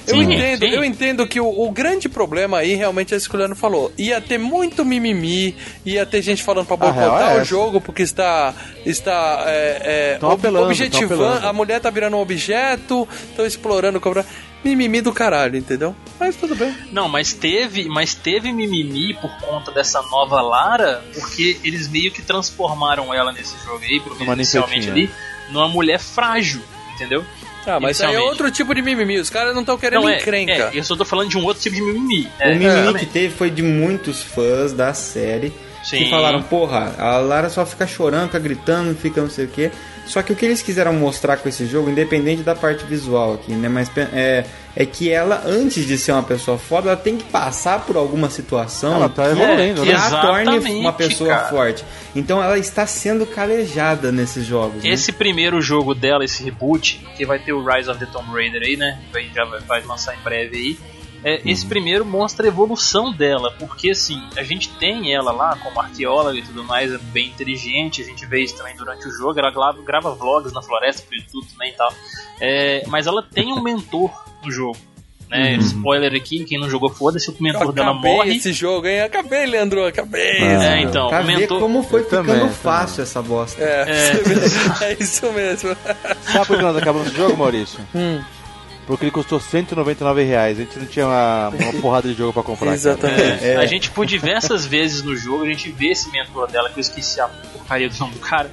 Eu Sim, entendo, sim. eu entendo que o, o grande problema aí realmente é isso que o Leandro falou. Ia ter muito mimimi, ia ter gente falando pra boicotar é o jogo porque está, está é, é, ob- objetivando, a mulher tá virando um objeto, estão explorando, cobrando. Mimimi do caralho, entendeu? Mas tudo bem. Não, mas teve, mas teve mimimi por conta dessa nova Lara, porque eles meio que transformaram ela nesse jogo aí, pelo menos inicialmente ali, ninfetinha. numa mulher frágil, entendeu? Ah, mas aí é outro tipo de mimimi. Os caras não estão querendo Não, é, encrenca. é, eu só tô falando de um outro tipo de mimimi. O É, mimimi exatamente. que teve foi de muitos fãs da série Sim. Que falaram, porra, a Lara só fica chorando, fica gritando, fica não sei o quê. Só que o que eles quiseram mostrar com esse jogo, independente da parte visual aqui, né? Mas é, é que ela, antes de ser uma pessoa foda, ela tem que passar por alguma situação Ela tá que, evoluindo, que né? a torne uma pessoa cara. forte. Então ela está sendo calejada nesses jogos. né? Esse primeiro jogo dela, esse reboot, que vai ter o Rise of the Tomb Raider aí, né? Vai, já vai, vai lançar em breve aí. É, Esse primeiro mostra a evolução dela, porque assim, a gente tem ela lá como arqueóloga e tudo mais, é bem inteligente, a gente vê isso também durante o jogo, ela grava, grava vlogs na floresta pro YouTube também e tal. É, mas ela tem um mentor no jogo. Né? Spoiler aqui, quem não jogou foda-se, o mentor dela acabei morre. esse jogo, hein? Acabei, Leandro, acabei. É, então, o ver mentor. como foi Eu ficando também, fácil essa bosta. É, <laughs> é isso mesmo. Sabe por que nós acabamos o jogo, Maurício? Hum. Porque ele custou 199 reais. A gente não tinha uma, uma porrada de jogo pra comprar. Exatamente. É. A gente, por diversas vezes no jogo, a gente vê esse mentor dela, que eu esqueci a porcaria do nome do cara,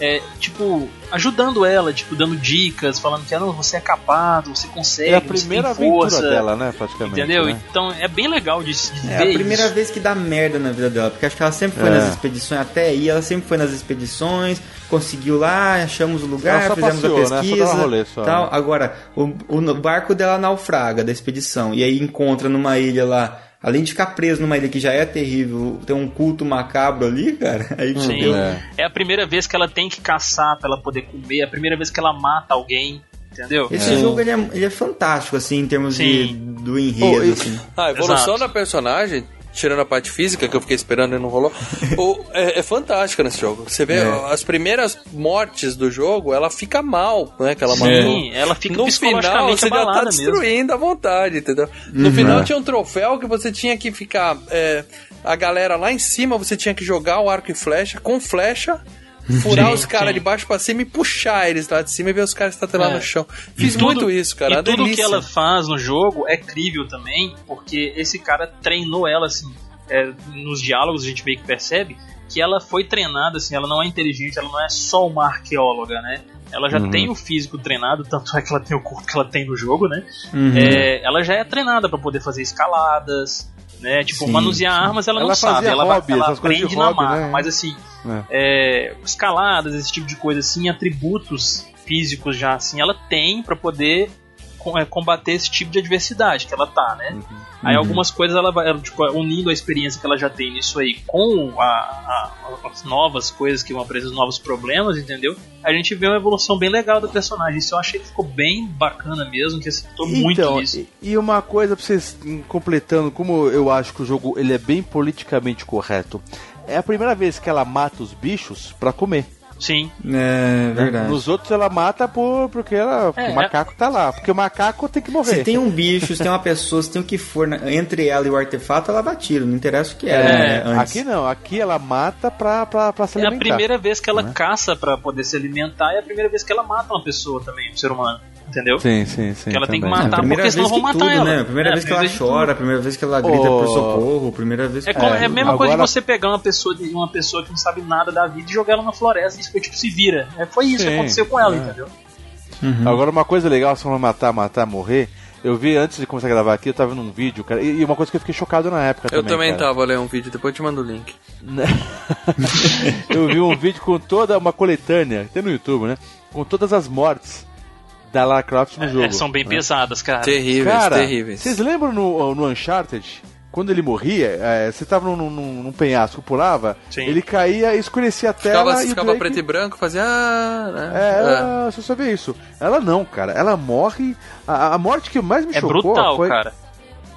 é, tipo, ajudando ela, tipo, dando dicas, falando que ah, não, você é capaz, você consegue, É a você primeira tem força, aventura dela, né? Praticamente. Entendeu? né? Então é bem legal de, de É ver a primeira isso. vez que dá merda na vida dela, porque acho que ela sempre foi É. nas expedições, até aí ela sempre foi nas expedições, conseguiu lá, achamos o lugar, Ela só fizemos passeou, a né? Só pesquisa, dava rolê só, tal. né? Agora, o, o barco dela naufraga da expedição, e aí encontra numa ilha lá, além de ficar preso numa ilha que já é terrível, tem um culto macabro ali, cara, <laughs> aí Sim. fudeu. É. É a primeira vez que ela tem que caçar pra ela poder comer, é a primeira vez que ela mata alguém, entendeu? Esse jogo ele é, ele é fantástico, assim, em termos de, Sim. do enredo, Oh, e- assim. Ah, a evolução Exato. da personagem, tirando a parte física, que eu fiquei esperando e não rolou, <laughs> o- é, é fantástica nesse jogo. Você vê É. as primeiras mortes do jogo, ela fica mal, né? Que ela. Sim, ela fica No final, você já tá abalada mesmo. destruindo à vontade, entendeu? No final tinha um troféu que você tinha que ficar. é, a galera lá em cima, você tinha que jogar o arco e flecha com flecha. Furar os caras de baixo pra cima e puxar eles lá de cima e ver os caras estatelar É. no chão. Fiz tudo- muito isso, cara. E tudo que delícia. ela faz no jogo é crível também, porque esse cara treinou ela, assim, é, nos diálogos a gente meio que percebe que ela foi treinada, assim, ela não é inteligente, ela não é só uma arqueóloga, né? Ela já tem o físico treinado, tanto é que ela tem o corpo que ela tem no jogo, né? Uhum. É, ela já é treinada pra poder fazer escaladas, né? Tipo, Sim, manusear armas ela, Ela não sabe, ela, hobby, ela aprende na hobby, marra, né? mas assim, é, escaladas, esse tipo de coisa assim, atributos físicos já assim, ela tem pra poder é, combater esse tipo de adversidade que ela tá, né? Aí algumas coisas ela vai, tipo, unindo a experiência que ela já tem nisso aí com a, a- as novas coisas que vão apresentar os novos problemas, entendeu? A gente vê uma evolução bem legal do personagem. Isso eu achei que ficou bem bacana mesmo, que acertou muito então, nisso. e, uma coisa pra vocês completando, como eu acho que o jogo ele é bem politicamente correto. É a primeira vez que ela mata os bichos pra comer. Sim. É verdade. Nos outros ela mata por porque ela, É, o macaco tá lá, porque o macaco tem que morrer. Se tem um bicho, se tem uma pessoa, se tem o que for na- entre ela e o artefato, ela dá tiro, não interessa o que é, É, né, antes. aqui não, aqui ela mata pra, pra, pra se É a alimentar. primeira vez que ela caça pra poder se alimentar e é a primeira vez que ela mata uma pessoa também, um ser humano. Entendeu? Sim, sim, sim. Que ela tem que também. É, a matar, primeira porque senão vez vão que matar tudo, ela. né? A primeira É, vez que ela chora, a primeira vez que ela grita Oh. por socorro, a primeira vez que É, como- é a mesma coisa de agora- você pegar uma pessoa, de- uma pessoa que não sabe nada da vida e jogar ela na floresta e isso, tipo, se vira. É, foi isso que Sim, aconteceu com ela, é. entendeu? Agora, uma coisa legal, se ela matar, matar, morrer. Eu vi antes de começar a gravar aqui, eu tava num vídeo, cara, e uma coisa que eu fiquei chocado na época Eu também. também cara. tava lendo um vídeo, depois eu te mando o link. <laughs> eu vi um vídeo com toda uma coletânea, tem no YouTube, né? Com todas as mortes da Lara Croft no jogo. É, são bem né? pesadas, cara. Terríveis, Cara, terríveis. vocês lembram no, no Uncharted? Quando ele morria, é, você tava num, num, num penhasco, pulava, Sim. ele caía, escurecia a tela Ficava, e ficava Drake- preto e branco, fazia. Ah, né? É, ela, você só vê isso. Ela não, cara. Ela morre. A, a morte que mais me É chocou brutal, foi, cara.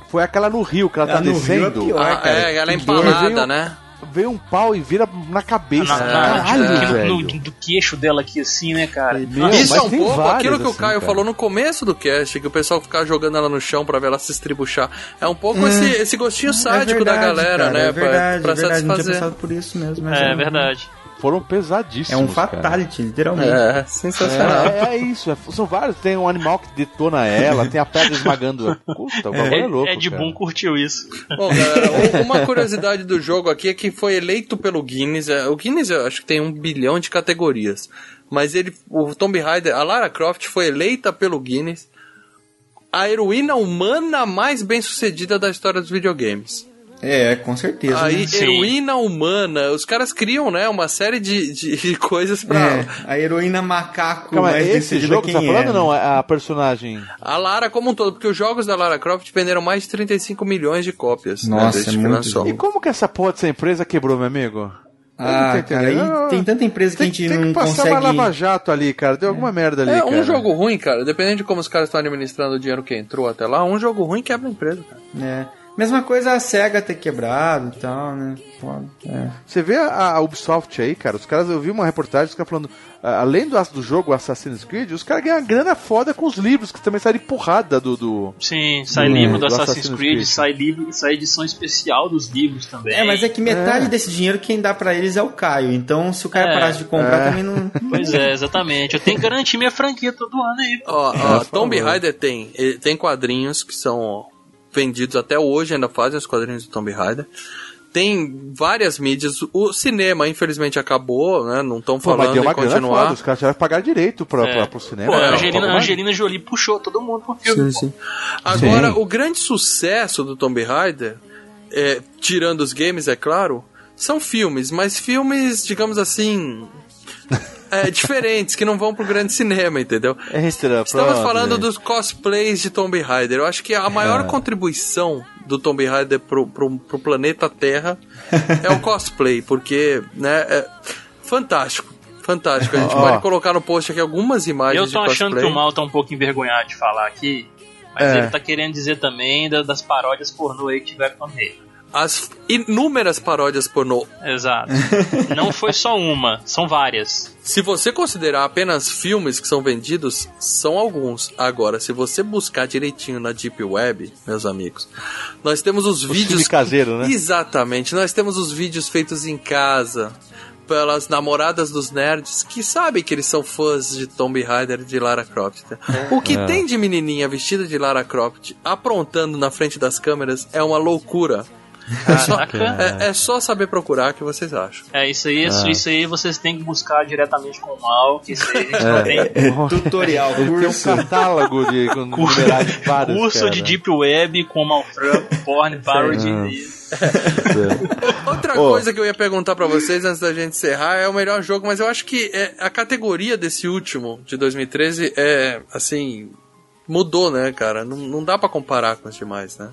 foi aquela no rio, que ela tá Ah, no Rio é descendo. pior. Ah, cara, é, ela é empalada, né? Veio um pau e vira na cabeça. Na- na- Caralho, aqui no- velho. no- do queixo dela aqui, assim, né, cara? Meu, Isso é um pouco aquilo que o assim, Caio cara. falou no começo do cast, que o pessoal ficava jogando ela no chão pra ver ela se estribuchar. É um pouco esse, esse gostinho sádico é da verdade, galera, cara, né? É verdade, pra, é pra verdade. Não tinha satisfazer. por isso mesmo. mas É um- verdade. Foram pesadíssimos. É um cara. fatality, literalmente. É, sensacional. É, é isso, é- são vários. Tem um animal que detona ela, tem a pedra esmagando. Puta, o bagulho é, louco. É, Ed cara. Boon curtiu isso. Bom, galera, um- uma curiosidade do jogo aqui é que foi eleito pelo Guinness. é, O Guinness eu acho que tem um bilhão de categorias. Mas ele, o Tomb Raider, a Lara Croft foi eleita pelo Guinness a heroína humana mais bem sucedida da história dos videogames. É, com certeza. Aí, né? heroína humana, os caras criam, né, uma série de, de coisas pra. É, a heroína macaco Calma, mais esse jogo quem tá falando é, ou não? A personagem. A Lara como um todo, porque os jogos da Lara Croft venderam mais de 35 milhões de cópias. né, Nossa, desde é muito. E como que essa porra dessa empresa quebrou, meu amigo? Ah, cara, aí tem tanta empresa que Tem, a gente tem não que passar consegue... uma lava-jato ali, cara. Deu alguma merda ali, É, cara. um jogo ruim, cara, dependendo de como os caras estão administrando o dinheiro que entrou até lá, um jogo ruim quebra a empresa, cara. É. Mesma coisa a SEGA ter quebrado e tal, né? Foda. É. Você vê a, a Ubisoft aí, cara, os caras, eu vi uma reportagem, os caras falando, além do, do jogo Assassin's Creed, os caras ganham uma grana foda com os livros, que também saem de porrada do... do... Sim, sai Do- livro do do Assassin's, Assassin's Creed, Creed. sai livro, sai edição especial dos livros também. É, mas é que metade É. desse dinheiro quem dá pra eles é o Caio. Então, se o Caio É. parasse de comprar, É. também não. <laughs> Pois é, exatamente. Eu tenho que garantir minha franquia todo ano aí. Ó, É, ó, por Tomb. Raider tem, tem quadrinhos que são vendidos até hoje, ainda fazem os quadrinhos do Tomb Raider. Tem várias mídias. O cinema, infelizmente, acabou, né? Não estão mas falando deu uma em continuar. foda, os caras tiveram que pagar direito pra, É. pra, pro cinema. Pô, a cara. Angelina, Pô, a Angelina Jolie puxou todo mundo pro filme. Sim, sim. Agora, o grande sucesso do Tomb Raider, é, tirando os games, é claro, são filmes, mas filmes, digamos assim, é, diferentes, que não vão pro grande cinema, entendeu? Extra, Estamos pronto, falando gente. dos cosplays de Tomb Raider. Eu acho que a maior contribuição do Tomb Raider pro, pro, pro planeta Terra é o cosplay, porque, né, é fantástico. Fantástico. A gente Ó. pode colocar no post aqui algumas imagens Eu de tô cosplay. achando que o Mal tá um pouco envergonhado de falar aqui, mas É. ele tá querendo dizer também da- das paródias pornô aí que tiveram com ele. As inúmeras paródias pornô Exato. Não foi só uma, são várias. Se você considerar apenas filmes que são vendidos, são alguns. Agora, se você buscar direitinho na Deep Web, meus amigos, nós temos os, Os vídeos. filme caseiro, né? Exatamente, nós temos os vídeos feitos em casa. Pelas namoradas dos nerds que sabem que eles são fãs de Tomb Raider e de Lara Croft. O que É. tem de menininha vestida de Lara Croft aprontando na frente das câmeras é uma loucura. É só, é- é só saber procurar que vocês acham. É, isso aí, isso, Ah. isso aí vocês têm que buscar diretamente com o Mal, que isso aí a gente não tem. <laughs> Tutorial, Ele tem um curso. catálogo de <laughs> Curso cara. de Deep Web com Malfranco, Porn, Parody. Outra Ô. coisa que eu ia perguntar pra vocês antes da gente encerrar é o melhor jogo, mas eu acho que é, a categoria desse último, de 2013, é, assim, mudou, né, cara? Não, não dá pra comparar com os demais, né?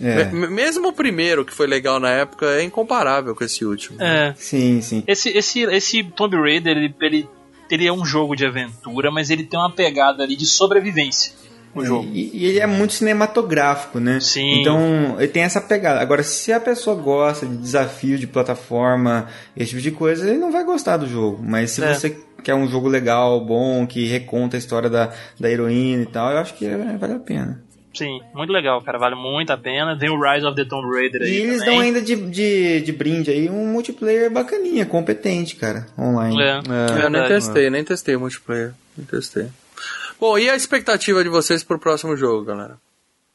É. Me- mesmo o primeiro, que foi legal na época, é incomparável com esse último. É. Sim, sim. Esse, esse, esse Tomb Raider, ele, ele, ele é um jogo de aventura, mas ele tem uma pegada ali de sobrevivência. O jogo. E, e ele é muito cinematográfico, né? Sim. Então, ele tem essa pegada. Agora, se a pessoa gosta de desafio de plataforma, esse tipo de coisa, ele não vai gostar do jogo. Mas se É. você quer um jogo legal, bom, que reconta a história da, da heroína e tal, eu acho que é- vale a pena. Sim, muito legal, cara. Vale muito a pena. Tem o Rise of the Tomb Raider aí. E eles também. dão ainda de, de, de brinde aí um multiplayer bacaninha, competente, cara, online. É, É. eu nem testei, nem testei o multiplayer. Nem testei. Bom, e a expectativa de vocês pro próximo jogo, galera?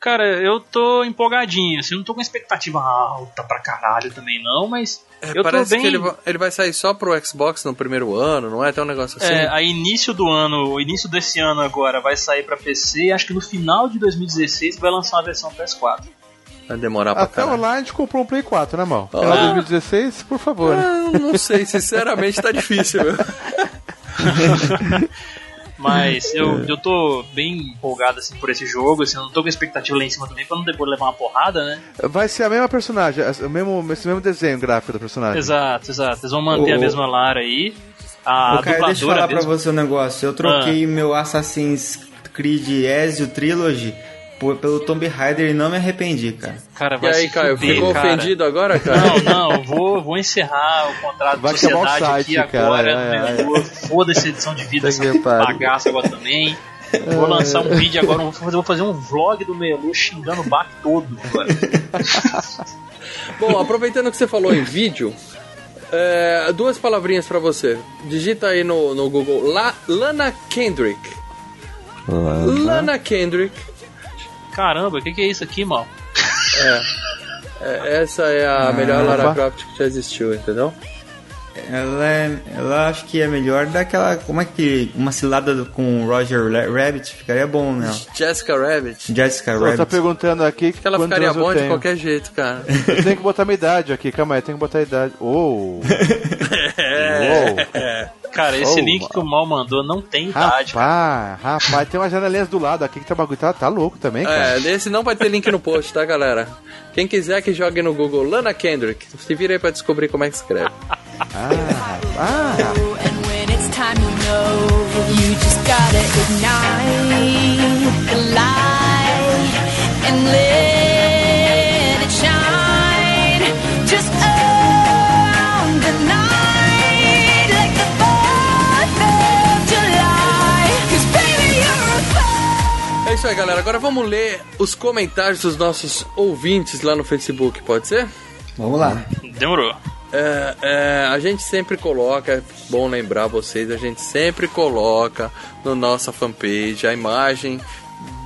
Cara, eu tô empolgadinho. Assim, não tô com expectativa alta pra caralho também, não, mas eu tô Parece bem. que ele, ele vai sair só pro Xbox no primeiro ano, não é? Até um negócio assim? É, a início do ano, o início desse ano agora vai sair pra PC. Acho que no final de 2016 vai lançar uma versão PS4. Vai demorar pra Até caralho. lá a gente comprou um Play 4, né, Mal? Ah. Final 2016, por favor. né? Ah, não sei, sinceramente tá difícil. viu? <laughs> Mas eu, eu tô bem empolgado assim, por esse jogo. Assim, eu não tô com expectativa lá em cima também pra não depois levar uma porrada, né? Vai ser a mesma personagem, o mesmo, esse mesmo desenho gráfico da personagem. Exato, exato. Eles vão manter Ô, a mesma Lara aí. A Ô, cara, deixa eu falar pra mesmo. você um negócio. Eu troquei meu Assassin's Creed Ezio Trilogy por- pelo Tomb Raider e não me arrependi, cara. Cara, E vai aí, se Caio, fuder, ficou cara. ofendido agora, cara? Não, não, eu vou, vou encerrar o contrato Vai de sociedade site, aqui cara, agora. é, né? é. Foda-se a edição de vida, essa bagaça agora também. Vou lançar um vídeo agora, vou fazer, vou fazer um vlog do Melu xingando o Bach todo. agora. <laughs> Bom, aproveitando que você falou em vídeo, é, duas palavrinhas pra você. Digita aí no, no Google La- Lana Kendrick. Lana Kendrick. Caramba, o que, que é isso aqui, mal? É, essa é a melhor Ah, Lara opa. Croft que já existiu, entendeu? Ela, é, ela acho que é melhor daquela. Como é que. Uma cilada do- com o Roger Rabbit ficaria bom, né? Jessica Rabbit. Jessica tá Rabbit. perguntando aqui Que ela ficaria bom de qualquer jeito, cara. Eu tenho que botar minha idade aqui, calma aí, eu tenho que botar a idade. Oh! <laughs> É. Cara, esse Oh, link que o Mal mandou não tem idade. Rapaz, rapaz, tem umas janelinhas do lado aqui que tá bagulho. Tá, tá louco também, cara. É, desse não vai ter link no post, tá, galera? Quem quiser que jogue no Google Lana Kendrick, se vira aí pra descobrir como é que escreve. Ah, ah, And isso aí, galera. Agora vamos ler os comentários dos nossos ouvintes lá no Facebook, pode ser? Vamos lá. Demorou. É, é, a gente sempre coloca, é bom lembrar vocês, a gente sempre coloca na nossa fanpage a imagem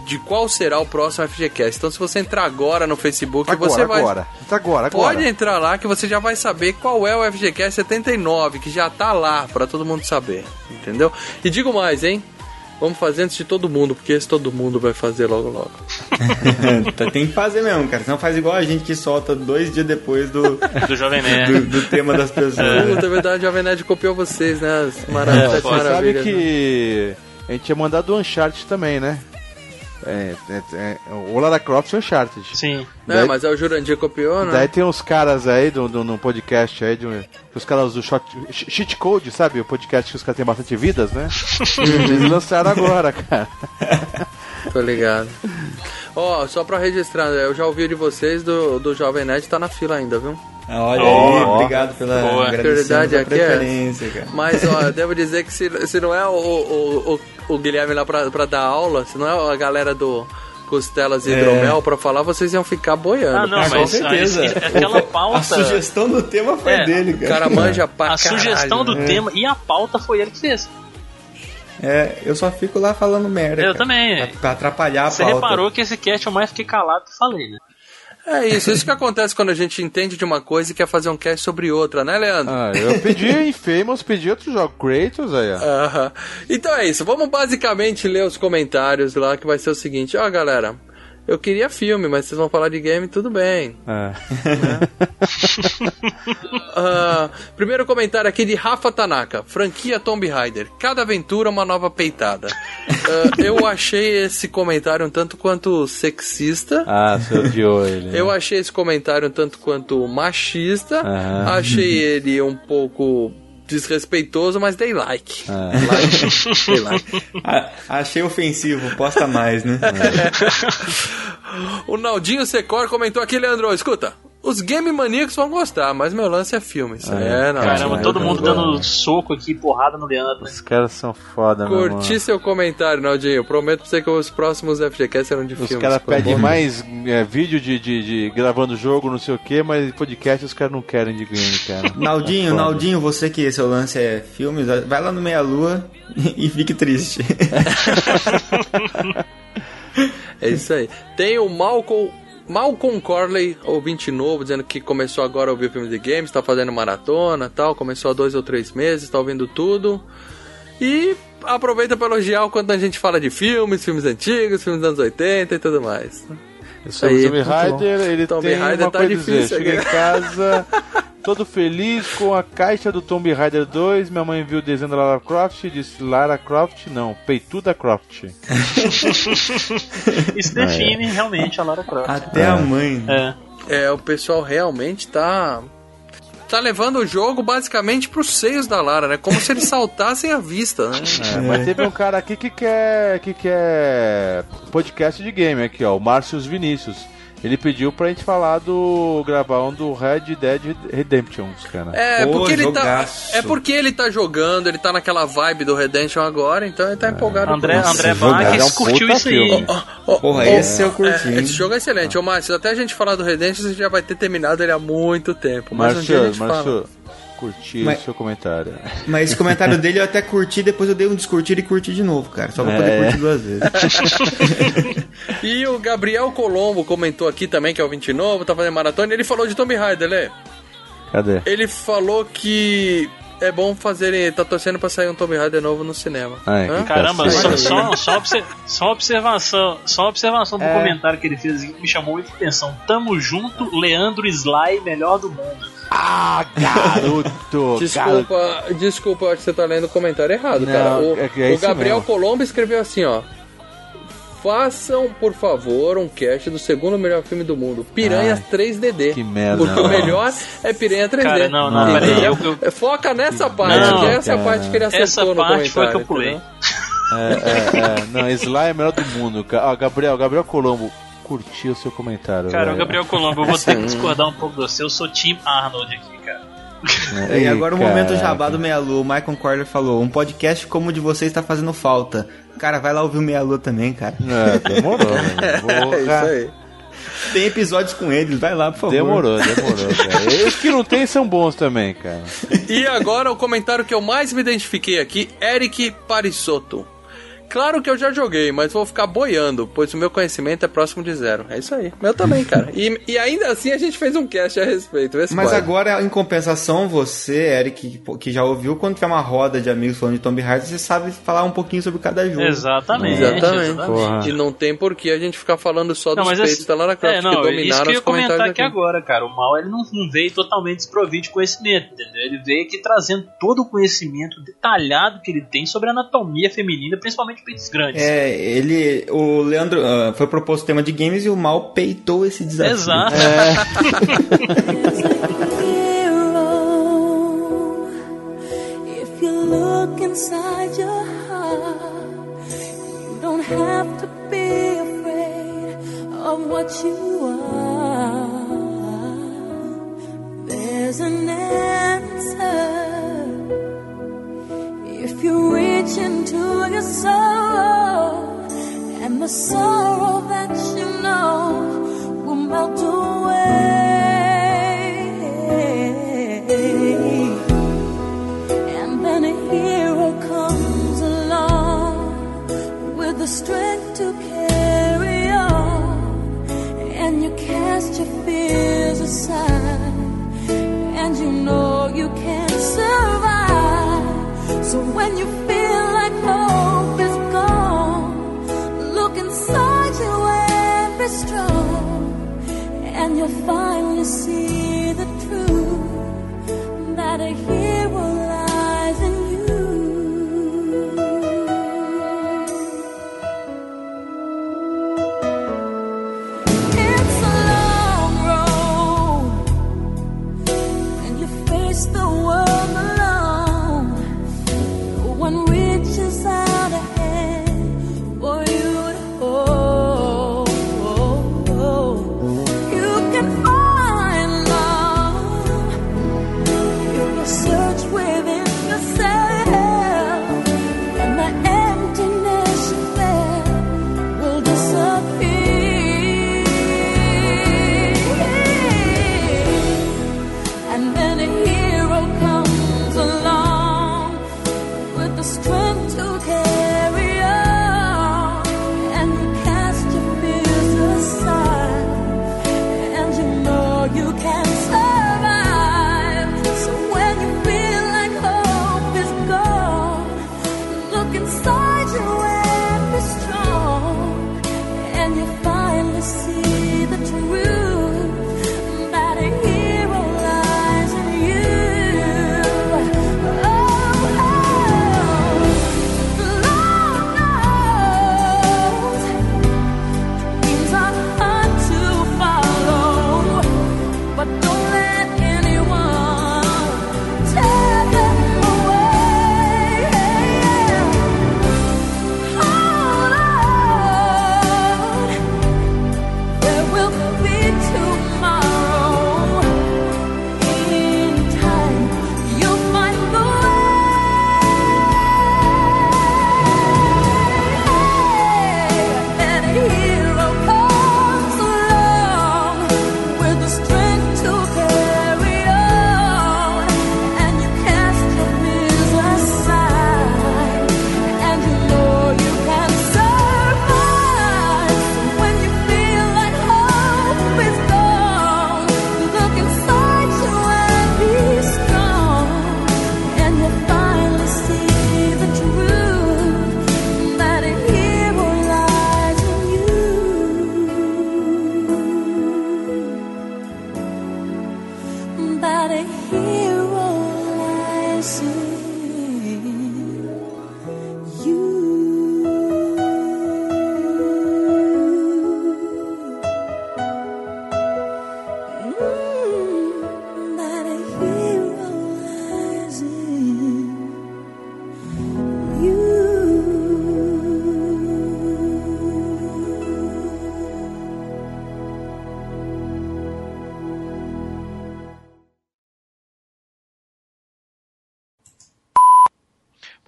de qual será o próximo FGCast. Então, se você entrar agora no Facebook, agora, você vai. agora. Tá agora, agora. Pode entrar lá que você já vai saber qual é o FGCast 79, que já tá lá pra todo mundo saber, entendeu? E digo mais, hein? Vamos fazer antes de todo mundo, porque esse todo mundo vai fazer logo logo. <laughs> Tem que fazer mesmo, cara. Senão faz igual a gente que solta dois dias depois do, Do Jovem Nerd. do, do tema das pessoas. Puta, é verdade, o Jovem Nerd copiou vocês, né? As É, você sabe né? que a gente tinha mandado o Uncharted também, né? É, é, é, o Lara Croft e Uncharted. Sim. É, Daí- mas é o Jurandir copiou, né? Daí tem uns caras aí do, do, no podcast aí, de, um- os caras do shot, Cheat Code, sabe? O podcast que os caras têm bastante vidas, né? <laughs> Eles lançaram agora, cara. <laughs> Tô ligado. Ó, só pra registrar, eu já ouvi de vocês do, do Jovem Nerd, tá na fila ainda, viu? Ah, Olha Ó, aí, obrigado pela a aqui é-. Mas, ó, eu devo dizer que se, se não é o, o, o, o Guilherme lá pra, pra dar aula, se não é a galera do Costelas e É. Hidromel pra falar, vocês iam ficar boiando. Ah, não, Ah, mas com certeza. <laughs> a- aquela pauta. A sugestão do tema foi É, dele, O cara. cara manja pra A caralho. sugestão do né? tema e a pauta foi ele que fez. É, eu só fico lá falando merda. Eu cara. também. Pra, pra atrapalhar a Você pauta. reparou que esse cast eu mais fiquei calado que falei, né? É isso, isso que acontece quando a gente entende de uma coisa e quer fazer um cast sobre outra, né, Leandro? Ah, eu pedi Infamous, pedi outro jogo, Kratos aí, ó. Então é isso, vamos basicamente ler os comentários lá, que vai ser o seguinte, ó galera, eu queria filme, mas vocês vão falar de game, tudo bem. É. <laughs> Ah, primeiro comentário aqui de Rafa Tanaka, franquia Tomb Raider, cada aventura uma nova peitada. Ah, eu achei esse comentário um tanto quanto sexista. Ah, você odiou ele. né? Eu achei esse comentário um tanto quanto machista. Achei ele um pouco desrespeitoso, mas dei like. Ah. Like, <laughs> dei like. Achei ofensivo, posta mais, né? <laughs> O Naldinho Secor comentou aqui, Leandro, escuta. Os game maníacos vão gostar, mas meu lance é filmes. é, não. Caramba, é, todo é, mundo é. dando soco aqui, porrada no Leandro. Os caras são foda, meu irmão. Curti seu comentário, Naldinho. Prometo pra você que os próximos FGCast serão de Os filmes. caras Ficou pedem bom? mais é, vídeo de, de, de gravando jogo, não sei o que, mas podcast os caras não querem de game, cara. <laughs> Naldinho. Naldinho, você que seu lance é filmes, vai lá no Meia Lua <laughs> e fique triste. <laughs> É isso aí. Tem o Malcolm, Malcolm Corley, ouvinte novo, dizendo que começou agora a ouvir filmes de games, tá fazendo maratona tal, começou há dois ou três meses, tá ouvindo tudo. E aproveita para elogiar o quanto a gente fala de filmes, filmes antigos, filmes dos anos 80 e tudo mais. Isso O aí. Tomb Raider, ele Tomb tem Raider uma tá coisa difícil Cheguei em casa, todo feliz com a caixa do Tomb Raider 2. Minha mãe viu o desenho da Lara Croft e disse: Lara Croft não, Peituda Croft. <laughs> Isso define realmente a Lara Croft. Até a mãe. É. É, o pessoal realmente tá. Tá levando o jogo basicamente pros seios da Lara, né? Como se eles <laughs> saltassem à vista, né? É, mas teve um cara aqui que quer, que quer podcast de game aqui, ó, o Márcio Vinícius. Ele pediu pra gente falar do. gravar um do Red Dead Redemption, cara. É, Pô, porque ele tá. É porque ele tá jogando, ele tá naquela vibe do Redemption agora, então ele tá empolgado André, com. André jogo é Marques um curtiu isso aí. filme. Porra, esse eu curti, É, esse jogo é excelente. Ô, Márcio, até a gente falar do Redemption, você já vai ter terminado ele há muito tempo. Mas um dia a Márcio, gente fala. Márcio, curti Mas- o seu comentário. Mas esse comentário dele eu até curti, depois eu dei um descurtir e curti de novo, cara. Só pra poder É. curtir duas vezes. <laughs> <laughs> E o Gabriel Colombo comentou aqui também, que é o 29, tá fazendo maratona, e ele falou de Tomb Raider, né? Cadê? Ele falou que é bom fazerem. Tá torcendo pra sair um Tomb Raider novo no cinema. Ai, Caramba, só, só, só, só observação, só observação do É. comentário que ele fez que me chamou muita atenção. Tamo junto, Leandro Sly, melhor do mundo. Ah, garoto! <laughs> Desculpa, desculpa, eu acho que você tá lendo o comentário errado, Não, cara. O, é é o Gabriel mesmo. Colombo escreveu assim, ó. Façam, por favor, um cast do segundo melhor filme do mundo, Piranhas Ai, 3DD. que merda. Porque o melhor é Piranha 3D. Cara, não, não, peraí, eu- eu- Foca nessa parte, Não, que é essa cara. parte que ele acertou Essa no parte foi comentário. que eu pulei. É, é, é. Não, Sly é o melhor do mundo. Ó, Gabriel, Gabriel Colombo, curtiu o seu comentário. Cara, o velho. Gabriel Colombo, eu vou ter que <laughs> discordar um pouco de você. Eu sou Team Arnold aqui, cara. <laughs> É, E agora o momento jabá do Meia Lua. O Michael Corder falou: um podcast como o de vocês está fazendo falta. Cara, vai lá ouvir o Meia Lua também, cara. É, demorou, velho. <laughs> É isso aí. Tem episódios com eles, vai lá, por favor. Demorou, demorou, cara. Os que não tem são bons também, cara. E agora o comentário que eu mais me identifiquei aqui, Eric Parisotto. Claro que eu já joguei, mas vou ficar boiando, pois o meu conhecimento é próximo de zero. É isso aí. Meu também, <laughs> cara. E, e ainda assim a gente fez um cast a respeito. Mas vai. agora, em compensação, você, Eric, que- que já ouviu, quando tiver uma roda de amigos falando de Tomb Raider, você sabe falar um pouquinho sobre cada jogo. Exatamente. Exatamente. Porra. E não tem por que a gente ficar falando só Não, dos mas feitos assim, da Lara Croft, é, não, que isso dominaram que eu os ia comentar aqui aqui. agora, cara. O mal ele não, não veio totalmente desprovido de conhecimento, entendeu? Ele veio aqui trazendo todo o conhecimento detalhado que ele tem sobre a anatomia feminina, principalmente peitos grandes. É, ele. O Leandro ah, foi proposto o tema de games e o Mal peitou esse desafio. Exato. <laughs> If you look inside your heart, you don't have to be afraid of what you are. There's an answer if you reach into your soul, and the sorrow that you know will melt away. And then a hero comes along with the strength to carry on. And you cast your fears aside. And you know you can survive. So when you strong. And you'll finally see the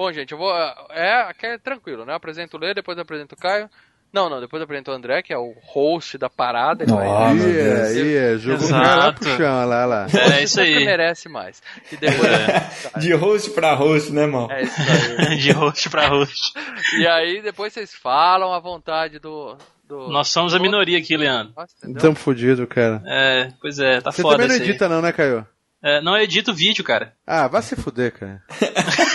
Bom, gente, eu vou. É, aqui é tranquilo, né? Eu apresento o Lê, depois eu apresento o Caio. Não, não, depois eu apresento o André, que é o host da parada. Ele vai- aí, é, jogou o cara lá pro chão, lá, lá. É isso Você aí. merece mais. E depois. <laughs> De host pra host, né, mal? É isso aí. <laughs> De host pra host. E aí depois vocês falam à vontade do. do Nós somos a minoria aqui, Leandro. Nossa? Tamo fudido, cara. É, pois é, tá Você foda também não isso aí. edita não, né, Caio? É, não edito vídeo, cara. Ah, vai se fuder, cara. <laughs>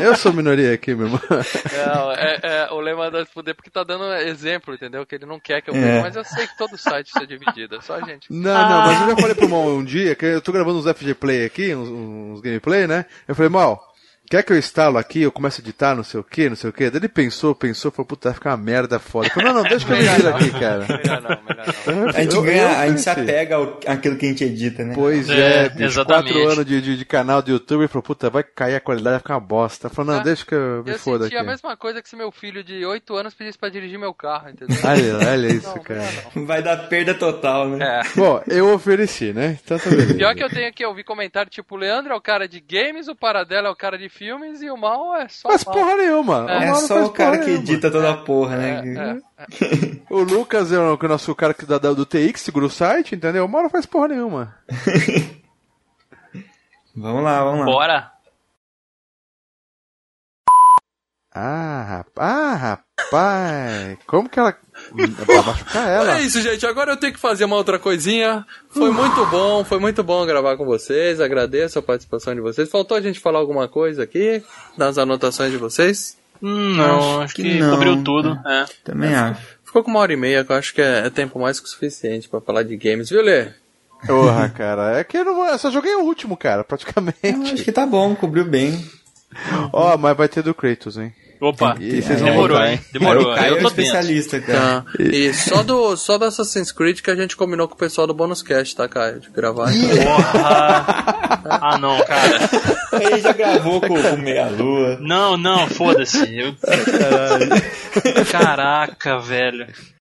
Eu sou minoria aqui, meu irmão. Não, é, é, o mandou se fuder porque tá dando exemplo, entendeu? Que ele não quer que eu É. mas eu sei que todo site isso é dividido, é só a gente. Não, não, mas eu já falei pro Mal um dia, que eu tô gravando uns FG Play aqui, uns, uns gameplay, né? Eu falei, Mal, quer que eu instalo aqui, eu começo a editar, não sei o que, não sei o que. Daí ele pensou, pensou, falou, puta, vai ficar uma merda foda. Eu falei, não, não, deixa que eu não, aqui, cara. <laughs> Melhor não, melhor não. A gente, Eu- ganha, eu a gente se apega ao, àquilo que a gente edita, né? Pois É, é, bicho, exatamente. quatro anos de, de, de canal do YouTube, ele falou, puta, vai cair a qualidade, vai ficar uma bosta. Eu falei, não, Ah, deixa que eu me Eu foda senti aqui. a mesma coisa que se meu filho de 8 anos pedisse pra dirigir meu carro, entendeu? Olha, olha isso, Não, cara. não. Vai dar perda total, né? É. Bom, eu ofereci, né? Então tá <laughs> beleza. Pior que eu tenho aqui, eu vi comentário tipo, o Leandro é o cara de games, o Paradela é o cara de filmes e o Mal é só Faz mal. porra nenhuma. É O É só o cara que nenhuma. edita toda a porra, É, né? é. O Lucas é o nosso cara que dá, do TX, segura o site, entendeu? O Mauro faz porra nenhuma. <laughs> Vamos lá, vamos lá. Bora. Ah, rapaz. Ah, rapaz. Como que ela. Vai machucar ela. É isso, gente. Agora eu tenho que fazer uma outra coisinha. Foi muito bom, foi muito bom gravar com vocês. Agradeço a participação de vocês. Faltou a gente falar alguma coisa aqui nas anotações de vocês? Hum, não, acho que que, não. cobriu tudo. É. Também acho. Ficou com uma hora e meia, que eu acho que é, é tempo mais que o suficiente pra falar de games, viu, Lê? Porra, cara. É que eu, não, eu só joguei o último, cara, Eu acho praticamente. que tá bom, cobriu bem. Ó, mas vai ter do Kratos, hein? Opa, E vocês vão demorou, hein? Demorou. o Caio é eu o tô dentro. especialista, cara. Tá. E só do, só do Assassin's Creed que a gente combinou com o pessoal do Bônus Cast, tá, Caio? De gravar. Porra. <laughs> Ah, não, cara. Ele já gravou com o Meia Lua. Não, não, foda-se. Eu... Caraca, velho.